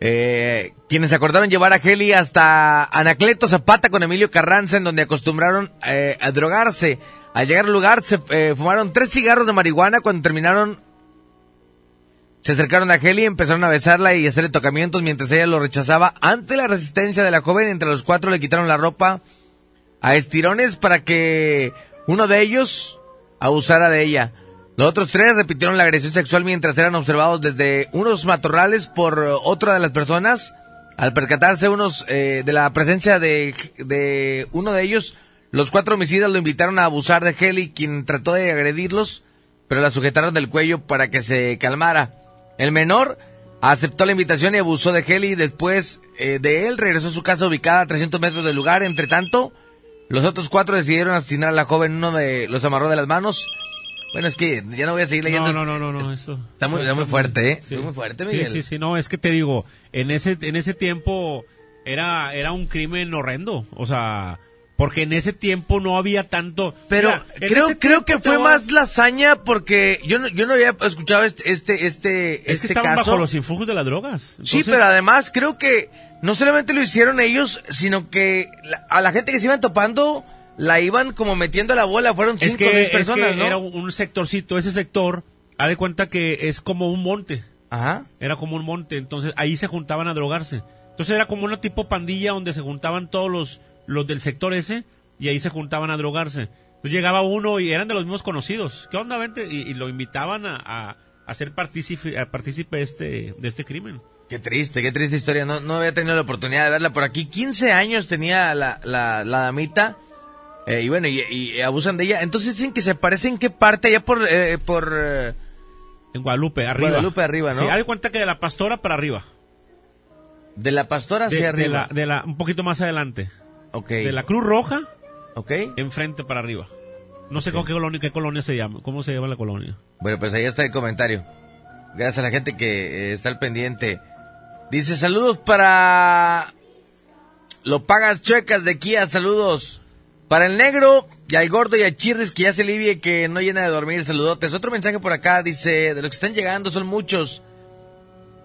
Eh, quienes acordaron llevar a Heli hasta Anacleto Zapata con Emilio Carranza, en donde acostumbraron eh, a drogarse. Al llegar al lugar, se eh, fumaron tres cigarros de marihuana. Cuando terminaron, se acercaron a Heli, empezaron a besarla y hacerle tocamientos mientras ella lo rechazaba. Ante la resistencia de la joven, entre los cuatro le quitaron la ropa a estirones para que uno de ellos abusara de ella. Los otros tres repitieron la agresión sexual mientras eran observados desde unos matorrales por otra de las personas. Al percatarse unos eh, de la presencia de, de uno de ellos, los cuatro homicidas lo invitaron a abusar de Heli, quien trató de agredirlos, pero la sujetaron del cuello para que se calmara. El menor aceptó la invitación y abusó de Heli. Después eh, de él, regresó a su casa ubicada a 300 metros del lugar. Entre tanto, los otros cuatro decidieron asesinar a la joven. Uno de los amarró de las manos. Bueno, es que ya no voy a seguir leyendo. No, no, no, no, no, eso. Está muy, está muy fuerte, ¿eh? Está muy fuerte, Miguel. Sí, sí, sí, no, es que te digo, en ese, en ese tiempo era, era un crimen horrendo, o sea, porque en ese tiempo no había tanto... Pero Mira, creo, creo que fue más la hazaña porque yo no, yo no había escuchado este, este, este, Es que este estaban caso. bajo los influjos de las drogas. Sí, pero además creo que no solamente lo hicieron ellos, sino que la- a la gente que se iban topando la iban como metiendo a la bola. Fueron es cinco que, o seis es personas, que ¿no? era un un sectorcito, ese sector, haz de cuenta que es como un monte. Ajá. Era como un monte, entonces ahí se juntaban a drogarse. Entonces era como una tipo pandilla donde se juntaban todos los, los del sector ese y ahí se juntaban a drogarse. Entonces llegaba uno y eran de los mismos conocidos. ¿Qué onda, vente? Y, y lo invitaban a, a, a ser partícipe, a partícipe este, de este crimen. Qué triste, qué triste historia. No, no había tenido la oportunidad de verla por aquí. 15 años tenía la, la, la damita. eh, y bueno, y, y abusan de ella. Entonces dicen que se parece en qué parte, allá por... eh, por eh, En Guadalupe, arriba. Guadalupe arriba, ¿no? Sí, de cuenta que de la pastora para arriba. de la pastora hacia De, de arriba. la, de la, un poquito más adelante. Ok. De la Cruz Roja. Ok. Enfrente para arriba. No sé con qué colonia, qué colonia se llama. ¿Cómo se llama la colonia? Bueno, pues ahí está el comentario. Gracias a la gente que eh, está al pendiente. Dice, saludos para... Lo pagas chuecas de Kia, saludos. Para el negro y al gordo y a Chirris que ya se alivie que no llena de dormir, saludotes. Otro mensaje por acá dice, de los que están llegando son muchos.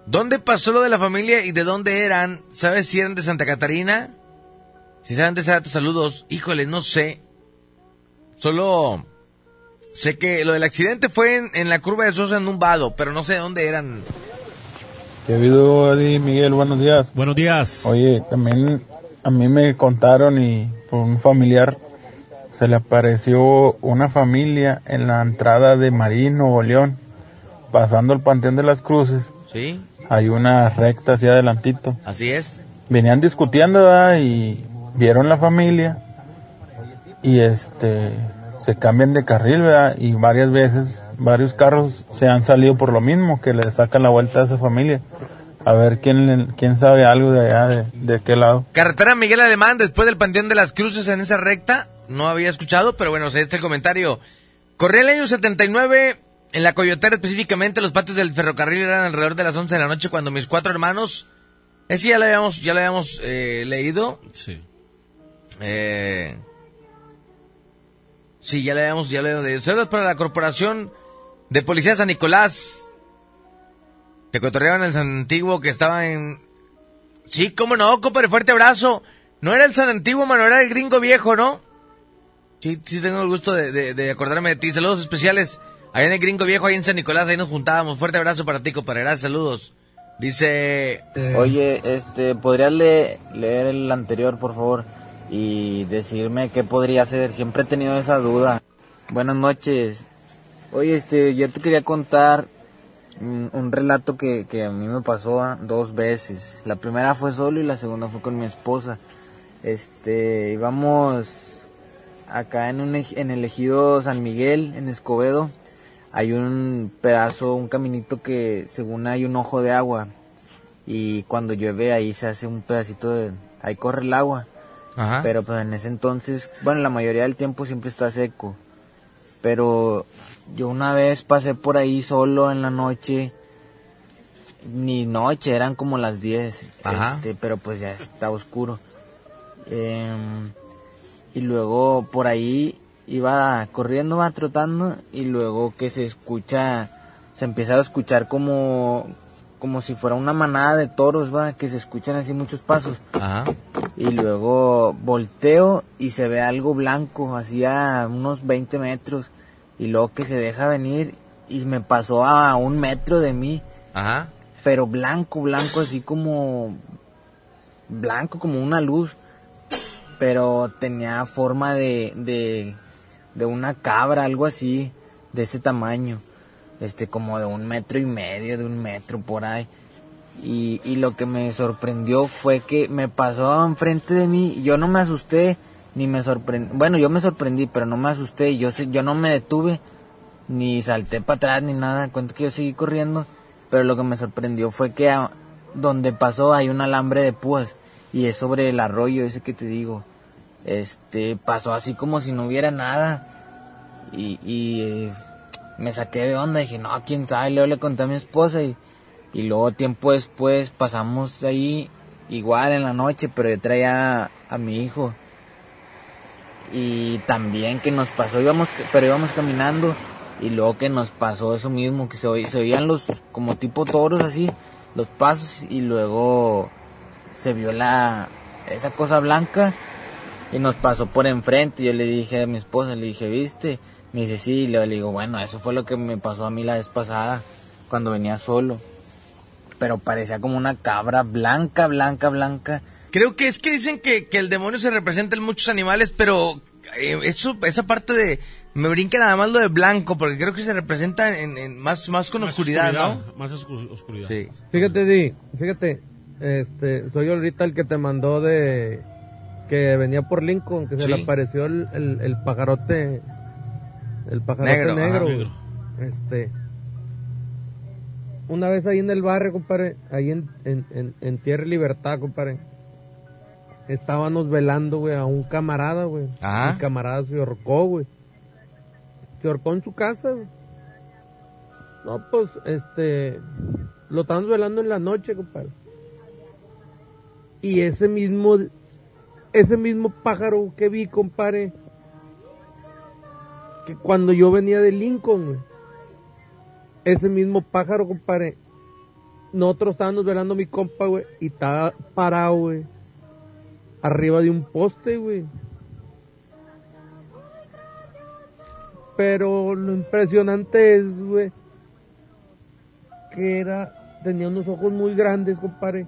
¿Dónde pasó lo de la familia y de dónde eran? ¿Sabes si eran de Santa Catarina? Si saben de ese dato, saludos. Híjole, no sé. Solo sé que lo del accidente fue en, en la curva de Sosa en un vado, pero no sé de dónde eran. ¿Qué ha habido, Eddie Miguel? Buenos días. Buenos días. Oye, también a mí me contaron y por un familiar se le apareció una familia en la entrada de Marín, Nuevo León, pasando el Panteón de las Cruces. Sí, Hay una recta hacia adelantito. así es. Venían discutiendo ¿verdad? y vieron la familia y este se cambian de carril ¿verdad? y varias veces varios carros se han salido por lo mismo que le sacan la vuelta a esa familia a ver quién le- quién sabe algo de allá de, de qué lado Carretera Miguel Alemán, después del Panteón de las Cruces en esa recta, no había escuchado, pero bueno, o sea, este el comentario. Corría el año 79, en la Coyotera específicamente, los patios del ferrocarril eran alrededor de las 11 de la noche cuando mis cuatro hermanos, ese ya lo habíamos, ya lo habíamos eh, leído. Sí. Eh, sí, ya le habíamos, ya le habíamos leído. Saludos para la Corporación de Policía San Nicolás. Te cotorreaban el San Antiguo que estaba en... Sí, cómo no, compadre, fuerte abrazo. No era el San Antiguo, mano, era el gringo viejo, ¿no? Sí, sí tengo el gusto de, de- de acordarme de ti. Saludos especiales. Allá en el gringo viejo, ahí en San Nicolás, ahí nos juntábamos. Fuerte abrazo para ti, compadre. Gracias, saludos. Dice... Oye, este, ¿podrías le- leer el anterior, por favor? Y decirme qué podría ser. Siempre he tenido esa duda. Buenas noches. Oye, este, yo te quería contar un relato que, que a mí me pasó dos veces. La primera fue solo y la segunda fue con mi esposa. Este, íbamos acá en, un, en el ejido San Miguel, en Escobedo, hay un pedazo, un caminito que según hay un ojo de agua. Y cuando llueve ahí se hace un pedacito de... Ahí corre el agua. Ajá. Pero pues en ese entonces, bueno, la mayoría del tiempo siempre está seco. Pero yo una vez pasé por ahí solo en la noche. Ni noche, eran como las 10. Ajá. Este, pero pues ya está oscuro. Em, y luego por ahí iba corriendo, va trotando. Y luego que se escucha, se empieza a escuchar como, como si fuera una manada de toros, va, que se escuchan así muchos pasos. Ajá. Y luego volteo y se ve algo blanco, así a unos 20 metros. Y luego que se deja venir y me pasó a un metro de mí. Ajá. Pero blanco, blanco, así como... Blanco como una luz. Pero tenía forma de, de, de una cabra, algo así, de ese tamaño. Este, como de un metro y medio, de un metro por ahí. Y, y lo que me sorprendió fue que me pasó enfrente de mí, yo no me asusté, ni me sorprendí, bueno, yo me sorprendí, pero no me asusté, yo, yo no me detuve, ni salté para atrás, ni nada, cuento que yo seguí corriendo, pero lo que me sorprendió fue que donde pasó hay un alambre de púas, y es sobre el arroyo ese que te digo, este, pasó así como si no hubiera nada, y, y eh, me saqué de onda, dije, no, quién sabe, luego le conté a mi esposa, y y luego tiempo después pasamos ahí igual en la noche, pero yo traía a mi hijo. Y también que nos pasó, íbamos, pero íbamos caminando y luego que nos pasó eso mismo, que se, se oían los como tipo toros así, los pasos y luego se vio la esa cosa blanca y nos pasó por enfrente. Yo le dije a mi esposa, le dije, ¿viste? Me dice, sí, y luego le digo, bueno, eso fue lo que me pasó a mí la vez pasada cuando venía solo pero parecía como una cabra blanca, blanca, blanca. Creo que es que dicen que, que el demonio se representa en muchos animales, pero eh, eso, esa parte de... Me brinca nada más lo de blanco, porque creo que se representa en, en más, más con oscuridad, ¿no? Más oscu- oscuridad. Sí. Fíjate, Di, fíjate, este, soy ahorita el que te mandó de que venía por Lincoln, que se Sí. le apareció el, el, el pajarote, el pajarote Negro, negro. ajá. güey. Negro. Este, una vez ahí en el barrio, compadre, ahí en, en, en, en Tierra y Libertad, compadre, estábamos velando, güey, a un camarada, güey. Ajá. Mi camarada se ahorcó, güey. Se ahorcó en su casa, güey. No, pues, este, lo estábamos velando en la noche, compadre. Y ese mismo, ese mismo pájaro que vi, compadre, que cuando yo venía de Lincoln, ese mismo pájaro, compadre, nosotros estábamos velando a mi compa, güey, y estaba parado, güey, arriba de un poste, güey. Pero lo impresionante es, güey, que era, tenía unos ojos muy grandes, compadre.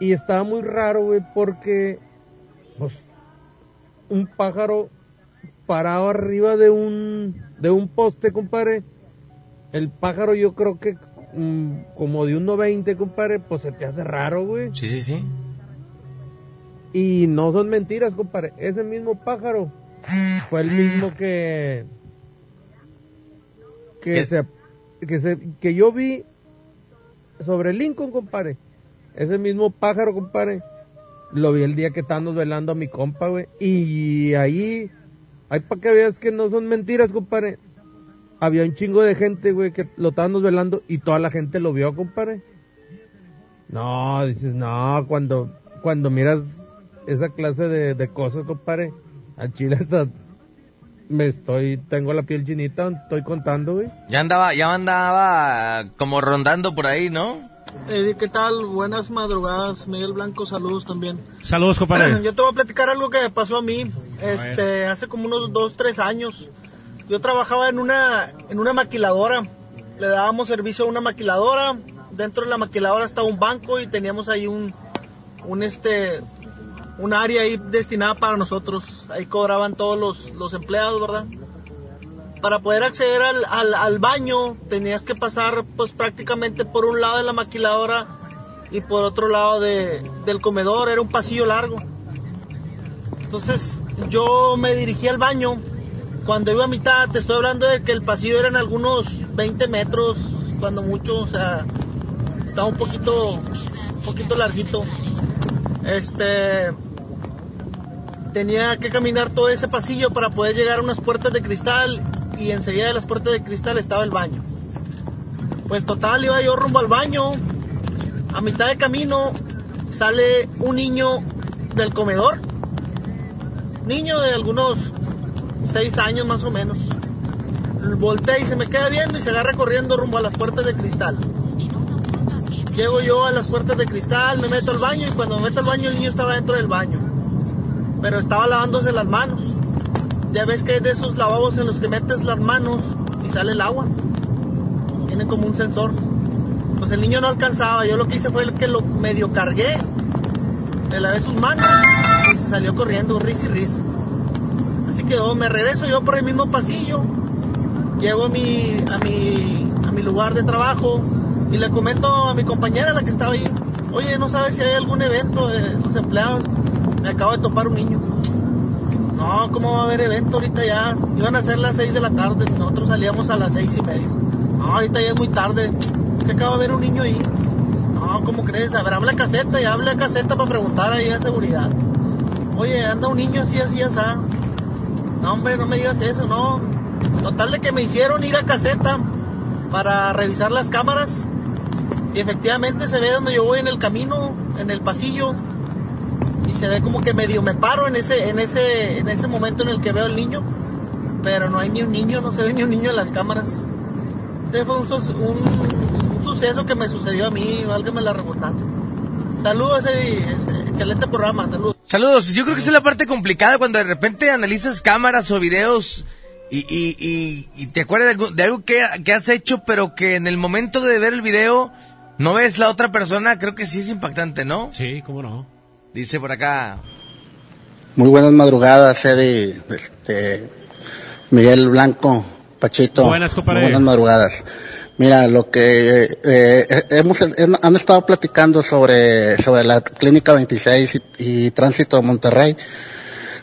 Y estaba muy raro, güey, porque, pues, un pájaro parado arriba de un, de un poste, compadre. El pájaro yo creo que mm, como de un 1.20, compadre, pues se te hace raro, güey. Sí, sí, sí. Y no son mentiras, compadre. Ese mismo pájaro fue el mismo que que se que se que yo vi sobre Lincoln, compadre. Ese mismo pájaro, compadre. Lo vi el día que estábamos velando a mi compa, güey. Y ahí, ahí para que veas que no son mentiras, compadre. Había un chingo de gente, güey, que lo estábamos velando y toda la gente lo vio, compadre. No, dices, no, cuando, cuando miras esa clase de, de cosas, compadre, al chile hasta me estoy, tengo la piel chinita, estoy contando, güey. Ya andaba, ya andaba como rondando por ahí, ¿no? Eddie, ¿qué tal? Buenas madrugadas. Miguel Blanco, saludos también. Saludos, compadre. (clears throat) Yo te voy a platicar algo que me pasó a mí este, hace como unos dos, tres años. Yo trabajaba en una, en una maquiladora. Le dábamos servicio a una maquiladora. Dentro de la maquiladora estaba un banco y teníamos ahí un, un este, un área ahí destinada para nosotros. Ahí cobraban todos los, los empleados, ¿verdad? Para poder acceder al, baño tenías que pasar pues prácticamente por un lado de la maquiladora y por otro lado de, del comedor. Era un pasillo largo. Entonces yo me dirigí al baño. Cuando iba a mitad, te estoy hablando de que el pasillo eran algunos 20 metros, cuando mucho, o sea, estaba un poquito, un poquito larguito. Este, tenía que caminar todo ese pasillo para poder llegar a unas puertas de cristal y enseguida de las puertas de cristal estaba el baño. Pues total, iba yo rumbo al baño. A mitad de camino sale un niño del comedor. Niño de algunos 6 años más o menos. Voltea y se me queda viendo y se agarra corriendo rumbo a las puertas de cristal. Llego yo a las puertas de cristal, me meto al baño y cuando me meto al baño el niño estaba dentro del baño. Pero estaba lavándose las manos. Ya ves que es de esos lavabos en los que metes las manos y sale el agua. Tiene como un sensor. Pues el niño no alcanzaba. Yo lo que hice fue que lo medio cargué. Le lavé sus manos y se salió corriendo, risa y risa. Así quedó. Me regreso yo por el mismo pasillo. Llego a mi, a mi, a mi lugar de trabajo y le comento a mi compañera, la que estaba ahí, oye, ¿no sabes si hay algún evento de los empleados? Me acabo de topar un niño. No, ¿cómo va a haber evento ahorita ya? Iban a ser las 6 de la tarde, nosotros salíamos a las seis y media. No, ahorita ya es muy tarde. Es que acaba de ver un niño ahí. No, ¿cómo crees? A ver, habla a caseta y habla a caseta para preguntar ahí a seguridad. Oye, anda un niño así, así, así. No, hombre, no me digas eso, no. Total de que me hicieron ir a caseta para revisar las cámaras. Y efectivamente se ve donde yo voy en el camino, en el pasillo. Y se ve como que medio me paro en ese, en ese, en ese momento en el que veo al niño. Pero no hay ni un niño, no se ve ni un niño en las cámaras. Ese fue un, un- un suceso que me sucedió a mí, válgame la redundancia. Saludos, ese, ese excelente programa, saludos. Saludos. Yo creo que esa es la parte complicada cuando de repente analizas cámaras o videos y, y, y, y te acuerdas de algo, de algo que, que has hecho, pero que en el momento de ver el video no ves la otra persona. Creo que sí es impactante, ¿no? Sí, cómo no. Dice por acá. Muy buenas madrugadas, Eddie, este, Miguel Blanco, Pachito. Buenas, compadre. Muy buenas madrugadas. Mira, lo que eh, hemos hem- han estado platicando sobre sobre la clínica 26 y, y tránsito de Monterrey,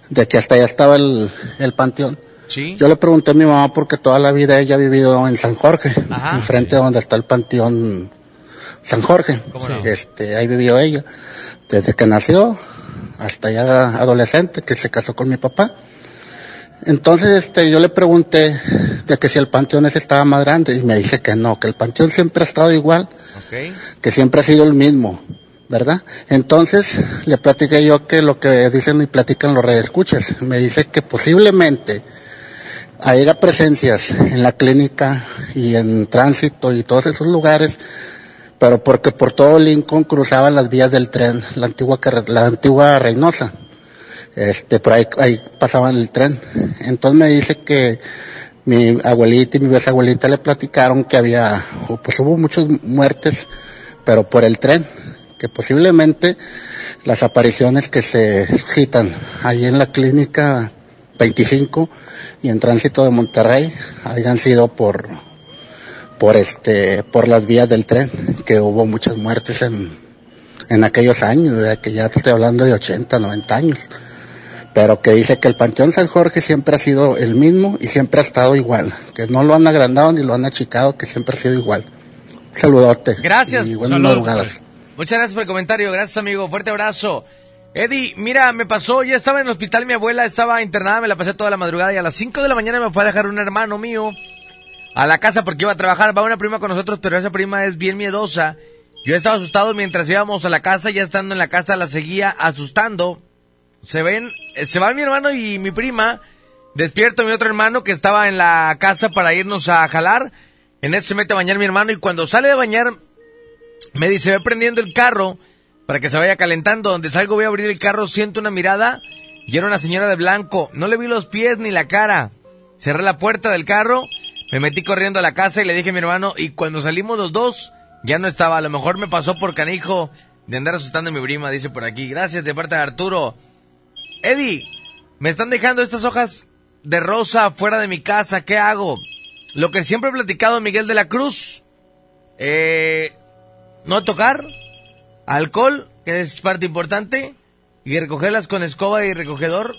de que hasta allá estaba el, el panteón. Sí. Yo le pregunté a mi mamá porque toda la vida ella ha vivido en San Jorge, Ajá. enfrente de donde está el panteón San Jorge. Este, ahí vivió ella desde que nació hasta ya adolescente, que se casó con mi papá. Entonces, este, yo le pregunté de que si el panteón ese estaba más grande y me dice que no, que el panteón siempre ha estado igual, que siempre ha sido el mismo, ¿verdad? Entonces, le platiqué yo que lo que dicen y platican los escuchas, me dice que posiblemente haya presencias en la clínica y en tránsito y todos esos lugares, pero porque por todo Lincoln cruzaban las vías del tren, la antigua la antigua Reynosa. Este, por ahí, ahí pasaban el tren. Entonces me dice que mi abuelita y mi bisabuelita le platicaron que había, pues hubo muchas muertes, pero por el tren, que posiblemente las apariciones que se suscitan ahí en la clínica 25 y en tránsito de Monterrey hayan sido por, por este, por las vías del tren, que hubo muchas muertes en, en aquellos años, de que ya te estoy hablando de 80, 90 años. Pero que dice que el Panteón San Jorge siempre ha sido el mismo y siempre ha estado igual, que no lo han agrandado ni lo han achicado, que siempre ha sido igual. Saludote. Gracias. Y buenas Saludos, madrugadas. Muchas gracias por el comentario, gracias amigo, fuerte abrazo. Eddie, mira, me pasó, ya estaba en el hospital, mi abuela estaba internada, me la pasé toda la madrugada y a las 5 de la mañana me fue a dejar un hermano mío a la casa porque iba a trabajar, va una prima con nosotros, pero esa prima es bien miedosa. Yo estaba asustado mientras íbamos a la casa, ya estando en la casa la seguía asustando. Se ven, eh, se va mi hermano y mi prima, despierto mi otro hermano que estaba en la casa para irnos a jalar. En eso se mete a bañar mi hermano y cuando sale de bañar me dice, ve prendiendo el carro para que se vaya calentando. Donde salgo voy a abrir el carro, siento una mirada y era una señora de blanco. No le vi los pies ni la cara. Cerré la puerta del carro, me metí corriendo a la casa y le dije a mi hermano, y cuando salimos los dos, ya no estaba. A lo mejor me pasó por canijo de andar asustando a mi prima, dice por aquí. Gracias de parte de Arturo. Eddie, me están dejando estas hojas de rosa fuera de mi casa, ¿qué hago? Lo que siempre he platicado Miguel de la Cruz, eh, no tocar, alcohol, que es parte importante, y recogerlas con escoba y recogedor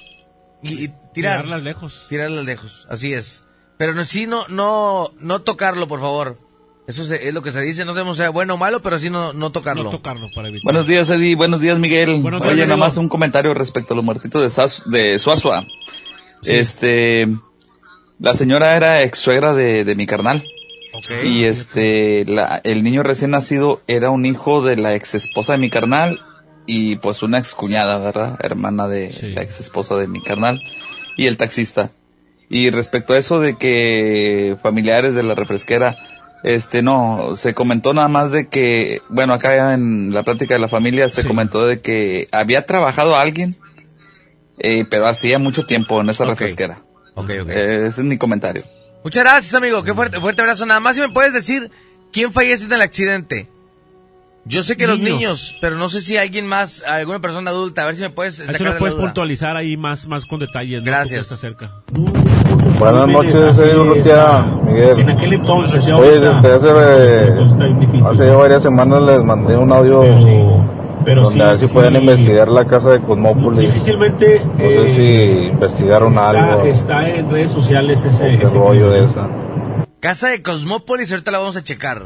y, y tirar. Tirarlas lejos. Tirarlas lejos, así es. Pero no, sí, no, no, no tocarlo, por favor. Eso se- es lo que se dice, no sabemos si sea bueno o malo, pero sí no, no tocarlo. No tocarlo para evitar. Buenos días, Eddie. Buenos días, Miguel. Buenos días, Oye, nada más un comentario respecto a los muertitos de, Sas- de Suazua. Este, la señora era ex suegra de, de mi carnal. Y este, la, el niño recién nacido era un hijo de la ex esposa de mi carnal y pues una ex cuñada, ¿verdad? Hermana de la ex esposa de mi carnal y el taxista. Y respecto a eso de que familiares de la refresquera, este no, se comentó nada más de que, bueno, acá en la plática de la familia se comentó de que había trabajado alguien, eh, pero hacía mucho tiempo en esa refresquera. Ok, ok. Eh, ese es mi comentario. Muchas gracias, amigo. Qué fuerte, fuerte abrazo. Nada más si me puedes decir quién fallece en el accidente. Yo sé que los Niños. niños, pero no sé si alguien más, alguna persona adulta. A ver si me puedes sacar Eso de lo la puedes duda. puntualizar ahí más, más con detalles. ¿no? Gracias. Tú cerca. Buenas noches, soy Urrutia, Miguel. En aquel entonces, ya Oye, desde hace, eh, hace ya varias semanas les mandé un audio pero donde sí, a ver si sí. pueden investigar la casa de Cosmópolis. Difícilmente No sé eh, si investigaron está, algo, está en redes sociales ese, ese rollo de eso. Casa de Cosmópolis, ahorita la vamos a checar.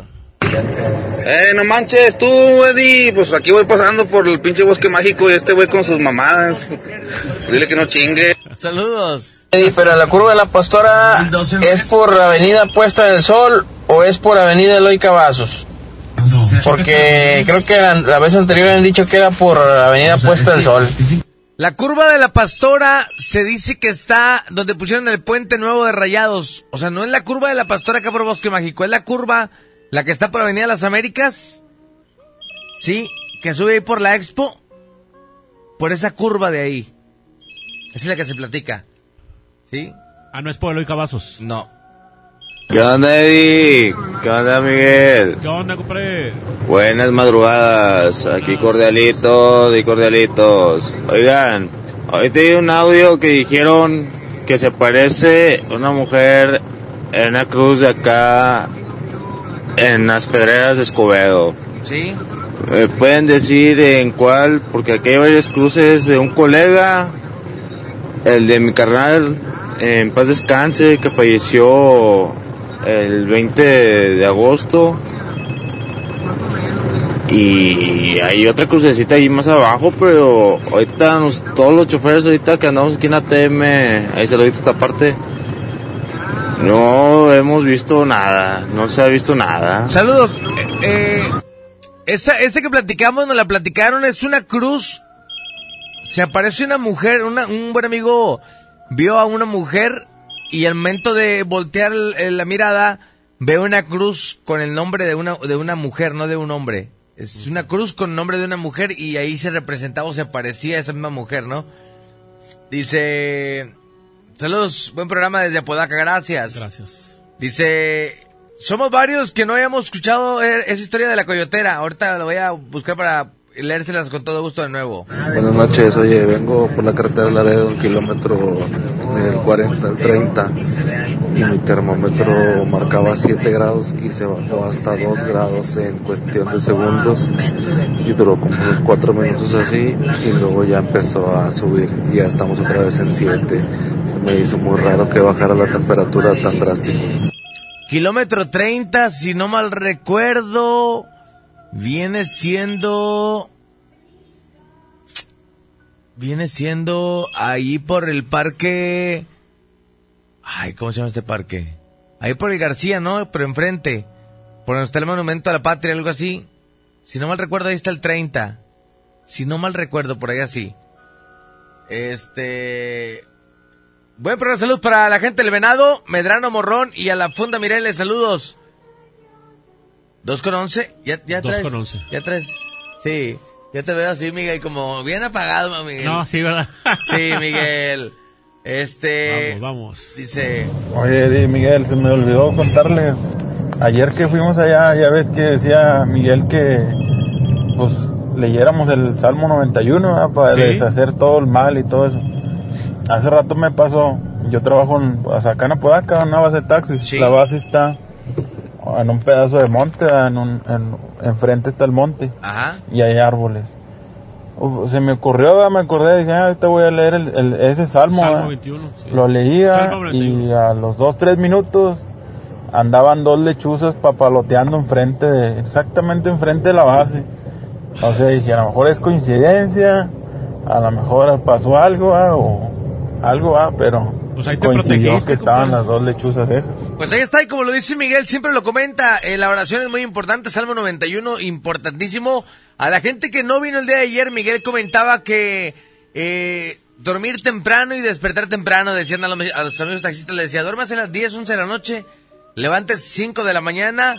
Eh, no manches, tú, Eddie, pues aquí voy pasando por el pinche bosque mágico y este güey con sus mamadas. Dile que no chingue. Saludos. Eddie, pero la curva de la pastora es por Avenida Puesta del Sol o es por Avenida Eloy Cavazos. Porque creo que la, la vez anterior han dicho que era por Avenida Puesta del Sol. La curva de la pastora se dice que está donde pusieron el puente nuevo de Rayados. O sea, no es la curva de la pastora acá por Bosque Mágico, es la curva, la que está por Avenida Las Américas. Sí, que sube ahí por la Expo. Por esa curva de ahí. Esa es la que se platica. ¿Sí? Ah, no es por Eloy Cavazos. No. ¿Qué onda, Eddie? ¿Qué onda, Miguel? ¿Qué onda, compadre? Buenas madrugadas, aquí cordialitos y cordialitos. Oigan, hoy te di un audio que dijeron que se parece una mujer en una cruz de acá en las pedreras de Escobedo. ¿Sí? ¿Me pueden decir en cuál? Porque aquí hay varias cruces de un colega, el de mi carnal, en paz descanse, que falleció el 20 de agosto. Y hay otra crucecita ahí más abajo, pero ahorita nos- todos los choferes ahorita que andamos aquí en ATM, ahí se lo esta parte, no hemos visto nada, no se ha visto nada. Saludos. Eh, eh, esa, esa que platicamos, nos la platicaron, es una cruz. Se aparece una mujer, una- un buen amigo vio a una mujer y al momento de voltear la mirada ve una cruz con el nombre de una, de una mujer, no de un hombre. Es una cruz con el nombre de una mujer y ahí se representaba o se parecía a esa misma mujer, ¿no? Dice, saludos, buen programa desde Apodaca, gracias. Gracias. Dice, somos varios que no habíamos escuchado eh, esa historia de la coyotera. Ahorita la voy a buscar para leérselas con todo gusto de nuevo. Buenas noches, oye, vengo por la carretera de Laredo, un kilómetro del 40 al 30 y mi termómetro marcaba 7 grados y se bajó hasta 2 grados en cuestión de segundos y duró como unos 4 minutos así y luego ya empezó a subir y ya estamos otra vez en 7. Se me hizo muy raro que bajara la temperatura tan drástico. Kilómetro 30, si no mal recuerdo, viene siendo... Viene siendo ahí por el parque... Ay, ¿cómo se llama este parque? Ahí por el García, ¿no? Pero enfrente. Por donde está el Monumento a la Patria, algo así. Si no mal recuerdo, ahí está el 30. Si no mal recuerdo, por ahí así. Este... Buen programa, saludos para la gente del Venado, Medrano Morrón y a la Funda Mireles, saludos. Dos con once, ya, ya Dos traes. con once. Ya traes, sí. Ya te veo así, Miguel, como bien apagado, Miguel. No, sí, ¿verdad? (laughs) Sí, Miguel. Este. Vamos, vamos. Dice. Oye, Miguel, se me olvidó contarles. Ayer que fuimos allá, ya ves que decía Miguel que pues leyéramos el Salmo 91 ¿verdad? para Sí. deshacer todo el mal y todo eso. Hace rato me pasó, yo trabajo en, acá en Apodaca, una base de taxis. La base está en un pedazo de monte, en un, en, enfrente está el monte Ajá. y hay árboles. uh, se me ocurrió, ¿verdad? me acordé, dije, ah, ahorita voy a leer el, el- ese salmo. Salmo ¿verdad? 21, sí. Lo leía Salmo y a los dos, tres minutos andaban dos lechuzas papaloteando enfrente, de, exactamente enfrente de la base. O sea, dije, a lo mejor es coincidencia, a lo mejor pasó algo, ¿verdad? o algo, ¿verdad? pero Pues ahí te coincidió protegiste, que estaban compadre. las dos lechuzas esas. Pues ahí está, y como lo dice Miguel, siempre lo comenta, eh, la oración es muy importante, Salmo 91, importantísimo. A la gente que no vino el día de ayer, Miguel comentaba que eh, dormir temprano y despertar temprano, decían a los, a los amigos taxistas, le decía, duermas a las 10, 11 de la noche, levantes 5 de la mañana,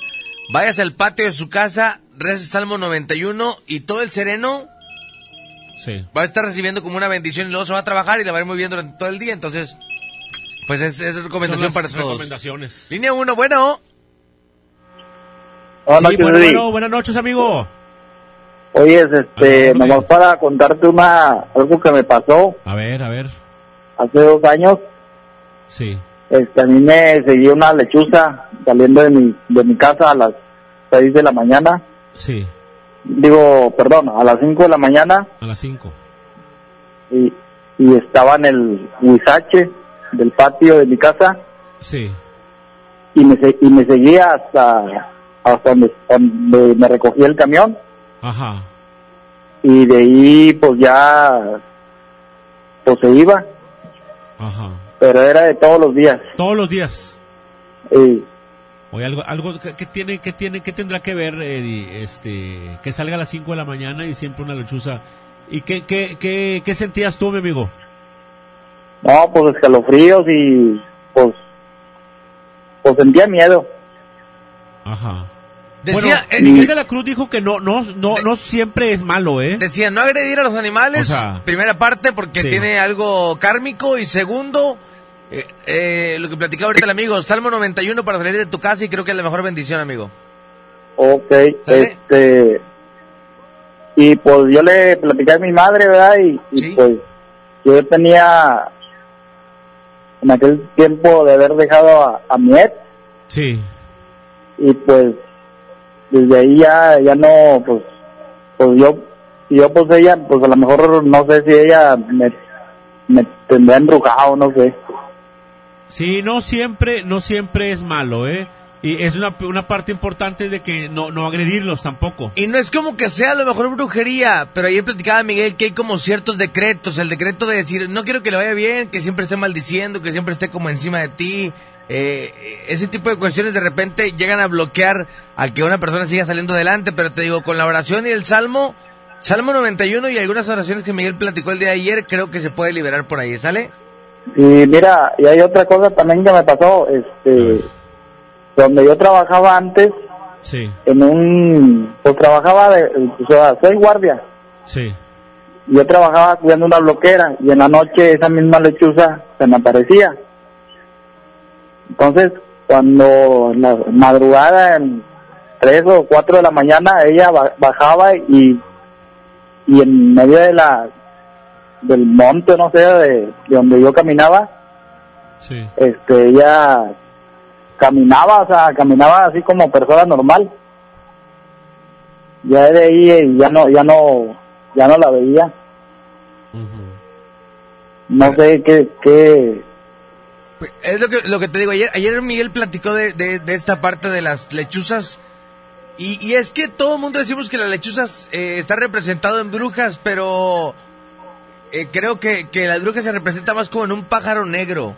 vayas al patio de su casa, reces Salmo 91 y todo el sereno Sí. va a estar recibiendo como una bendición y luego se va a trabajar y le va a ir muy bien durante todo el día, entonces, pues es, es recomendación Son para todos. recomendaciones. Línea 1, bueno. Sí, bueno, bueno, buenas noches, amigo. Oye, este, nomás para contarte una, algo que me pasó A ver, a ver. hace dos años, Sí. este, a mí me seguía una lechuza saliendo de mi, de mi casa a las seis de la mañana, Sí, digo, perdón, a las cinco de la mañana, a las 5. y, y estaba en el huizache del patio de mi casa, Sí. y me, y me seguía hasta, hasta donde, donde me recogía el camión, Ajá. y de ahí pues ya, pues se iba, Ajá. pero era de todos los días. Todos los días. Y Oye, algo, algo que, que tiene, que tiene, que tendrá que ver, Eddie, este, que salga a las 5 de la mañana y siempre una lechuza. ¿Y qué, qué, qué, qué sentías tú, mi amigo? No, pues escalofríos y pues, pues sentía miedo. Ajá. Decía, bueno, Miguel de la Cruz dijo que no, no, no, no siempre es malo, ¿eh? Decía, no agredir a los animales, O sea, primera parte, porque sí. tiene algo kármico, y segundo, eh, eh, lo que platicaba ahorita el amigo, Salmo 91 para salir de tu casa, y creo que es la mejor bendición, amigo. Ok, este, y pues yo le platicé a mi madre, ¿verdad? Y, y, pues yo tenía en aquel tiempo de haber dejado a, a mi ex Sí. y pues desde ahí ya, ya no, pues, pues yo, yo pues ella, pues a lo mejor no sé si ella me, me tendría embrujado, no sé. Sí, no siempre, no siempre es malo, ¿eh? Y es una, una parte importante de que no, no agredirlos tampoco. Y no es como que sea a lo mejor brujería, pero ayer platicaba Miguel que hay como ciertos decretos, el decreto de decir, no quiero que le vaya bien, que siempre esté maldiciendo, que siempre esté como encima de ti, eh, ese tipo de cuestiones de repente llegan a bloquear a que una persona siga saliendo adelante, pero te digo, con la oración y el salmo, Salmo 91 y algunas oraciones que Miguel platicó el día de ayer, creo que se puede liberar por ahí, ¿sale? Y mira, y hay otra cosa también que me pasó, este, donde yo trabajaba antes, Sí, en un, pues trabajaba de, o sea, soy guardia, sí. yo trabajaba cuidando una bloquera, y en la noche esa misma lechuza se me aparecía. Entonces, cuando en la madrugada, en tres o cuatro de la mañana, ella ba- bajaba y, y en medio de la, del monte, no sé, de, de donde yo caminaba, Sí. este, ella caminaba, o sea, caminaba así como persona normal. Ya de ahí eh, ya no, ya no, ya no la veía. No sé qué, qué, Es lo que, lo que te digo, ayer, ayer Miguel platicó de, de, de esta parte de las lechuzas. Y, y es que todo el mundo decimos que las lechuzas eh, está representado en brujas, pero eh, creo que, que las brujas se representa más como en un pájaro negro.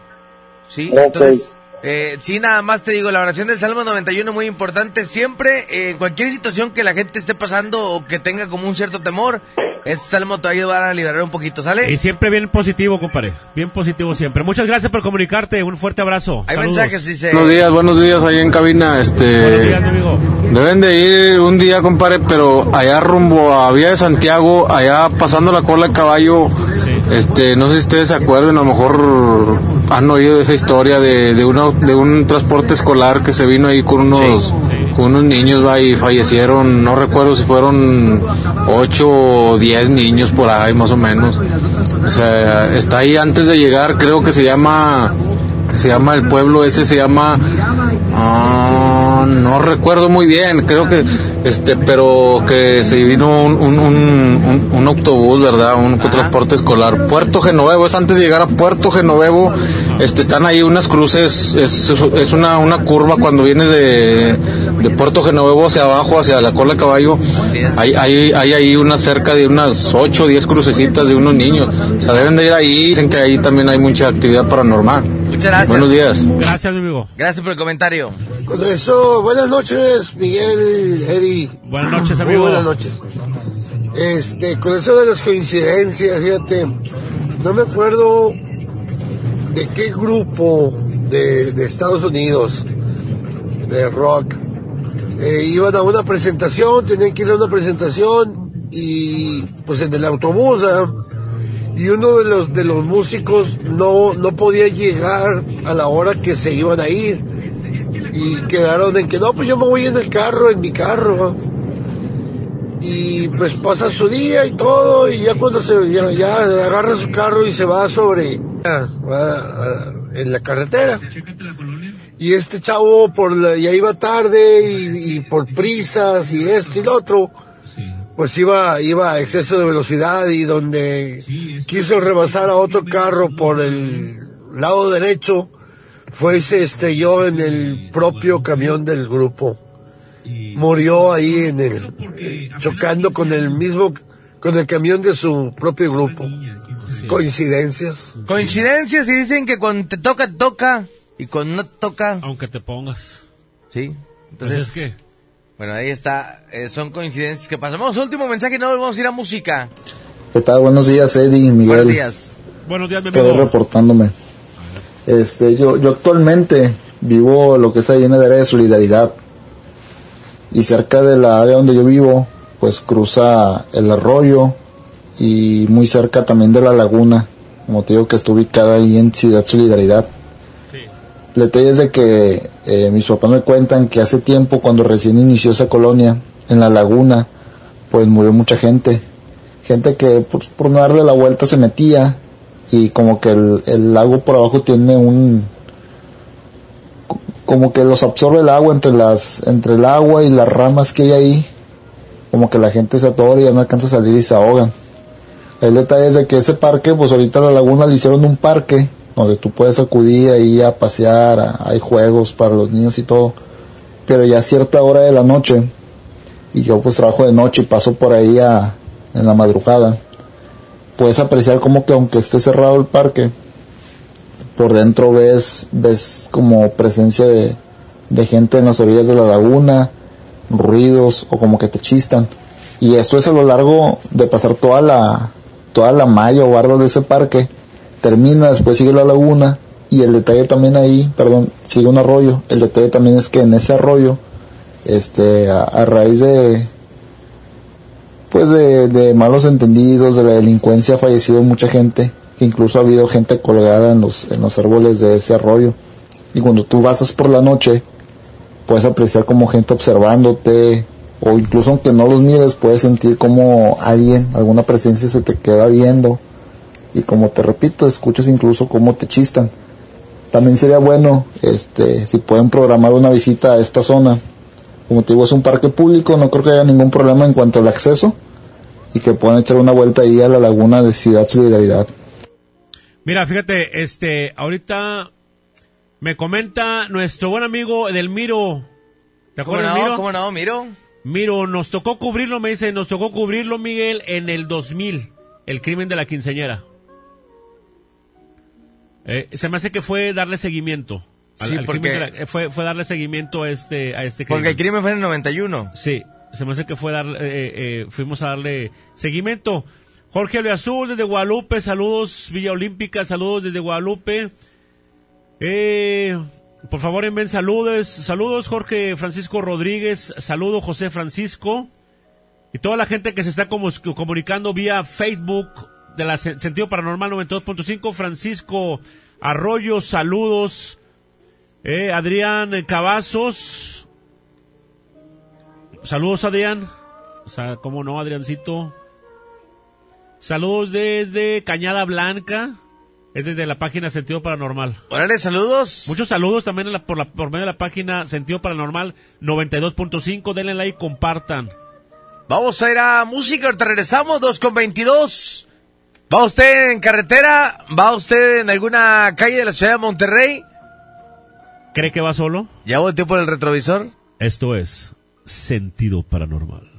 ¿Sí? Ok. Entonces, eh, sí, nada más te digo, la oración del Salmo 91 muy importante. Siempre, eh, en cualquier situación que la gente esté pasando o que tenga como un cierto temor, ese Salmo te va a ayudar a liberar un poquito, ¿sale? Y siempre bien positivo, compadre. Bien positivo siempre. Muchas gracias por comunicarte. Un fuerte abrazo. Hay Saludos. mensajes, dice... Buenos días, buenos días ahí en cabina. Este, Buenos días, mi amigo. deben de ir un día, compadre, pero allá rumbo a Vía de Santiago, allá pasando la cola de caballo. Este, no sé si ustedes se acuerdan, a lo mejor han oído de esa historia de, de, uno, de un transporte escolar que se vino ahí con unos, con unos niños va, y fallecieron. No recuerdo si fueron ocho o diez niños por ahí, más o menos. O sea, está ahí antes de llegar, creo que se llama se llama el pueblo ese se llama ah, no recuerdo muy bien, creo que este pero que se vino un, un, un, un autobús, ¿verdad? Un transporte escolar. Puerto Genovevo, es antes de llegar a Puerto Genovevo, este están ahí unas cruces, es, es una, una curva cuando vienes de, de Puerto Genovevo hacia abajo, hacia la cola de caballo, hay, hay, hay ahí una cerca de unas 8 o 10 crucecitas de unos niños. O sea, deben de ir ahí, dicen que ahí también hay mucha actividad paranormal. Muchas gracias. Buenos días. Gracias, amigo. Gracias por el comentario. Con eso, buenas noches, Miguel, Eddie. Buenas noches, Muy amigo. buenas noches. Este, con eso de las coincidencias, fíjate, no me acuerdo de qué grupo de, de Estados Unidos de rock eh, iban a una presentación, tenían que ir a una presentación y pues en el autobús ¿ah? Y uno de los de los músicos no no podía llegar a la hora que se iban a ir. Y quedaron en que no pues yo me voy en el carro en mi carro y pues pasa su día y todo y ya cuando se ya, ya agarra su carro y se va sobre ah, va, ah, en la carretera. Y este chavo por la, ya iba tarde y, y por prisas y esto y lo otro pues iba iba a exceso de velocidad y donde quiso rebasar a otro carro por el lado derecho fue y se estrelló en el propio camión del grupo murió ahí en el eh, chocando con el mismo con el camión de su propio grupo coincidencias Coincidencias y dicen que cuando te toca, toca. Y cuando no te toca. Aunque te pongas. Sí. Pues Entonces, es que- bueno, ahí está. eh, son coincidencias que pasan. Vamos, último mensaje y no vamos a ir a música. ¿Qué tal? Buenos días, Eddie, Miguel. Buenos días. Buenos días, Estoy reportándome. Este, yo, yo actualmente vivo lo que es ahí en el área de solidaridad. Y cerca de la área donde yo vivo, pues cruza el arroyo y muy cerca también de la laguna. Como te digo que está ubicada ahí en Ciudad Solidaridad. El detalle es de que eh, mis papás me cuentan que hace tiempo, cuando recién inició esa colonia, en la laguna, pues murió mucha gente. Gente que pues, por no darle la vuelta se metía y como que el, el lago por abajo tiene un co- como que los absorbe el agua entre las entre el agua y las ramas que hay ahí como que la gente se atora y ya no alcanza a salir y se ahogan el detalle es de que ese parque pues ahorita la laguna le hicieron un parque donde tú puedes acudir ahí a pasear a- hay juegos para los niños y todo pero ya a cierta hora de la noche y yo pues trabajo de noche y paso por ahí a, en la madrugada puedes apreciar como que aunque esté cerrado el parque, por dentro ves, ves como presencia de, de gente en las orillas de la laguna, ruidos o como que te chistan. Y esto es a lo largo de pasar toda la, toda la malla o barda de ese parque, termina, después sigue la laguna y el detalle también ahí, perdón, sigue un arroyo. El detalle también es que en ese arroyo, este, a- raíz de, pues de, de malos entendidos, de la delincuencia ha fallecido mucha gente, que incluso ha habido gente colgada en los, en los árboles de ese arroyo. Y cuando tú pasas por la noche, puedes apreciar como gente observándote, o incluso aunque no los mires, puedes sentir como alguien, alguna presencia se te queda viendo. Y como te repito, escuchas incluso cómo te chistan. También sería bueno, este, si pueden programar una visita a esta zona, como te digo, es un parque público, no creo que haya ningún problema en cuanto al acceso y que puedan echar una vuelta ahí a la laguna de Ciudad Solidaridad. Mira, fíjate, este, ahorita me comenta nuestro buen amigo Edelmiro. ¿Te ¿Cómo acuerdas, no? Miro? ¿Cómo no? Miro. Miro, nos tocó cubrirlo, me dice, nos tocó cubrirlo, Miguel, en el 2000, el crimen de la quinceñera. Eh, se me hace que fue darle seguimiento. al- Sí, al porque- crimen de la- eh, fue, fue darle seguimiento a este, a este crimen. Porque el crimen fue en el 91. Sí, se me hace que fue dar, eh, eh, fuimos a darle seguimiento. Jorge Azul desde Guadalupe, saludos Villa Olímpica, saludos desde Guadalupe. Eh, por favor envíen saludos, saludos Jorge Francisco Rodríguez, saludo José Francisco y toda la gente que se está como- comunicando vía Facebook de la Sentido Paranormal 92.5. Francisco Arroyo, saludos. Eh, Adrián Cavazos. Saludos, Adrián. O sea, ¿cómo no, Adriancito? Saludos desde Cañada Blanca. Es desde la página Sentido Paranormal. Órale, saludos. Muchos saludos también por, por medio de la página Sentido Paranormal 92.5. Denle like, compartan. Vamos a ir a música, ahorita regresamos, 2 con 22. ¿Va usted en carretera? ¿Va usted en alguna calle de la ciudad de Monterrey? ¿Cree que va solo? ¿Ya volteó por el retrovisor? Esto es Sentido Paranormal.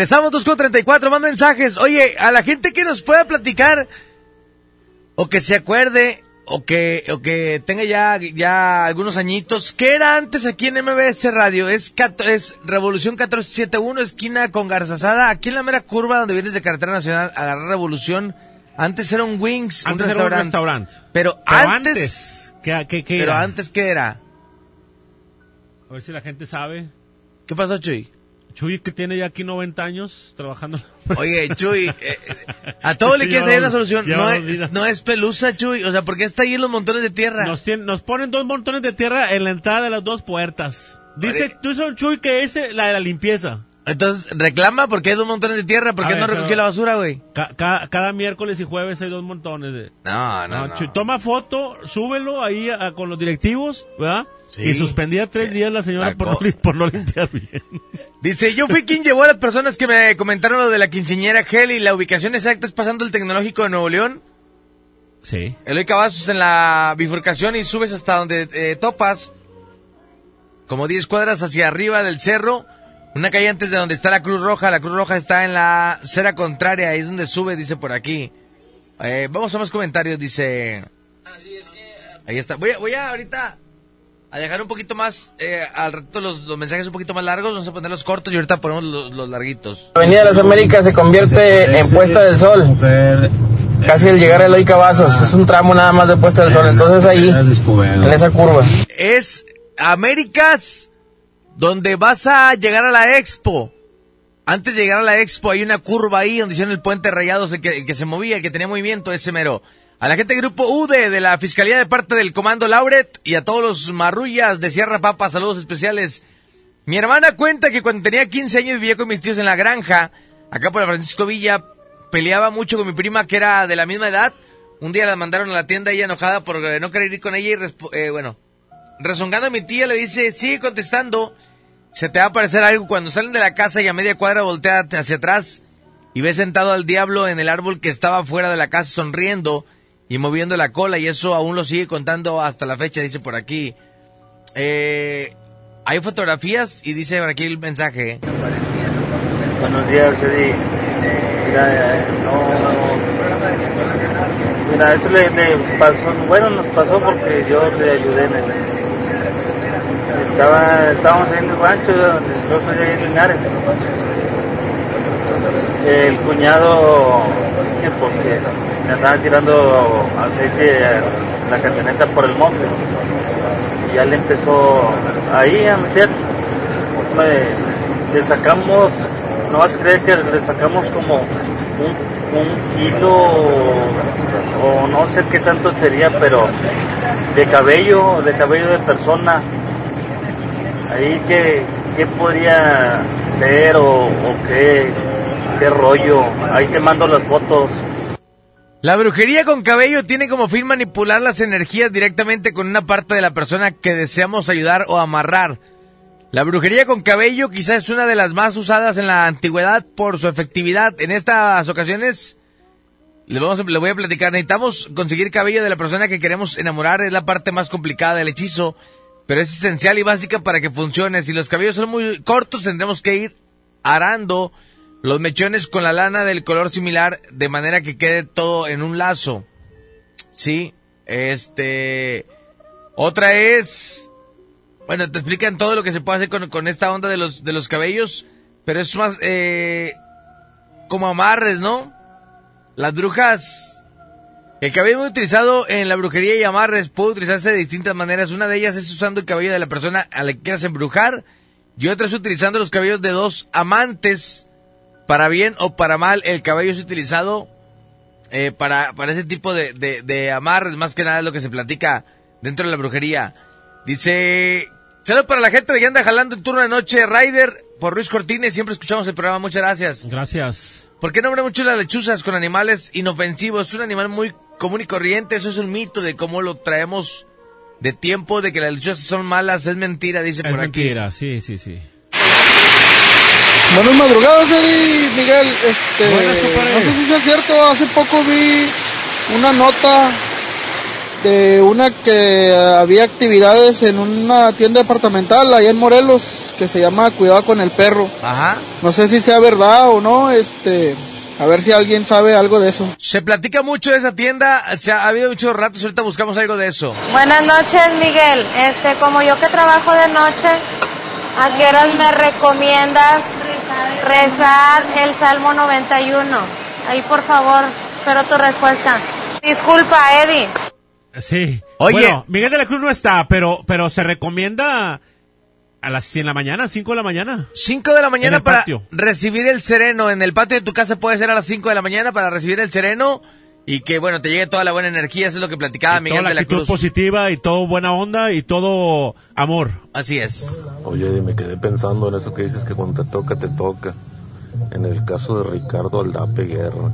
Regresamos 2 con 34, más mensajes. Oye, a la gente que nos pueda platicar o que se acuerde o que o que tenga ya ya algunos añitos, ¿qué era antes aquí en MBS Radio? Es, es Revolución 1471, esquina con Garzazada, aquí en la mera curva donde vienes de Carretera Nacional, agarrar Revolución. Antes era un Wings, Antes un era un restaurante. restaurante. Pero, Pero antes, antes, ¿qué, qué, qué pero era? antes ¿qué era? A ver si la gente sabe. ¿Qué pasó, Chuy? Chuy, que tiene ya aquí 90 años trabajando. Oye, (laughs) Chuy, eh, eh, a todo le quieres dar una solución. No es, vidas. no es pelusa, Chuy. O sea, ¿por qué está ahí en los montones de tierra? Nos, tien- nos ponen dos montones de tierra en la entrada de las dos puertas. Dice son Chuy que es eh, la de la limpieza. Entonces, reclama porque hay dos montones de tierra. ¿Por qué ver, no recogió la basura, güey? Ca- ca- cada miércoles y jueves hay dos montones de... No, no, no. Chuy, toma foto, súbelo ahí a- con los directivos, ¿verdad? Sí. Y suspendía tres días la señora La por, no, por limpiar bien. (laughs) Dice, yo fui quien llevó a las personas que me comentaron lo de la quinceñera Heli. La ubicación exacta es pasando el Tecnológico de Nuevo León. Sí. Eloy Cavazos en la bifurcación y subes hasta donde eh, topas. Como 10 cuadras hacia arriba del cerro. Una calle antes de donde está la Cruz Roja. La Cruz Roja está en la acera contraria. Ahí es donde sube, dice por aquí. Eh, vamos a más comentarios, dice. Ahí está. Voy a, voy a ahorita a dejar un poquito más, eh, al rato los, los mensajes un poquito más largos. Vamos a ponerlos cortos y ahorita ponemos los, los larguitos. La Avenida de las Américas se convierte en Puesta del Sol. Casi al llegar a Eloy Cavazos. Es un tramo nada más de Puesta del Sol. Entonces ahí, en esa curva. es Américas, donde vas a llegar a la Expo. Antes de llegar a la Expo hay una curva ahí donde hicieron el puente rayados, el que, el que se movía, el que tenía movimiento, ese mero. A la gente grupo UDE de la Fiscalía de parte del Comando Lauret y a todos los marrullas de Sierra Papa, saludos especiales. Mi hermana cuenta que cuando tenía 15 años vivía con mis tíos en la granja, acá por la Francisco Villa, peleaba mucho con mi prima que era de la misma edad. Un día la mandaron a la tienda ella enojada por eh, no querer ir con ella y, eh, bueno, rezongando a mi tía le dice, sigue contestando, se te va a aparecer algo cuando salen de la casa y a media cuadra voltea hacia atrás y ves sentado al diablo en el árbol que estaba fuera de la casa sonriendo y moviendo la cola y eso aún lo sigue contando hasta la fecha, dice por aquí. Eh, hay fotografías y dice por aquí el mensaje. Buenos días, Eddie. Mira, eh, no, mira, esto le, pasó, bueno, nos pasó porque yo le ayudé estaba, estábamos en el rancho, yo soy de Linares. El cuñado, que porque me andaba tirando aceite a la camioneta por el monte, y ya le empezó ahí a meter, me- le sacamos, no vas a creer que le sacamos como un, un kilo o no sé qué tanto sería, pero de cabello, de cabello de persona. Ahí que, qué podría ser o, o qué, qué rollo. Ahí te mando las fotos. La brujería con cabello tiene como fin manipular las energías directamente con una parte de la persona que deseamos ayudar o amarrar. La brujería con cabello quizás es una de las más usadas en la antigüedad por su efectividad. En estas ocasiones, les, vamos a- voy a platicar, necesitamos conseguir cabello de la persona que queremos enamorar, es la parte más complicada del hechizo, pero es esencial y básica para que funcione. Si los cabellos son muy cortos, tendremos que ir arando los mechones con la lana del color similar de manera que quede todo en un lazo. Sí, este... Otra es... Bueno, te explican todo lo que se puede hacer con, con esta onda de los, de los cabellos, pero es más eh, como amarres, ¿no? Las brujas... El cabello muy utilizado en la brujería y amarres puede utilizarse de distintas maneras. Una de ellas es usando el cabello de la persona a la que quieras embrujar y otras utilizando los cabellos de dos amantes. Para bien o para mal, el cabello es utilizado eh, para, para ese tipo de, de, de amarres, más que nada es lo que se platica dentro de la brujería. Dice, saludos para la gente que anda jalando el turno de noche, Ryder, por Luis Cortines, siempre escuchamos el programa, muchas gracias. Gracias. ¿Por qué nombra mucho las lechuzas con animales inofensivos? Es un animal muy común y corriente, eso es un mito de cómo lo traemos de tiempo, de que las lechuzas son malas, es mentira, dice Es por aquí. mentira, sí, sí, sí. Buenas madrugadas, Eddie, Miguel. Este, no sé si sea cierto, hace poco vi una nota de una que había actividades en una tienda departamental allá en Morelos que se llama Cuidado con el perro. Ajá. No sé si sea verdad o no, este, a ver si alguien sabe algo de eso. Se platica mucho de esa tienda, se ha, ha habido muchos ratos, ahorita buscamos algo de eso. Buenas noches, Miguel. Este, como yo que trabajo de noche, ¿a qué horas me recomiendas rezar el Salmo 91? Ahí, por favor, espero tu respuesta. Disculpa, Eddie. Sí. Oye. Bueno, Miguel de la Cruz no está, pero, pero se recomienda a las 100 de la mañana, 5 de la mañana. 5 de la mañana para patio. recibir el sereno. En el patio de tu casa puede ser a las 5 de la mañana para recibir el sereno y que, bueno, te llegue toda la buena energía. Eso es lo que platicaba Toda Miguel la de la actitud Cruz. positiva y todo buena onda y todo amor. Así es. Oye, me quedé pensando en eso que dices que cuando te toca, te toca. En el caso de Ricardo Aldape Guerra.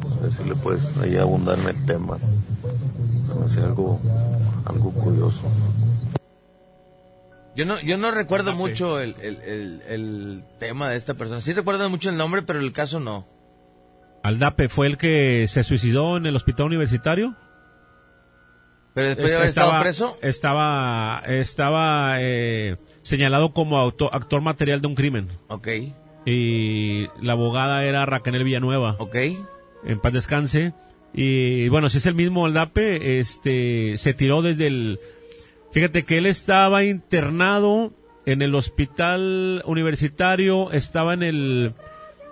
Pues, a ver si le puedes ahí abundar en el tema. Se me hace algo, algo curioso. Yo no, yo no recuerdo mucho el, el, el, el tema de esta persona. Sí recuerdo mucho el nombre, pero el caso no. Aldape fue el que se suicidó en el hospital universitario. Pero después de haber estado estaba- preso. Estaba, estaba eh, señalado como auto- actor material de un crimen. Ok. Y la abogada era Raquel Villanueva. Ok. En paz descanse. Y bueno, si es el mismo Aldape, este, se tiró desde el... Fíjate que él estaba internado en el hospital universitario, estaba en el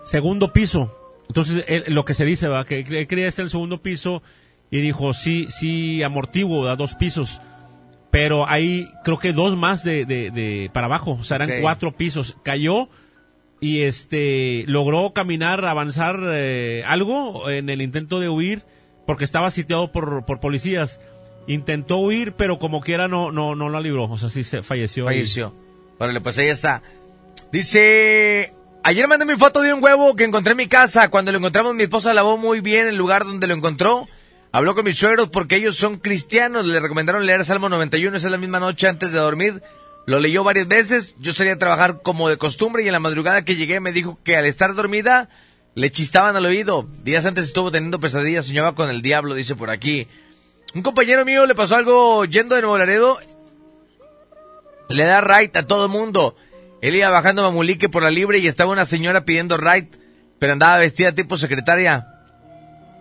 segundo piso. Entonces, él- lo que se dice, va, que él quería estar en el segundo piso y dijo, sí, sí, amortiguo, da dos pisos. Pero hay, creo que dos más de, de, de para abajo, o sea, eran cuatro pisos. Cayó y este logró caminar, avanzar eh, algo en el intento de huir porque estaba sitiado por, por policías. Intentó huir, pero como quiera no, no, no la libró. O sea, sí se falleció. Falleció. Órale, pues ahí está. Dice, ayer mandé mi foto de un huevo que encontré en mi casa. Cuando lo encontramos, mi esposa lavó muy bien el lugar donde lo encontró. Habló con mis suegros porque ellos son cristianos. Le recomendaron leer Salmo 91. Esa es la misma noche antes de dormir. Lo leyó varias veces. Yo salí a trabajar como de costumbre y en la madrugada que llegué me dijo que al estar dormida le chistaban al oído. Días antes estuvo teniendo pesadillas, soñaba con el diablo, dice por aquí. Un compañero mío le pasó algo yendo de Nuevo Laredo le da right a todo mundo. Él iba bajando Mamulique por la libre y estaba una señora pidiendo right, pero andaba vestida tipo secretaria.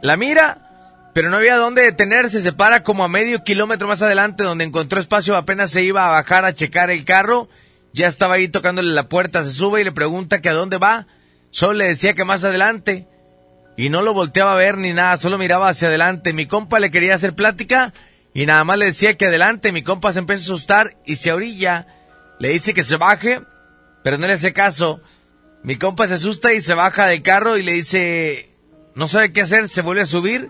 La mira, pero no había dónde detenerse. Se para como a medio kilómetro más adelante, donde encontró espacio. Apenas se iba a bajar a checar el carro. Ya estaba ahí tocándole la puerta. Se sube y le pregunta que a dónde va. Solo le decía que más adelante. Y no lo volteaba a ver ni nada, solo miraba hacia adelante. Mi compa le quería hacer plática y nada más le decía que adelante. Mi compa se empieza a asustar y se orilla. Le dice que se baje, pero no le hace caso. Mi compa se asusta y se baja del carro y le dice, no sabe qué hacer, se vuelve a subir,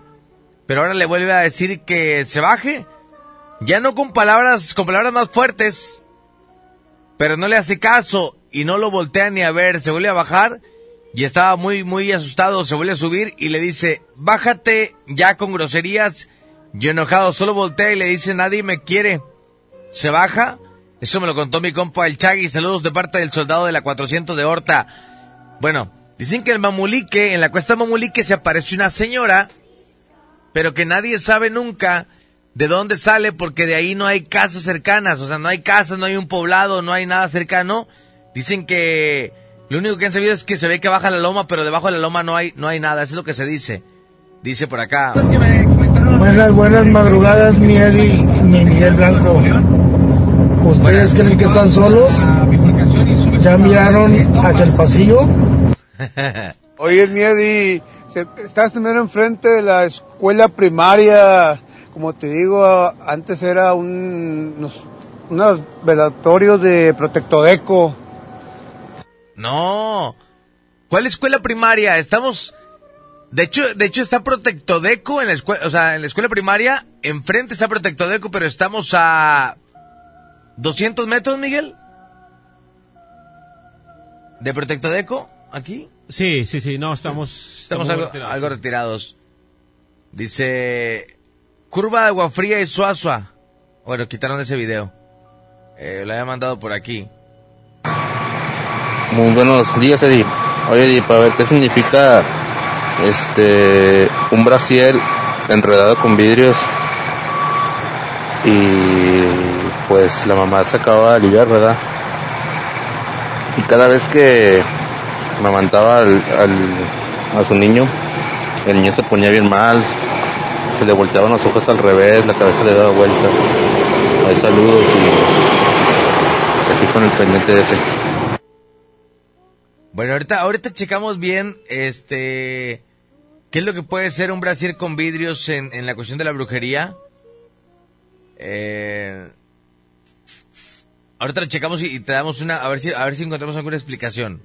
pero ahora le vuelve a decir que se baje. Ya no con palabras, con palabras más fuertes, pero no le hace caso y no lo voltea ni a ver, se vuelve a bajar y estaba muy, muy asustado, se vuelve a subir y le dice, bájate ya con groserías y enojado, solo voltea y le dice, nadie me quiere. Se baja, eso me lo contó mi compa el Chagui, saludos de parte del soldado de la 400 de Horta. Bueno, dicen que el Mamulique, en la cuesta Mamulique se apareció una señora, pero que nadie sabe nunca de dónde sale porque de ahí no hay casas cercanas, o sea, no hay casas, no hay un poblado, no hay nada cercano. Dicen que lo único que han sabido es que se ve que baja la loma, pero debajo de la loma no hay, no hay nada, eso es lo que se dice. Dice por acá. Buenas, buenas madrugadas, mi Eddie, mi Miguel Blanco. ¿Ustedes creen que están solos? ¿Ya miraron hacia el pasillo? (laughs) Oye, Miedi, estás primero enfrente de la escuela primaria. Como te digo, antes era un, unos, unos velatorios de Protectodeco. No. ¿Cuál escuela primaria? Estamos... De hecho, de hecho está Protectodeco en la escuela, o sea, en la escuela primaria, enfrente está Protectodeco, pero estamos a 200 metros, Miguel. ¿De Protectodeco? ¿Aquí? Sí, sí, sí, no, estamos... Estamos algo, retirados. algo retirados. Dice, curva de agua fría y suazua. Bueno, quitaron ese video. Eh, lo había mandado por aquí. Muy buenos días, Eddie. Oye, Eddie, para ver qué significa este un brasier enredado con vidrios y pues la mamá se acaba de aliviar, ¿verdad? Y cada vez que mamantaba al, al- a su niño, el niño se ponía bien mal, se le volteaban los ojos al revés, la cabeza le daba vueltas. Hay saludos y aquí con el pendiente ese. Bueno, ahorita, ahorita checamos bien, este, qué es lo que puede ser un brasier con vidrios en, en la cuestión de la brujería. Eh, ahorita lo checamos y, te damos una, a ver si, a ver si encontramos alguna explicación.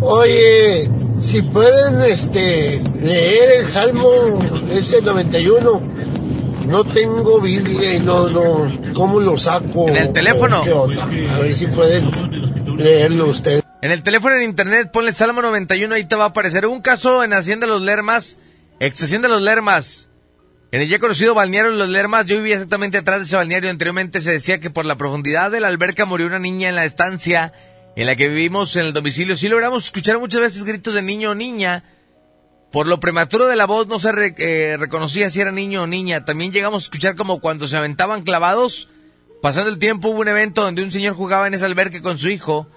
Oye, si pueden este, leer el Salmo ese 91, no tengo Biblia y no, no, ¿cómo lo saco? ¿En el teléfono? A ver si pueden leerlo ustedes. En el teléfono en internet, ponle Salmo 91, ahí te va a aparecer. Un caso en Hacienda Los Lermas, ex Hacienda Los Lermas. En el ya conocido balneario Los Lermas, yo vivía exactamente atrás de ese balneario. Anteriormente se decía que por la profundidad de la alberca murió una niña en la estancia en la que vivimos en el domicilio. Sí logramos escuchar muchas veces gritos de niño o niña. Por lo prematuro de la voz no se eh, reconocía si era niño o niña. También llegamos a escuchar como cuando se aventaban clavados. Pasando el tiempo hubo un evento donde un señor jugaba en esa alberca con su hijo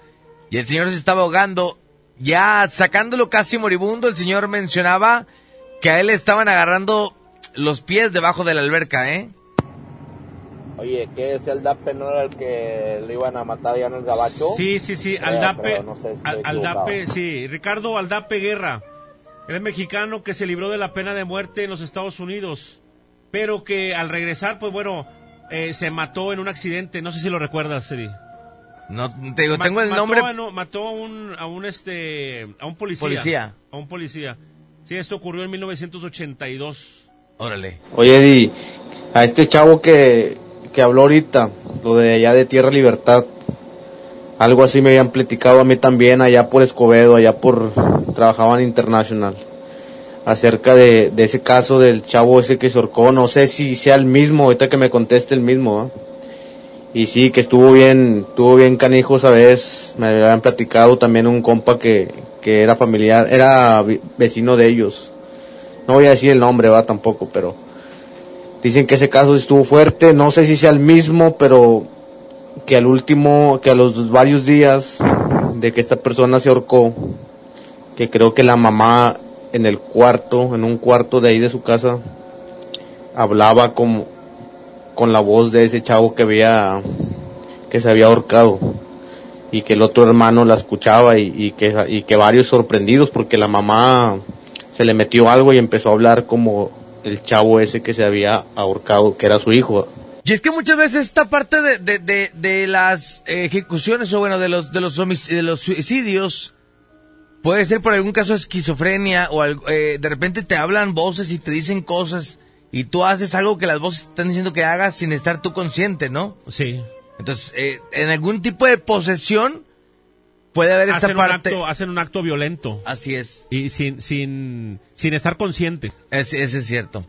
y el señor se estaba ahogando. Ya sacándolo casi moribundo, el señor mencionaba que a él le estaban agarrando los pies debajo de la alberca, ¿eh? Oye, ¿qué es el DAPE? ¿No era el que lo iban a matar ya en el gabacho? Sí, sí, sí, Creo, Aldape, creo, no sé si estoy Al- equivocado. Aldape, sí, Ricardo Aldape Guerra. Él es mexicano que se libró de la pena de muerte en los Estados Unidos, pero que al regresar, pues bueno, eh, se mató en un accidente. No sé si lo recuerdas, Eddie. No, te digo, Ma- tengo el mató nombre. a- no, mató a un, a un este, a un policía. Policía. A un policía. Sí, esto ocurrió en 1982. Órale. Oye, Eddie, a este chavo que, que habló ahorita, lo de allá de Tierra Libertad, algo así me habían platicado a mí también, allá por Escobedo, allá por, trabajaban International, acerca de, de ese caso del chavo ese que se ahorcó, no sé si sea el mismo, ahorita que me conteste el mismo. Y sí, que estuvo bien, estuvo bien canijo esa vez, me habían platicado también un compa que, que era familiar, era vecino de ellos. No voy a decir el nombre, va tampoco, pero dicen que ese caso estuvo fuerte, no sé si sea el mismo, pero que al último, que a los varios días de que esta persona se ahorcó, que creo que la mamá en el cuarto, en un cuarto de ahí de su casa, hablaba como con la voz de ese chavo que había, que se había ahorcado y que el otro hermano la escuchaba y, que, y que varios sorprendidos porque la mamá se le metió algo y empezó a hablar como el chavo ese que se había ahorcado, que era su hijo. Y es que muchas veces esta parte de, de, de, de las ejecuciones o bueno, de los, de los, de los suicidios puede ser por algún caso de esquizofrenia o algo, eh, de repente te hablan voces y te dicen cosas y tú haces algo que las voces te están diciendo que hagas sin estar tú consciente, ¿no? Sí. Entonces, eh, en algún tipo de posesión puede haber esta Hacen un, parte. acto, hacen un acto violento. Así es. Y sin, sin, sin estar consciente. Ese, ese es cierto.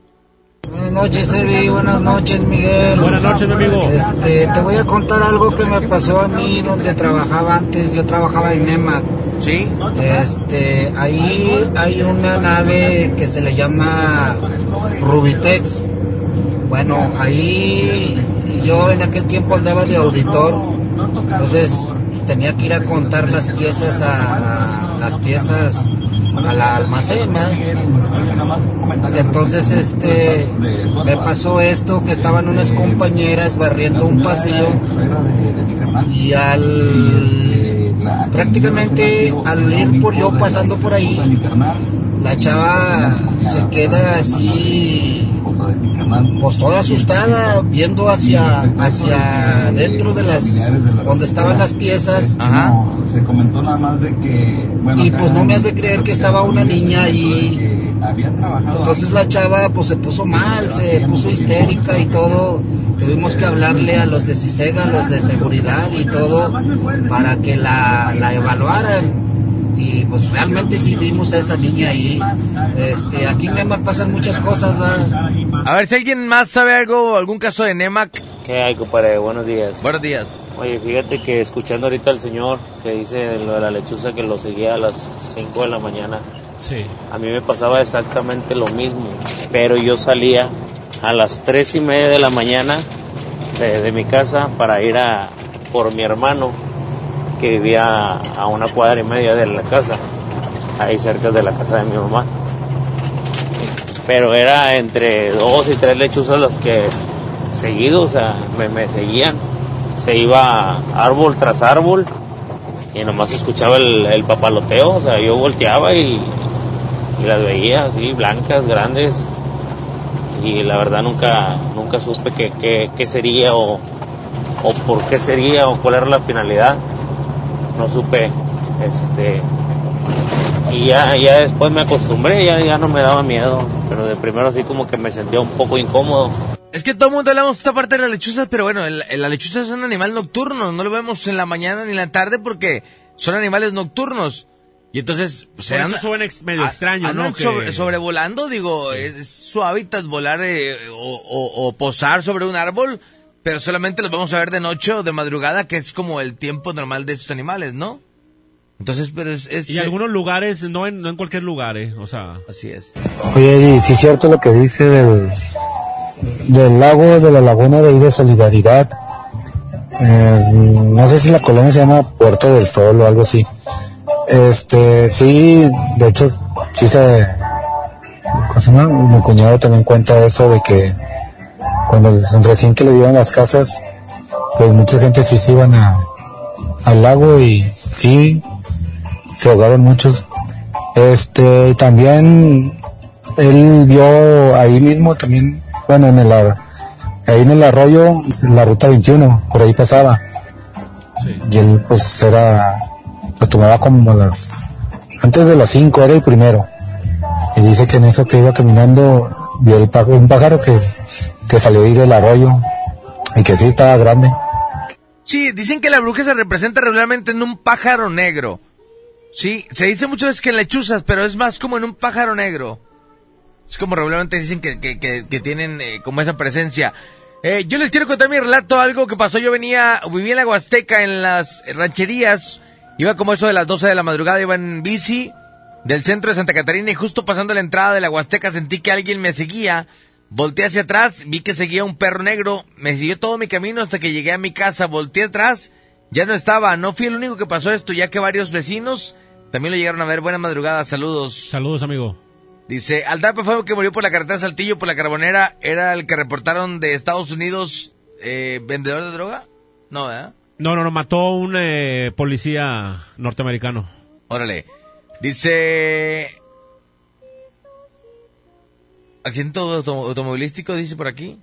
Buenas noches, Eddie. Buenas noches, Miguel. Buenas noches, mi amigo. Este, te voy a contar algo que me pasó a mí donde trabajaba antes. Yo trabajaba en NEMA. Sí. Este, ahí hay una nave que se le llama Rubitex. Bueno, ahí yo en aquel tiempo andaba de auditor. Entonces tenía que ir a contar las piezas a, a- las piezas al almacén, ¿verdad? Entonces, este, me pasó esto, que estaban unas compañeras barriendo un pasillo y al, prácticamente al ir por yo pasando por ahí, la chava se queda así pues toda asustada, viendo hacia, hacia dentro de las, donde estaban las piezas. Se comentó nada más de que, bueno, Y pues no me has de creer que estaba una niña ahí. Entonces la chava pues se puso mal, se puso histérica y todo. Tuvimos que hablarle a los de CISEGA, a los de seguridad y todo, para que la, la evaluaran. Y pues realmente sí vimos a esa niña ahí. Este, aquí en Nema pasan muchas cosas, ¿verdad? A ver si alguien más sabe algo, algún caso de NEMAC. ¿Qué hay, compadre? Buenos días. Buenos días. Oye, fíjate que escuchando ahorita al señor que dice lo de la lechuza que lo seguía a las 5 de la mañana. Sí. A mí me pasaba exactamente lo mismo, pero yo salía a las tres y media de la mañana de, de mi casa para ir a por mi hermano que vivía a una cuadra y media de la casa, ahí cerca de la casa de mi mamá. Pero era entre dos y tres lechuzas las que seguido, o sea, me, seguían. Se iba árbol tras árbol y nomás escuchaba el, papaloteo, o sea, yo volteaba y, las veía así, blancas, grandes, y la verdad nunca, nunca supe qué, qué, qué sería o, o por qué sería o cuál era la finalidad, no supe, este, y ya, ya después me acostumbré, ya, ya no me daba miedo, pero de primero así como que me sentía un poco incómodo. Es que todo el mundo hablamos de esta parte de las lechuzas, pero bueno, el- el- la lechuza es un animal nocturno, no lo vemos en la mañana ni en la tarde porque son animales nocturnos. Y entonces, pues, Por eso anda- suena ex- medio a- extraño, andan ¿no? Que- sobre- sobrevolando, digo, es su hábitat volar eh, o, o- o posar sobre un árbol, pero solamente los vamos a ver de noche o de madrugada, que es como el tiempo normal de esos animales, ¿no? Entonces, pero es... es Y algunos lugares, no en, no en cualquier lugar, ¿eh? O sea... Así es. Oye, Eddie, sí es cierto lo que dice del, del lago, de la laguna de ahí de Solidaridad. Eh, no sé si la colonia se llama Puerto del Sol o algo así. Este, sí, de hecho, sí se. Mi cuñado también cuenta eso de que cuando recién que le dieron las casas, pues mucha gente sí se iban a, al lago y sí, se ahogaron muchos. Este, también él vio ahí mismo también, bueno, en el, ahí en el arroyo, la ruta 21, por ahí pasaba. Y él pues era, lo tomaba como las, antes de las 5 era el primero. Y dice que en eso que iba caminando, vio el un pájaro que, que salió ahí del arroyo y que sí estaba grande. Sí, dicen que la bruja se representa regularmente en un pájaro negro. Sí, se dice muchas veces que en lechuzas, pero es más como en un pájaro negro. Es como regularmente dicen que, que, que- tienen eh, como esa presencia. Eh, yo les quiero contar mi relato, algo que pasó. Yo venía, vivía en la Huasteca, en las rancherías. Iba como eso de las 12 de la madrugada, iba en bici del centro de Santa Catarina y justo pasando la entrada de la Huasteca sentí que alguien me seguía. Volteé hacia atrás, vi que seguía un perro negro, me siguió todo mi camino hasta que llegué a mi casa, volteé atrás, ya no estaba, no fui el único que pasó esto, ya que varios vecinos también lo llegaron a ver. Buena madrugada, saludos. Saludos, amigo. Dice, Aldape fue el que murió por la carretera Saltillo, por la carbonera, era el que reportaron de Estados Unidos, eh, vendedor de droga. No, ¿verdad? No, no, no, mató un eh, policía norteamericano. Órale. Dice... ¿Accidente auto- automovilístico dice por aquí?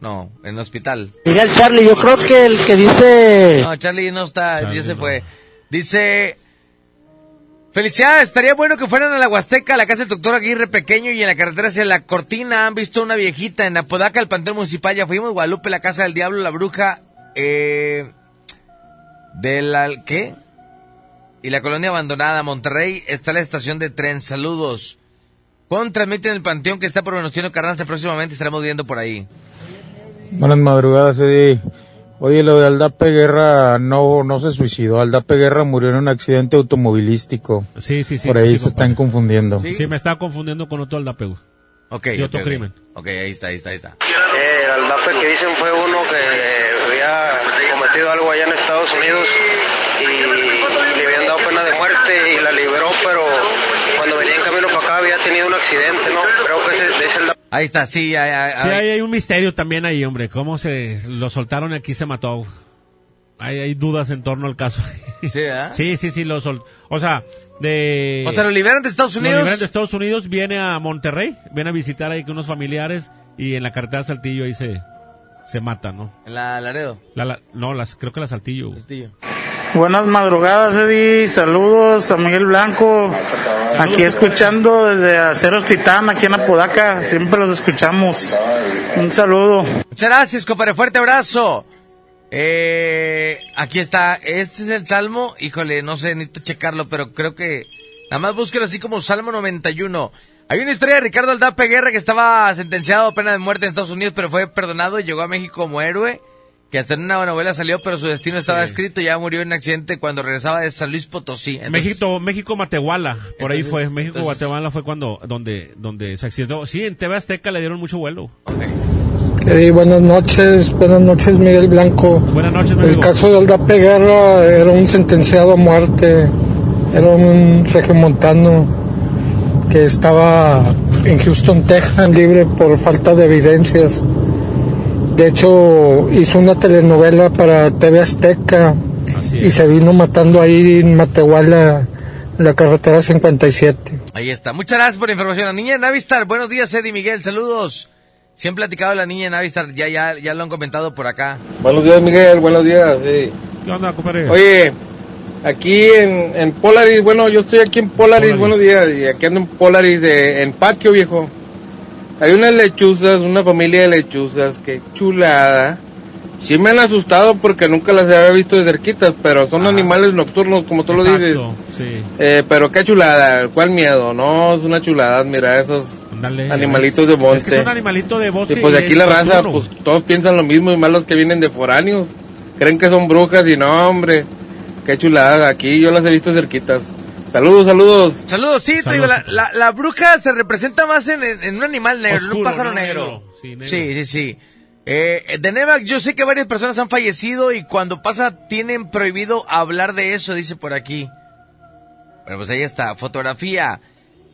No, en hospital. Miguel Charlie, yo creo que el que dice... No, Charlie no está, Charlie ya se no. fue. Dice... Felicidades, estaría bueno que fueran a la Huasteca, a la casa del doctor Aguirre Pequeño y en la carretera hacia la Cortina han visto una viejita en Apodaca, el Panteón Municipal, ya fuimos, Guadalupe, la casa del diablo, la bruja, eh... De la... ¿Qué? Y la colonia abandonada, Monterrey, está la estación de tren, saludos. ¿Cuándo transmiten el Panteón que está por Venustiano Carranza? Próximamente estaremos viendo por ahí. Buenas madrugadas, Eddie. Oye, lo de Aldape Guerra no, no se suicidó. Aldape Guerra murió en un accidente automovilístico. Sí, sí, sí. Por ahí sí, se están confundiendo. Sí, me estaba confundiendo con otro Aldapeu. Ok, Y otro ok, ok. crimen. Ok, ahí está, ahí está, ahí está. Eh, el Aldape que dicen fue uno que había cometido algo allá en Estados Unidos y le habían dado pena de muerte y la liberó, pero cuando venía en camino para acá había tenido un accidente, ¿no? Creo que ese es el Ahí está, sí, ahí, ahí- Sí, ahí- hay, hay un misterio también ahí, hombre. ¿Cómo se lo soltaron y aquí se mató? hay, hay dudas en torno al caso. (laughs) Sí, ¿ah? Sí, sí, sí, lo sol- O sea, de... O sea, lo liberan de Estados Lo Unidos. liberan de Estados Unidos, viene a Monterrey, viene a visitar ahí con unos familiares y en la carretera Saltillo ahí se, se mata, ¿no? En la Laredo. La, la- no, las, creo que la Saltillo. Buenas madrugadas, Eddie. Saludos a Miguel Blanco. Aquí escuchando desde Aceros Titán, aquí en Apodaca. Siempre los escuchamos. Un saludo. Muchas gracias, compadre. Fuerte abrazo. Eh, aquí está. Este es el salmo. Híjole, no sé, necesito checarlo, pero creo que. Nada más búsquelo así como Salmo 91. Hay una historia de Ricardo Aldape Guerra que estaba sentenciado a pena de muerte en Estados Unidos, pero fue perdonado y llegó a México como héroe. Que hasta en una novela salió, pero su destino estaba escrito. Ya murió en un accidente cuando regresaba de San Luis Potosí. Entonces, México, México Matehuala, por ahí fue. México entonces- Guatemala fue cuando donde donde se accidentó. Sí, en TV Azteca le dieron mucho vuelo. Eh, buenas noches, buenas noches Miguel Blanco. Buenas noches, El amigo. caso de Aldape Guerra era un sentenciado a muerte, era un regiomontano que estaba en Houston, Texas, libre por falta de evidencias. De hecho, hizo una telenovela para TV Azteca y se vino matando ahí en Matehuala, en la carretera 57. Ahí está. Muchas gracias por la información. La niña de Navistar. Buenos días, Eddie Miguel. Saludos. Han platicado de la niña de Navistar, ya, ya, ya lo han comentado por acá. Buenos días, Miguel. Buenos días. sí. ¿Qué onda, compadre? Oye, aquí en, en Polaris, bueno, yo estoy aquí en Polaris, Polaris. buenos días. Y aquí ando en Polaris, de, en patio, viejo. Hay unas lechuzas, una familia de lechuzas, que chulada. Sí me han asustado porque nunca las había visto de cerquitas, pero son animales nocturnos, como tú lo dices. Sí. Eh, pero qué chulada, cuál miedo, no, es una chulada, mira esos animalitos de monte. Es que animalito de bosque. Sí, pues y aquí la raza, pues todos piensan lo mismo y más los que vienen de foráneos. Creen que son brujas y no, hombre. Qué chulada, aquí yo las he visto cerquitas. Saludos, saludos. Saludos, sí, te digo, la, la, la bruja se representa más en, en- en un animal negro, en un pájaro ¿no? negro. Negro, sí, negro. Sí, sí, sí. Eh, de Nevac, yo sé que varias personas han fallecido y cuando pasa tienen prohibido hablar de eso, dice por aquí. Bueno, pues ahí está, fotografía.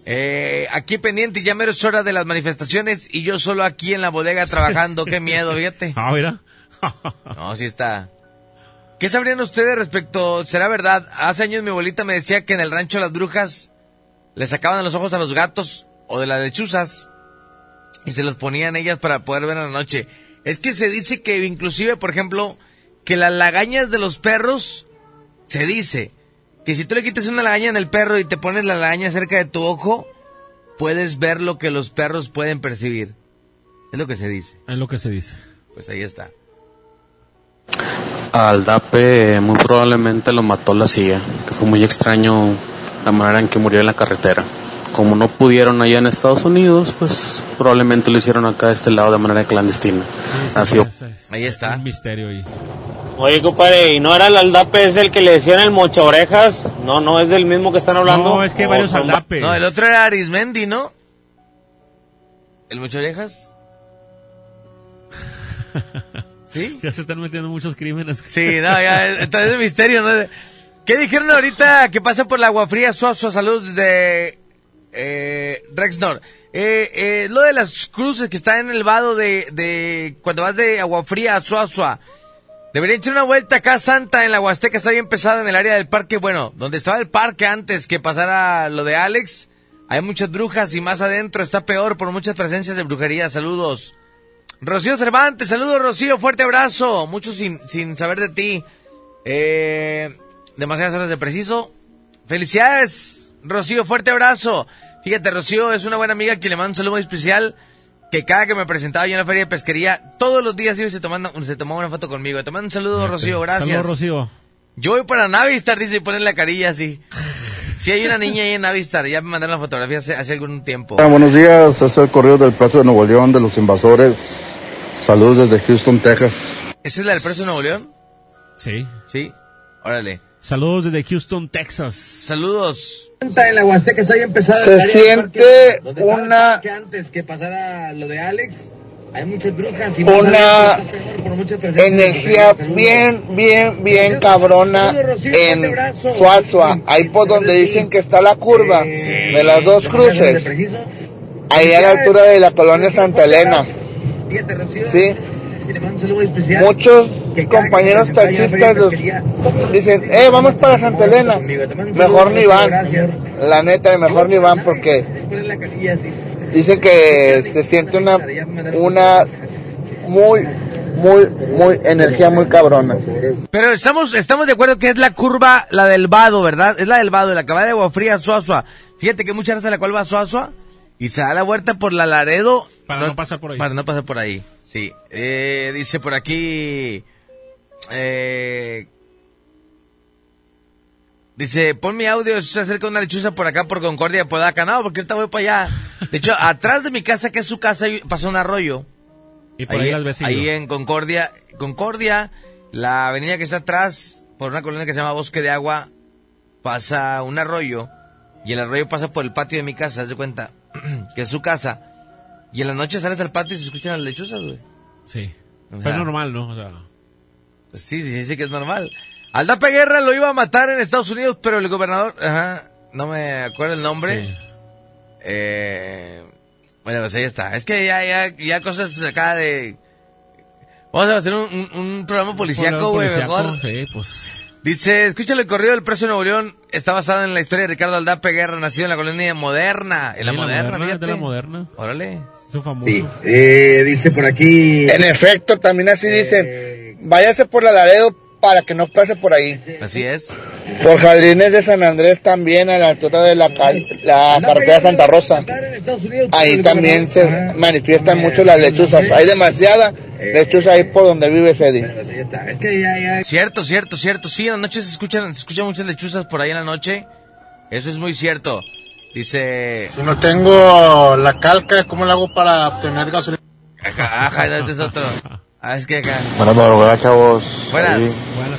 Eh, aquí pendiente, ya mero es hora de las manifestaciones y yo solo aquí en la bodega trabajando, qué miedo, (laughs) fíjate. Ah, mira. No, sí está. ¿Qué sabrían ustedes respecto? ¿Será verdad? Hace años mi abuelita me decía que en el rancho las brujas le sacaban los ojos a los gatos o de las lechuzas y se los ponían ellas para poder ver en la noche. Es que se dice que inclusive, por ejemplo, que las lagañas de los perros, se dice que si tú le quitas una lagaña en el perro y te pones la lagaña cerca de tu ojo, puedes ver lo que los perros pueden percibir. Es lo que se dice. Es lo que se dice. Pues ahí está. Al DAPE muy probablemente lo mató la CIA, que fue muy extraño la manera en que murió en la carretera. Como no pudieron allá en Estados Unidos, pues probablemente lo hicieron acá de este lado de manera clandestina. Así Ahí está. Un misterio ahí. Oye, compadre, ¿y no era el aldape es el que le decían el mocha orejas? No, no es del mismo que están hablando. No, es que hay varios son- aldapes. No, el otro era Arismendi, ¿no? ¿El mucho orejas? (laughs) ¿Sí? (laughs) Ya se están metiendo muchos crímenes. Sí, no, ya, entonces es misterio, ¿no? ¿Qué dijeron ahorita que pasa por la agua fría? Suazo, salud de eh, Rexnor. Eh, eh, lo de las cruces que están en el vado de, de cuando vas de agua fría a Suazua. Deberían echar una vuelta acá, Santa, en la Huasteca, está bien pesada en el área del parque. Bueno, donde estaba el parque antes que pasara lo de Alex, hay muchas brujas y más adentro está peor por muchas presencias de brujería. Saludos. Rocío Cervantes, saludos Rocío, fuerte abrazo. Muchos sin, sin saber de ti. Eh, demasiadas horas de preciso. Felicidades, Rocío, fuerte abrazo. Fíjate, Rocío es una buena amiga que le mando un saludo muy especial. Que cada que me presentaba yo en la feria de pesquería, todos los días iba y se, tomando, se tomaba una foto conmigo. Te mando un saludo, Rocío, gracias. Saludos, Rocío. Yo voy para Navistar, dice, y ponen la carilla así. Si hay una niña ahí en Navistar, ya me mandaron la fotografía hace, hace algún tiempo. Ah, buenos días, es el correo del Plazo de Nuevo León de los invasores. Saludos desde Houston, Texas. ¿Esa es la del preso de Nuevo León? Sí. Sí, órale. Saludos desde Houston, Texas. Saludos. en la Huasteca está bien pesada. Se siente una- parque antes que pasara lo de Alex. Hay muchas brujas y Una energía bien, bien, bien cabrona en Suazua, ahí por donde dicen que está la curva de las dos cruces, ahí a la altura de la colonia Santa Elena. Sí, muchos compañeros taxistas los dicen, eh, vamos para Santa Elena. Mejor ni van. La neta, mejor ni van porque dicen que se siente una, una muy, muy, muy energía muy cabrona. Pero estamos, estamos de acuerdo que es la curva, la del vado, ¿verdad? Es la del vado, la que va de agua fría a Suazua. Fíjate que muchas veces la cual va a Suazua y se da la vuelta por la Laredo. Para no pasar por ahí. Para no pasar por ahí, sí. Eh, dice por aquí... Eh, dice, pon mi audio, se acerca una lechuza por acá por Concordia, Podaca. No, porque ahorita voy para allá. De hecho, atrás de mi casa, que es su casa, pasó un arroyo. Y por ahí, las vecinos. ahí en Concordia, Concordia, la avenida que está atrás, por una colonia que se llama Bosque de Agua, pasa un arroyo. Y el arroyo pasa por el patio de mi casa, haz de cuenta, (clears throat) que es su casa. Y en la noche sales al patio y se escuchan las lechuzas, güey. Sí. O Pero es normal, ¿no? O sea, pues sí, sí, sí que es normal. Aldape Guerra lo iba a matar en Estados Unidos, pero el gobernador, ajá, no me acuerdo el nombre. Sí. Eh, bueno, pues ahí está. Es que ya, ya, ya cosas acá de... Vamos a hacer un, un, un programa policíaco, güey, mejor. Sí, pues. Dice, escúchale el corrido del preso de Nuevo León. Está basado en la historia de Ricardo Aldape Guerra, nacido en la colonia moderna. En la Sí, moderna, de la moderna. Órale. Es un famoso. Sí. Eh, dice por aquí. En efecto, también así dicen, váyase por la Laredo para que no pase por ahí. Así es. Por Jardines de San Andrés también, a la altura de la, cal- la carretera Santa Rosa. Ahí también se manifiestan mucho las lechuzas. Hay demasiada lechuza ahí por donde vive Cedi. Cierto, cierto, cierto. Sí, en la noche se escuchan, se escuchan muchas lechuzas por ahí en la noche. Eso es muy cierto. Dice... Si no tengo la calca, ¿cómo lo hago para obtener gasolina? Ajá, ajá, este es otro. Ah, es que acá. Buenas madrugadas, chavos. Buenas. Ahí,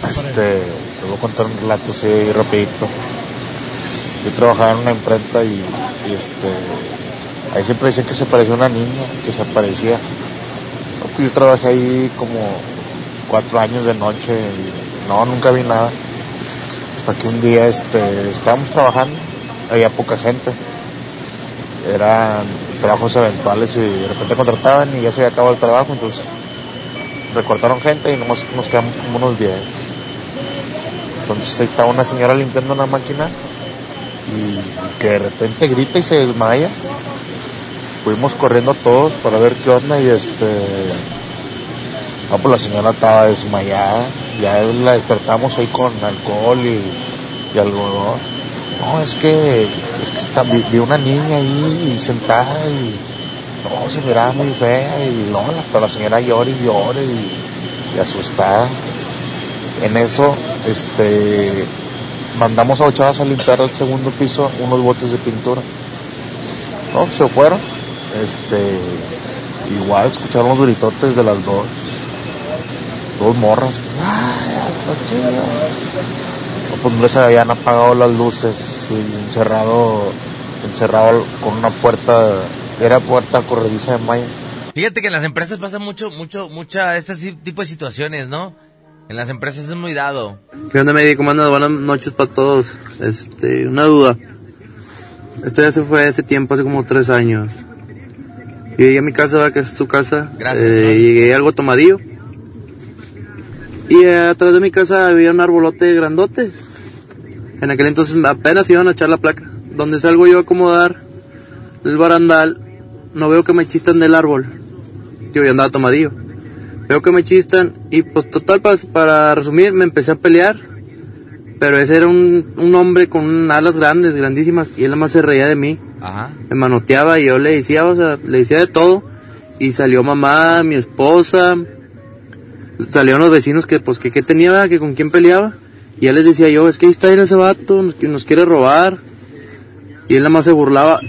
este, les voy a contar un relato así rapidito. Yo trabajaba en una imprenta y, y, este, ahí siempre decían que se parecía una niña, que se pues yo trabajé ahí como cuatro años de noche y no, nunca vi nada. Hasta que un día este, estábamos trabajando, había poca gente. Eran trabajos eventuales y de repente contrataban y ya se había acabado el trabajo, entonces recortaron gente y nomás nos quedamos como unos 10. Entonces ahí estaba una señora limpiando una máquina y que de repente grita y se desmaya. Fuimos corriendo todos para ver qué onda y este... Ah, pues la señora estaba desmayada. Ya la despertamos ahí con alcohol y, y algodón. No, es que, es que está- vi, vi una niña ahí sentada y no, se miraba muy fea y no, pero la señora llora y llora y, asustada. En eso, este, mandamos a ocho chavas a limpiar el segundo piso unos botes de pintura. No, se fueron. Este, igual escucharon los gritotes de las dos. Dos morras. No, pues no les habían apagado las luces y encerrado, encerrado con una puerta, era puerta corrediza de malla. Fíjate que en las empresas pasa mucho, mucho, mucha este ti- tipo de situaciones, ¿no? En las empresas es muy dado. ¿Qué onda, Medi? ¿Cómo andas? Buenas noches para todos. Este, una duda. Esto ya se fue hace tiempo, hace como tres años. Yo llegué a mi casa, ¿verdad? que es su casa. Gracias, Eh, llegué algo tomadillo. Y eh, atrás de mi casa había un arbolote grandote. En aquel entonces apenas iban a echar la placa. Donde salgo yo a acomodar el barandal, no veo que me chistan del árbol. Yo ya andaba tomadillo. Veo que me chistan y pues total para, para resumir me empecé a pelear. Pero ese era un, un hombre con alas grandes, grandísimas, y él nada más se reía de mí. Ajá. Me manoteaba y yo le decía, o sea, le decía de todo. Y salió mamá, mi esposa, salieron los vecinos que pues que qué tenía, que con quién peleaba. Y ya les decía yo, es que ahí está en ese vato, nos, que nos quiere robar. Y él nada más se burlaba.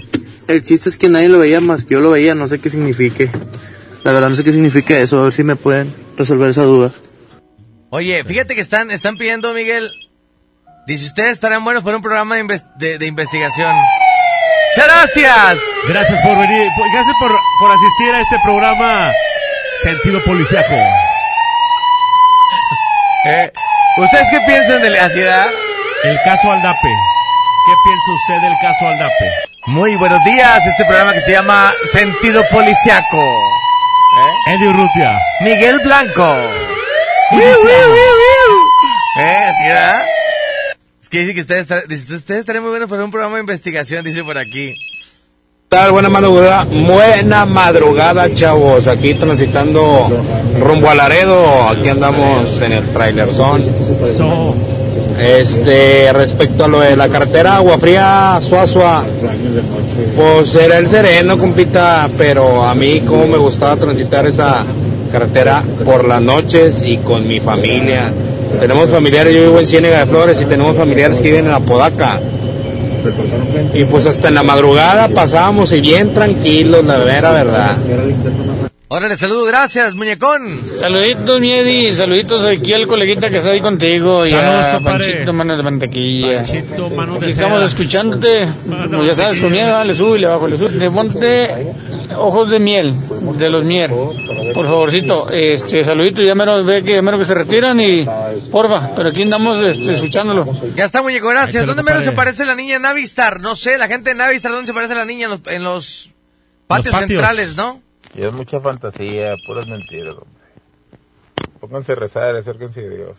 El chiste es que nadie lo veía más que yo lo veía, no sé qué signifique. La verdad no sé qué significa eso, a ver si me pueden resolver esa duda. Oye, fíjate que están, están pidiendo, Miguel. Dice, ustedes estarán buenos para un programa de, inves- de- de investigación. ¡Muchas gracias! Gracias por venir, gracias por, por asistir a este programa Sentido Policiaco. (laughs) Eh, ¿Ustedes qué piensan de la ciudad? El caso Aldape. ¿Qué piensa usted del caso Aldape? Muy buenos días, este programa que se llama Sentido Policiaco. Eddie Urrutia. Miguel Blanco. Eh, ¿sí, verdad? Es que dice que ustedes, estar- dice, ustedes estarían muy buenos para un programa de investigación, dice por aquí. tal? Buena madrugada, buena madrugada, chavos. Aquí transitando rumbo a Laredo. Aquí andamos en el trailer son. Este, respecto a lo de la carretera Agua Fría, Suazua, pues era el sereno, compita, pero a mí como me gustaba transitar esa carretera por las noches y con mi familia. Tenemos familiares, yo vivo en Ciénega de Flores y tenemos familiares que viven en Apodaca. Y pues hasta en la madrugada pasábamos y bien tranquilos, la vera verdad. Órale, saludos, gracias, muñecón. Saluditos, Miedi, saluditos aquí al coleguita que está ahí contigo y Saludos, a. Panchito Manos de Mantequilla. Panchito, manos Aquí de estamos seda. escuchándote, pues ya sabes, con miedo, le sube y le bajo, le sube. Le ponte ojos de miel, de los mier, por favorcito. Este, saluditos, ya menos ve que ya menos que se retiran y porfa, pero aquí andamos este, escuchándolo. Ya está, muñeco, gracias. ¿Dónde menos se parece la niña Navistar? No sé, la gente de Navistar, ¿dónde se parece la niña? En los, en los patios, patios. centrales, ¿no? Y es mucha fantasía, puras mentiras, hombre. Pónganse a rezar, acérquense a Dios.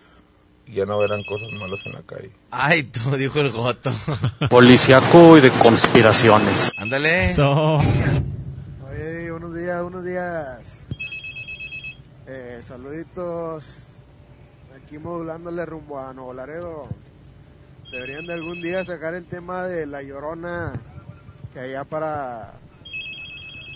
Y ya no verán cosas malas en la calle. Ay, tú, dijo el goto. (laughs) Policiaco y de conspiraciones. Ándale. Oye, buenos días, buenos días. Eh, saluditos. Aquí modulándole rumbo a Nuevo Laredo. Deberían de algún día sacar el tema de la llorona. Que allá para.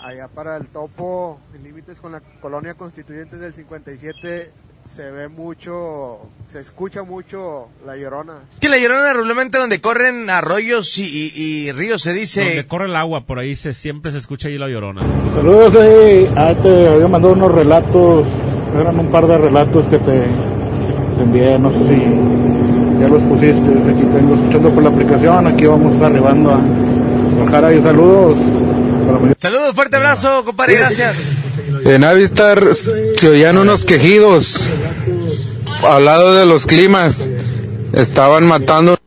Allá para el topo, en límites con la colonia constituyente del 57, se ve mucho, se escucha mucho la llorona. Es que la llorona regularmente donde corren arroyos y, y- y ríos se dice... Donde corre el agua, por ahí se, siempre se escucha ahí la llorona. Saludos ahí. Ah, te había mandado unos relatos. Eran un par de relatos que te, te envié. No sé si ya los pusiste. Aquí tengo escuchando por la aplicación. Aquí vamos arribando a Guadalajara. Y saludos. Saludos, fuerte abrazo, compadre, gracias. En Avistar se oían unos quejidos al lado de los climas. Estaban matando.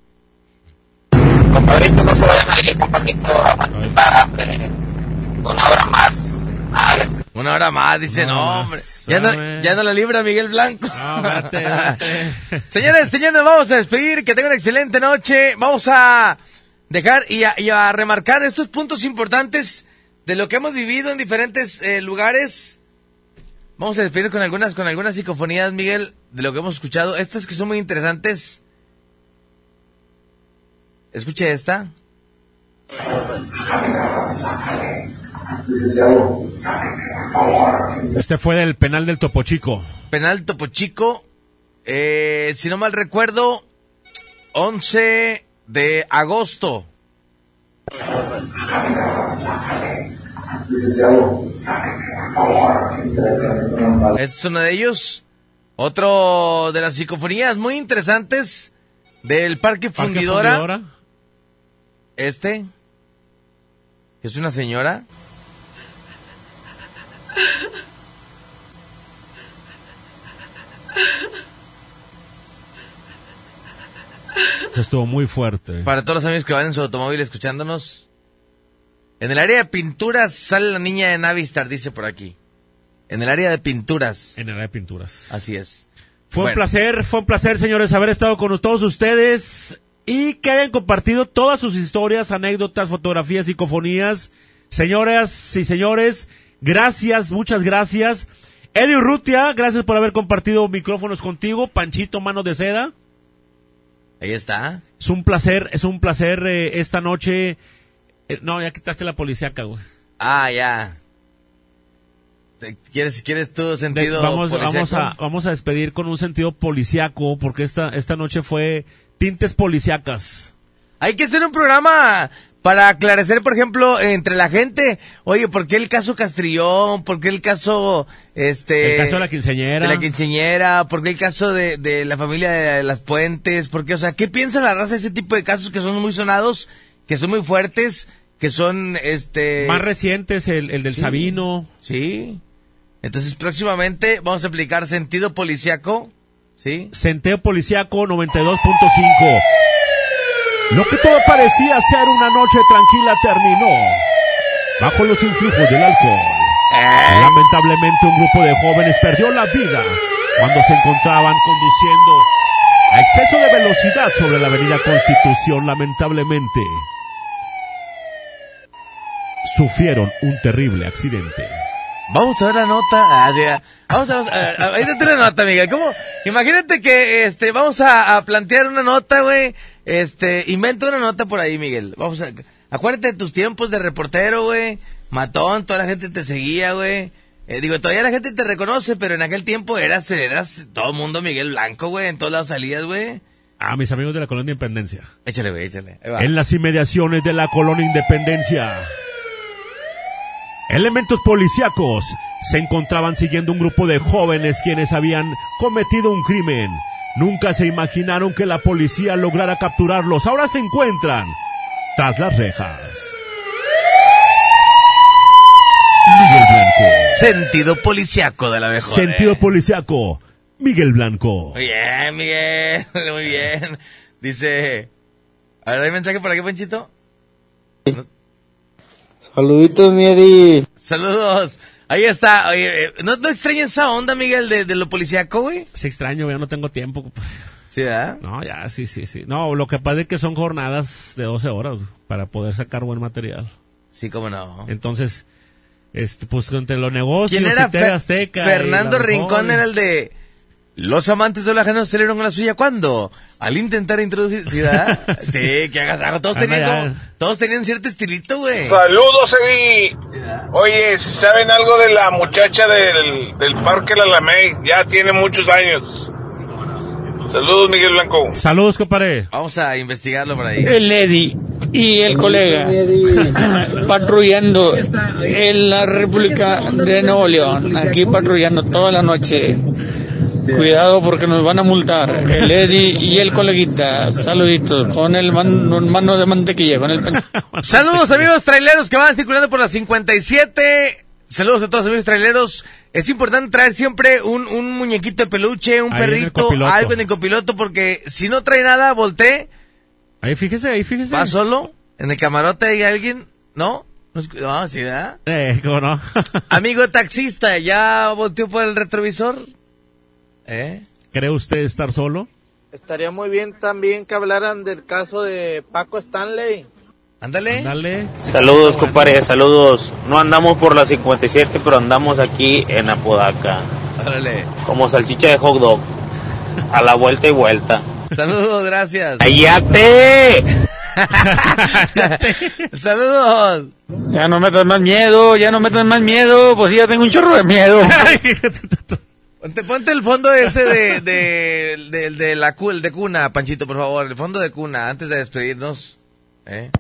Compadrito, no se vayan a ir, compadrito, a. Una hora más. Una hora más, dice, no, hombre. Ya no, ya no la libra Miguel Blanco. vete. (laughs) Señores, señores, nos vamos a despedir. Que tengan una excelente noche. Vamos a dejar y a, y a remarcar estos puntos importantes de lo que hemos vivido en diferentes eh, lugares. Vamos a despedir con algunas, con algunas psicofonías, Miguel, de lo que hemos escuchado. Estas que son muy interesantes. Escuche esta. Este fue del penal del Topo Chico. Penal Topo Chico. eh, si no mal recuerdo, 11 de agosto. Este es uno de ellos. Otro de las psicofonías muy interesantes del Parque, Parque Fundidora. Fundidora. Este. Es una señora. (laughs) Estuvo muy fuerte. Para todos los amigos que van en su automóvil escuchándonos. En el área de pinturas sale la niña de Navistar, dice por aquí. En el área de pinturas. En el área de pinturas. Así es. Fue un placer, fue un placer, señores, haber estado con todos ustedes y que hayan compartido todas sus historias, anécdotas, fotografías, psicofonías. Señoras y señores, gracias, muchas gracias. Eddie Urrutia, gracias por haber compartido micrófonos contigo. Panchito, mano de seda. Ahí está. Es un placer, es un placer eh, esta noche. eh, no, ya quitaste la policíaca, güey. Ah, ya. ¿Quieres, quieres tu sentido vamos, a, vamos a despedir con un sentido policiaco, porque esta, esta noche fue tintes policiacas. Hay que hacer un programa para aclarecer, por ejemplo, entre la gente. Oye, ¿por qué el caso Castrillón? ¿Por qué el caso, este... El caso de la quinceañera. De la quinceañera. ¿Por qué el caso de, de la familia de las Puentes? ¿Por qué, o sea, qué piensa la raza de ese tipo de casos que son muy sonados, que son muy fuertes, que son, este... Más recientes, el, el del Sí. Sabino. Sí. Entonces, próximamente vamos a aplicar sentido policiaco, ¿sí? Centeo Policiaco 92.5. Lo que todo parecía ser una noche tranquila terminó bajo los influjos del alcohol. Lamentablemente un grupo de jóvenes perdió la vida cuando se encontraban conduciendo a exceso de velocidad sobre la avenida Constitución, lamentablemente sufrieron un terrible accidente. Vamos a ver la nota. Ah, vamos a, a, a- ahí te la nota, Miguel. ¿Cómo? Imagínate que, este, vamos a, a plantear una nota, güey. Este, inventa una nota por ahí, Miguel. Vamos a, acuérdate de tus tiempos de reportero, güey. Matón, toda la gente te seguía, güey. Eh, digo, todavía la gente te reconoce, pero en aquel tiempo eras, eras todo mundo Miguel Blanco, güey. En todos lados salías, güey. A mis amigos de la Colonia Independencia. Échale, güey, échale. En las inmediaciones de la Colonia Independencia. Elementos policíacos se encontraban siguiendo un grupo de jóvenes quienes habían cometido un crimen. Nunca se imaginaron que la policía lograra capturarlos. Ahora se encuentran tras las rejas. Miguel Blanco. Sentido policiaco de la mejor. Sentido eh. policiaco. Miguel Blanco. Muy bien, Miguel. (laughs) Muy bien. Dice. A ver, ¿hay mensaje por aquí, Panchito? Saluditos, mi Eddie. Saludos. Ahí está. Oye, eh, ¿no, no extrañas esa onda, Miguel, de, de lo policíaco, güey? Se extraño, ya no tengo tiempo. compadre. Sí, ¿verdad? No, ya, sí, sí, sí. No, lo que pasa es que son jornadas de 12 horas para poder sacar buen material. Sí, cómo no. Entonces, este, pues entre los negocios, ¿Quién era? Azteca. Fernando Rincón era el de... Los amantes de la ajeno celebran la suya cuando al intentar introducir ¿sí, verdad? (laughs) sí, que hagas algo. Todos tenían, todos tenían cierto estilito, güey. Saludos, Eddie. Oye, si saben algo de la muchacha del, del Parque La Lamey, ya tiene muchos años. Saludos, Miguel Blanco. Saludos, compadre. Vamos a investigarlo por ahí. El Eddie y el colega (laughs) patrullando en la República de Nuevo León, aquí patrullando toda la noche. Cuidado porque nos van a multar. El Eddie y el coleguita, saluditos, con el man- mano de mantequilla, con el (laughs) Saludos amigos traileros que van circulando por la 57. Saludos a todos amigos traileros. Es importante traer siempre un, un muñequito de peluche, un Ahí en perrito, copiloto. algo en el copiloto, porque si no trae nada, voltee. Ahí fíjese, ahí fíjese. ¿Va solo? ¿En el camarote hay alguien? ¿No? No, es- no, sí, ¿verdad? Eh, ¿cómo no? (laughs) Amigo taxista, ¿ya volteó por el retrovisor? ¿Eh? ¿Cree usted estar solo? Estaría muy bien también que hablaran del caso de Paco Stanley. Ándale. Dale. Saludos, compadre, saludos. No andamos por la 57, pero andamos aquí en Apodaca. Órale. Como salchicha de hot dog. A la vuelta y vuelta. Saludos, gracias. ¡Cállate! (laughs) Saludos. Ya no metas más miedo, ya no metas más miedo, pues ya tengo un chorro de miedo. (laughs) Ponte, ponte el fondo ese de, de, de, de la el de cuna, Panchito, por favor. El fondo de cuna, antes de despedirnos. ¿eh?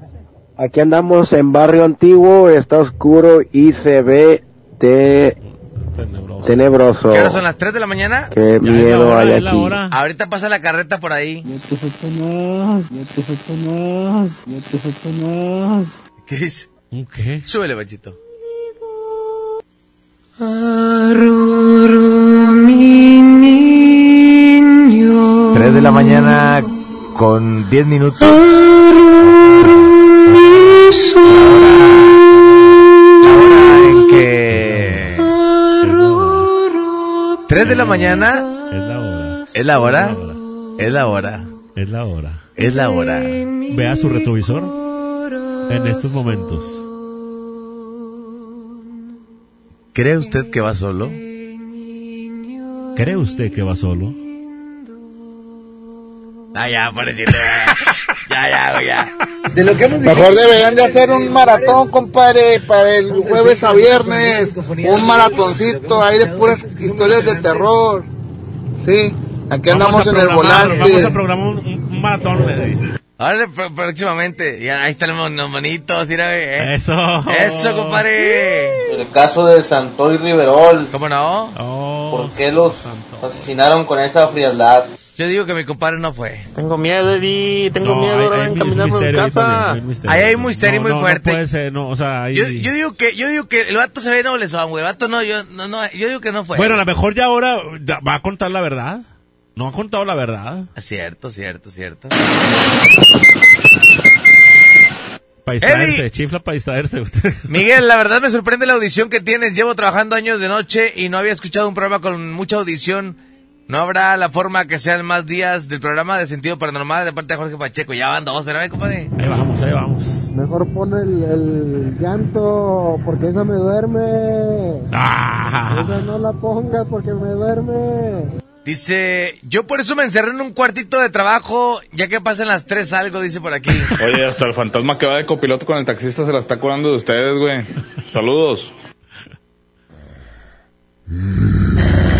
Aquí andamos en barrio antiguo, está oscuro y se ve de Tenebroso. Tenebroso. ¿Qué ahora son las 3 de la mañana? Qué ya miedo hora, hay aquí. Ahorita pasa la carreta por ahí. Vete Satanás, vete Satanás, vete Satanás. ¿Qué dice? ¿Un qué? Súbele, bachito. 3 de la mañana con 10 minutos. Ahora en que... 3 de la mañana... Es la hora. Es la hora. Es la hora. Es la hora. Vea su retrovisor en estos momentos. ¿Cree usted que va solo? ¿Cree usted que va solo? Ah, ya, pobrecito. Ya, ya, ya. De lo que hemos Mejor deberían de hacer un maratón, compadre, para el jueves a viernes. Un maratoncito ahí de puras historias de terror. Sí, aquí andamos en el volante. Vamos a programar un, un maratón. Ahora pr- próximamente. Ya, ahí están los mon- los monitos, mira. ¿eh? Eso. Eso, compadre. El caso de Santoy Riverol. ¿Cómo no? ¿Por qué los asesinaron con esa frialdad? Yo digo que mi compadre no fue. Tengo miedo, Eddie. Tengo No, miedo ahora en caminar por ahí casa. también, hay misterio. Ahí hay un misterio No, muy no, no fuerte. puede ser, no, o sea, ahí- Yo, yo digo que, yo digo que el vato se ve noblezón, güey. El vato no, yo, no, no, yo digo que no fue. Bueno, a lo mejor ya ahora va a contar la verdad. No ha contado la verdad. Cierto, cierto, cierto. Para distraerse, Eddie. chifla para distraerse. (laughs) Miguel, la verdad me sorprende la audición que tienes. Llevo trabajando años de noche y no había escuchado un programa con mucha audición ¿No habrá la forma que sean más días del programa de sentido paranormal de parte de Jorge Pacheco? Ya van dos, espérame, compadre. Ahí vamos, ahí vamos. Mejor pon el, el llanto, porque esa me duerme. Ah. Esa no la pongas porque me duerme. Dice, yo por eso me encerré en un cuartito de trabajo, ya que pasan las tres algo, dice por aquí. (laughs) Oye, hasta el fantasma que va de copiloto con el taxista se la está curando de ustedes, güey. Saludos. (laughs)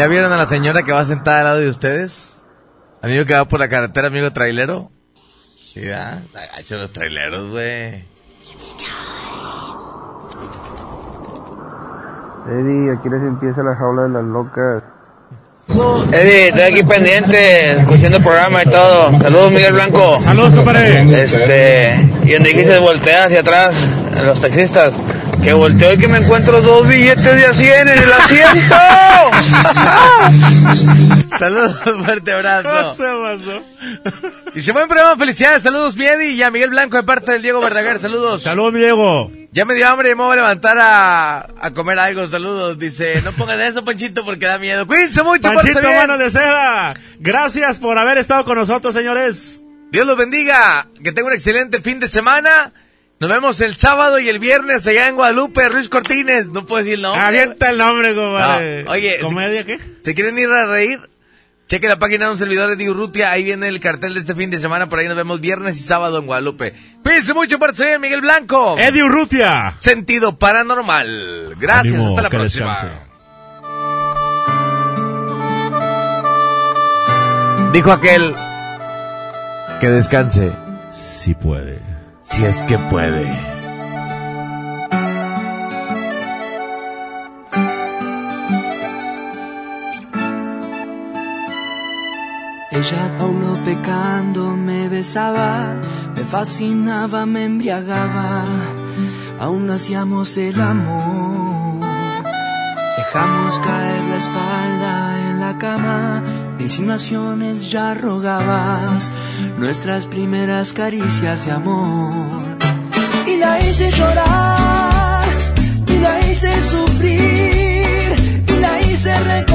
¿Ya vieron a la señora que va sentada al lado de ustedes? Amigo que va por la carretera, amigo trailero. Sí, ¿verdad? Está gacho los traileros, güey. Eddie, aquí les empieza la jaula de las locas. Eddie, estoy aquí pendiente, escuchando el programa y todo. Saludos, Miguel Blanco. Saludos, compadre. Este, y donde dijiste voltea hacia atrás, los taxistas, que volteo y que me encuentro dos billetes de a 100 en el asiento. (laughs) Saludos, fuerte abrazo. ¿Cómo se buen programa, felicidades, saludos, mi Eddie, y a Miguel Blanco de parte del Diego Verdaguer, saludos. Saludos, Diego. Ya me dio hambre y me voy a levantar a, a comer algo, saludos. Dice, no pongan eso, Panchito, porque da miedo. Cuídense mucho, Panchito. Mano de Seda. Gracias por haber estado con nosotros, señores. Dios los bendiga, que tengan un excelente fin de semana. Nos vemos el sábado y el viernes allá en Guadalupe, Ruiz Cortines. No puedo decir el nombre. Avienta el nombre, compadre. No, oye, ¿Comedia qué? ¿Se quieren ir a reír? Cheque la página de un servidor de Urrutia, ahí viene el cartel de este fin de semana, por ahí nos vemos viernes y sábado en Guadalupe. Cuídense mucho, por bien, Miguel Blanco. Eddie Urrutia. Sentido paranormal. Gracias, hasta la próxima. descanse. Dijo aquel que descanse, Si puede. Si es que puede. Ella aún pecando me besaba, me fascinaba, me embriagaba, aún hacíamos el amor. Dejamos caer la espalda cama, de insinuaciones ya rogabas, nuestras primeras caricias de amor. Y la hice llorar, y la hice sufrir, y la hice recordar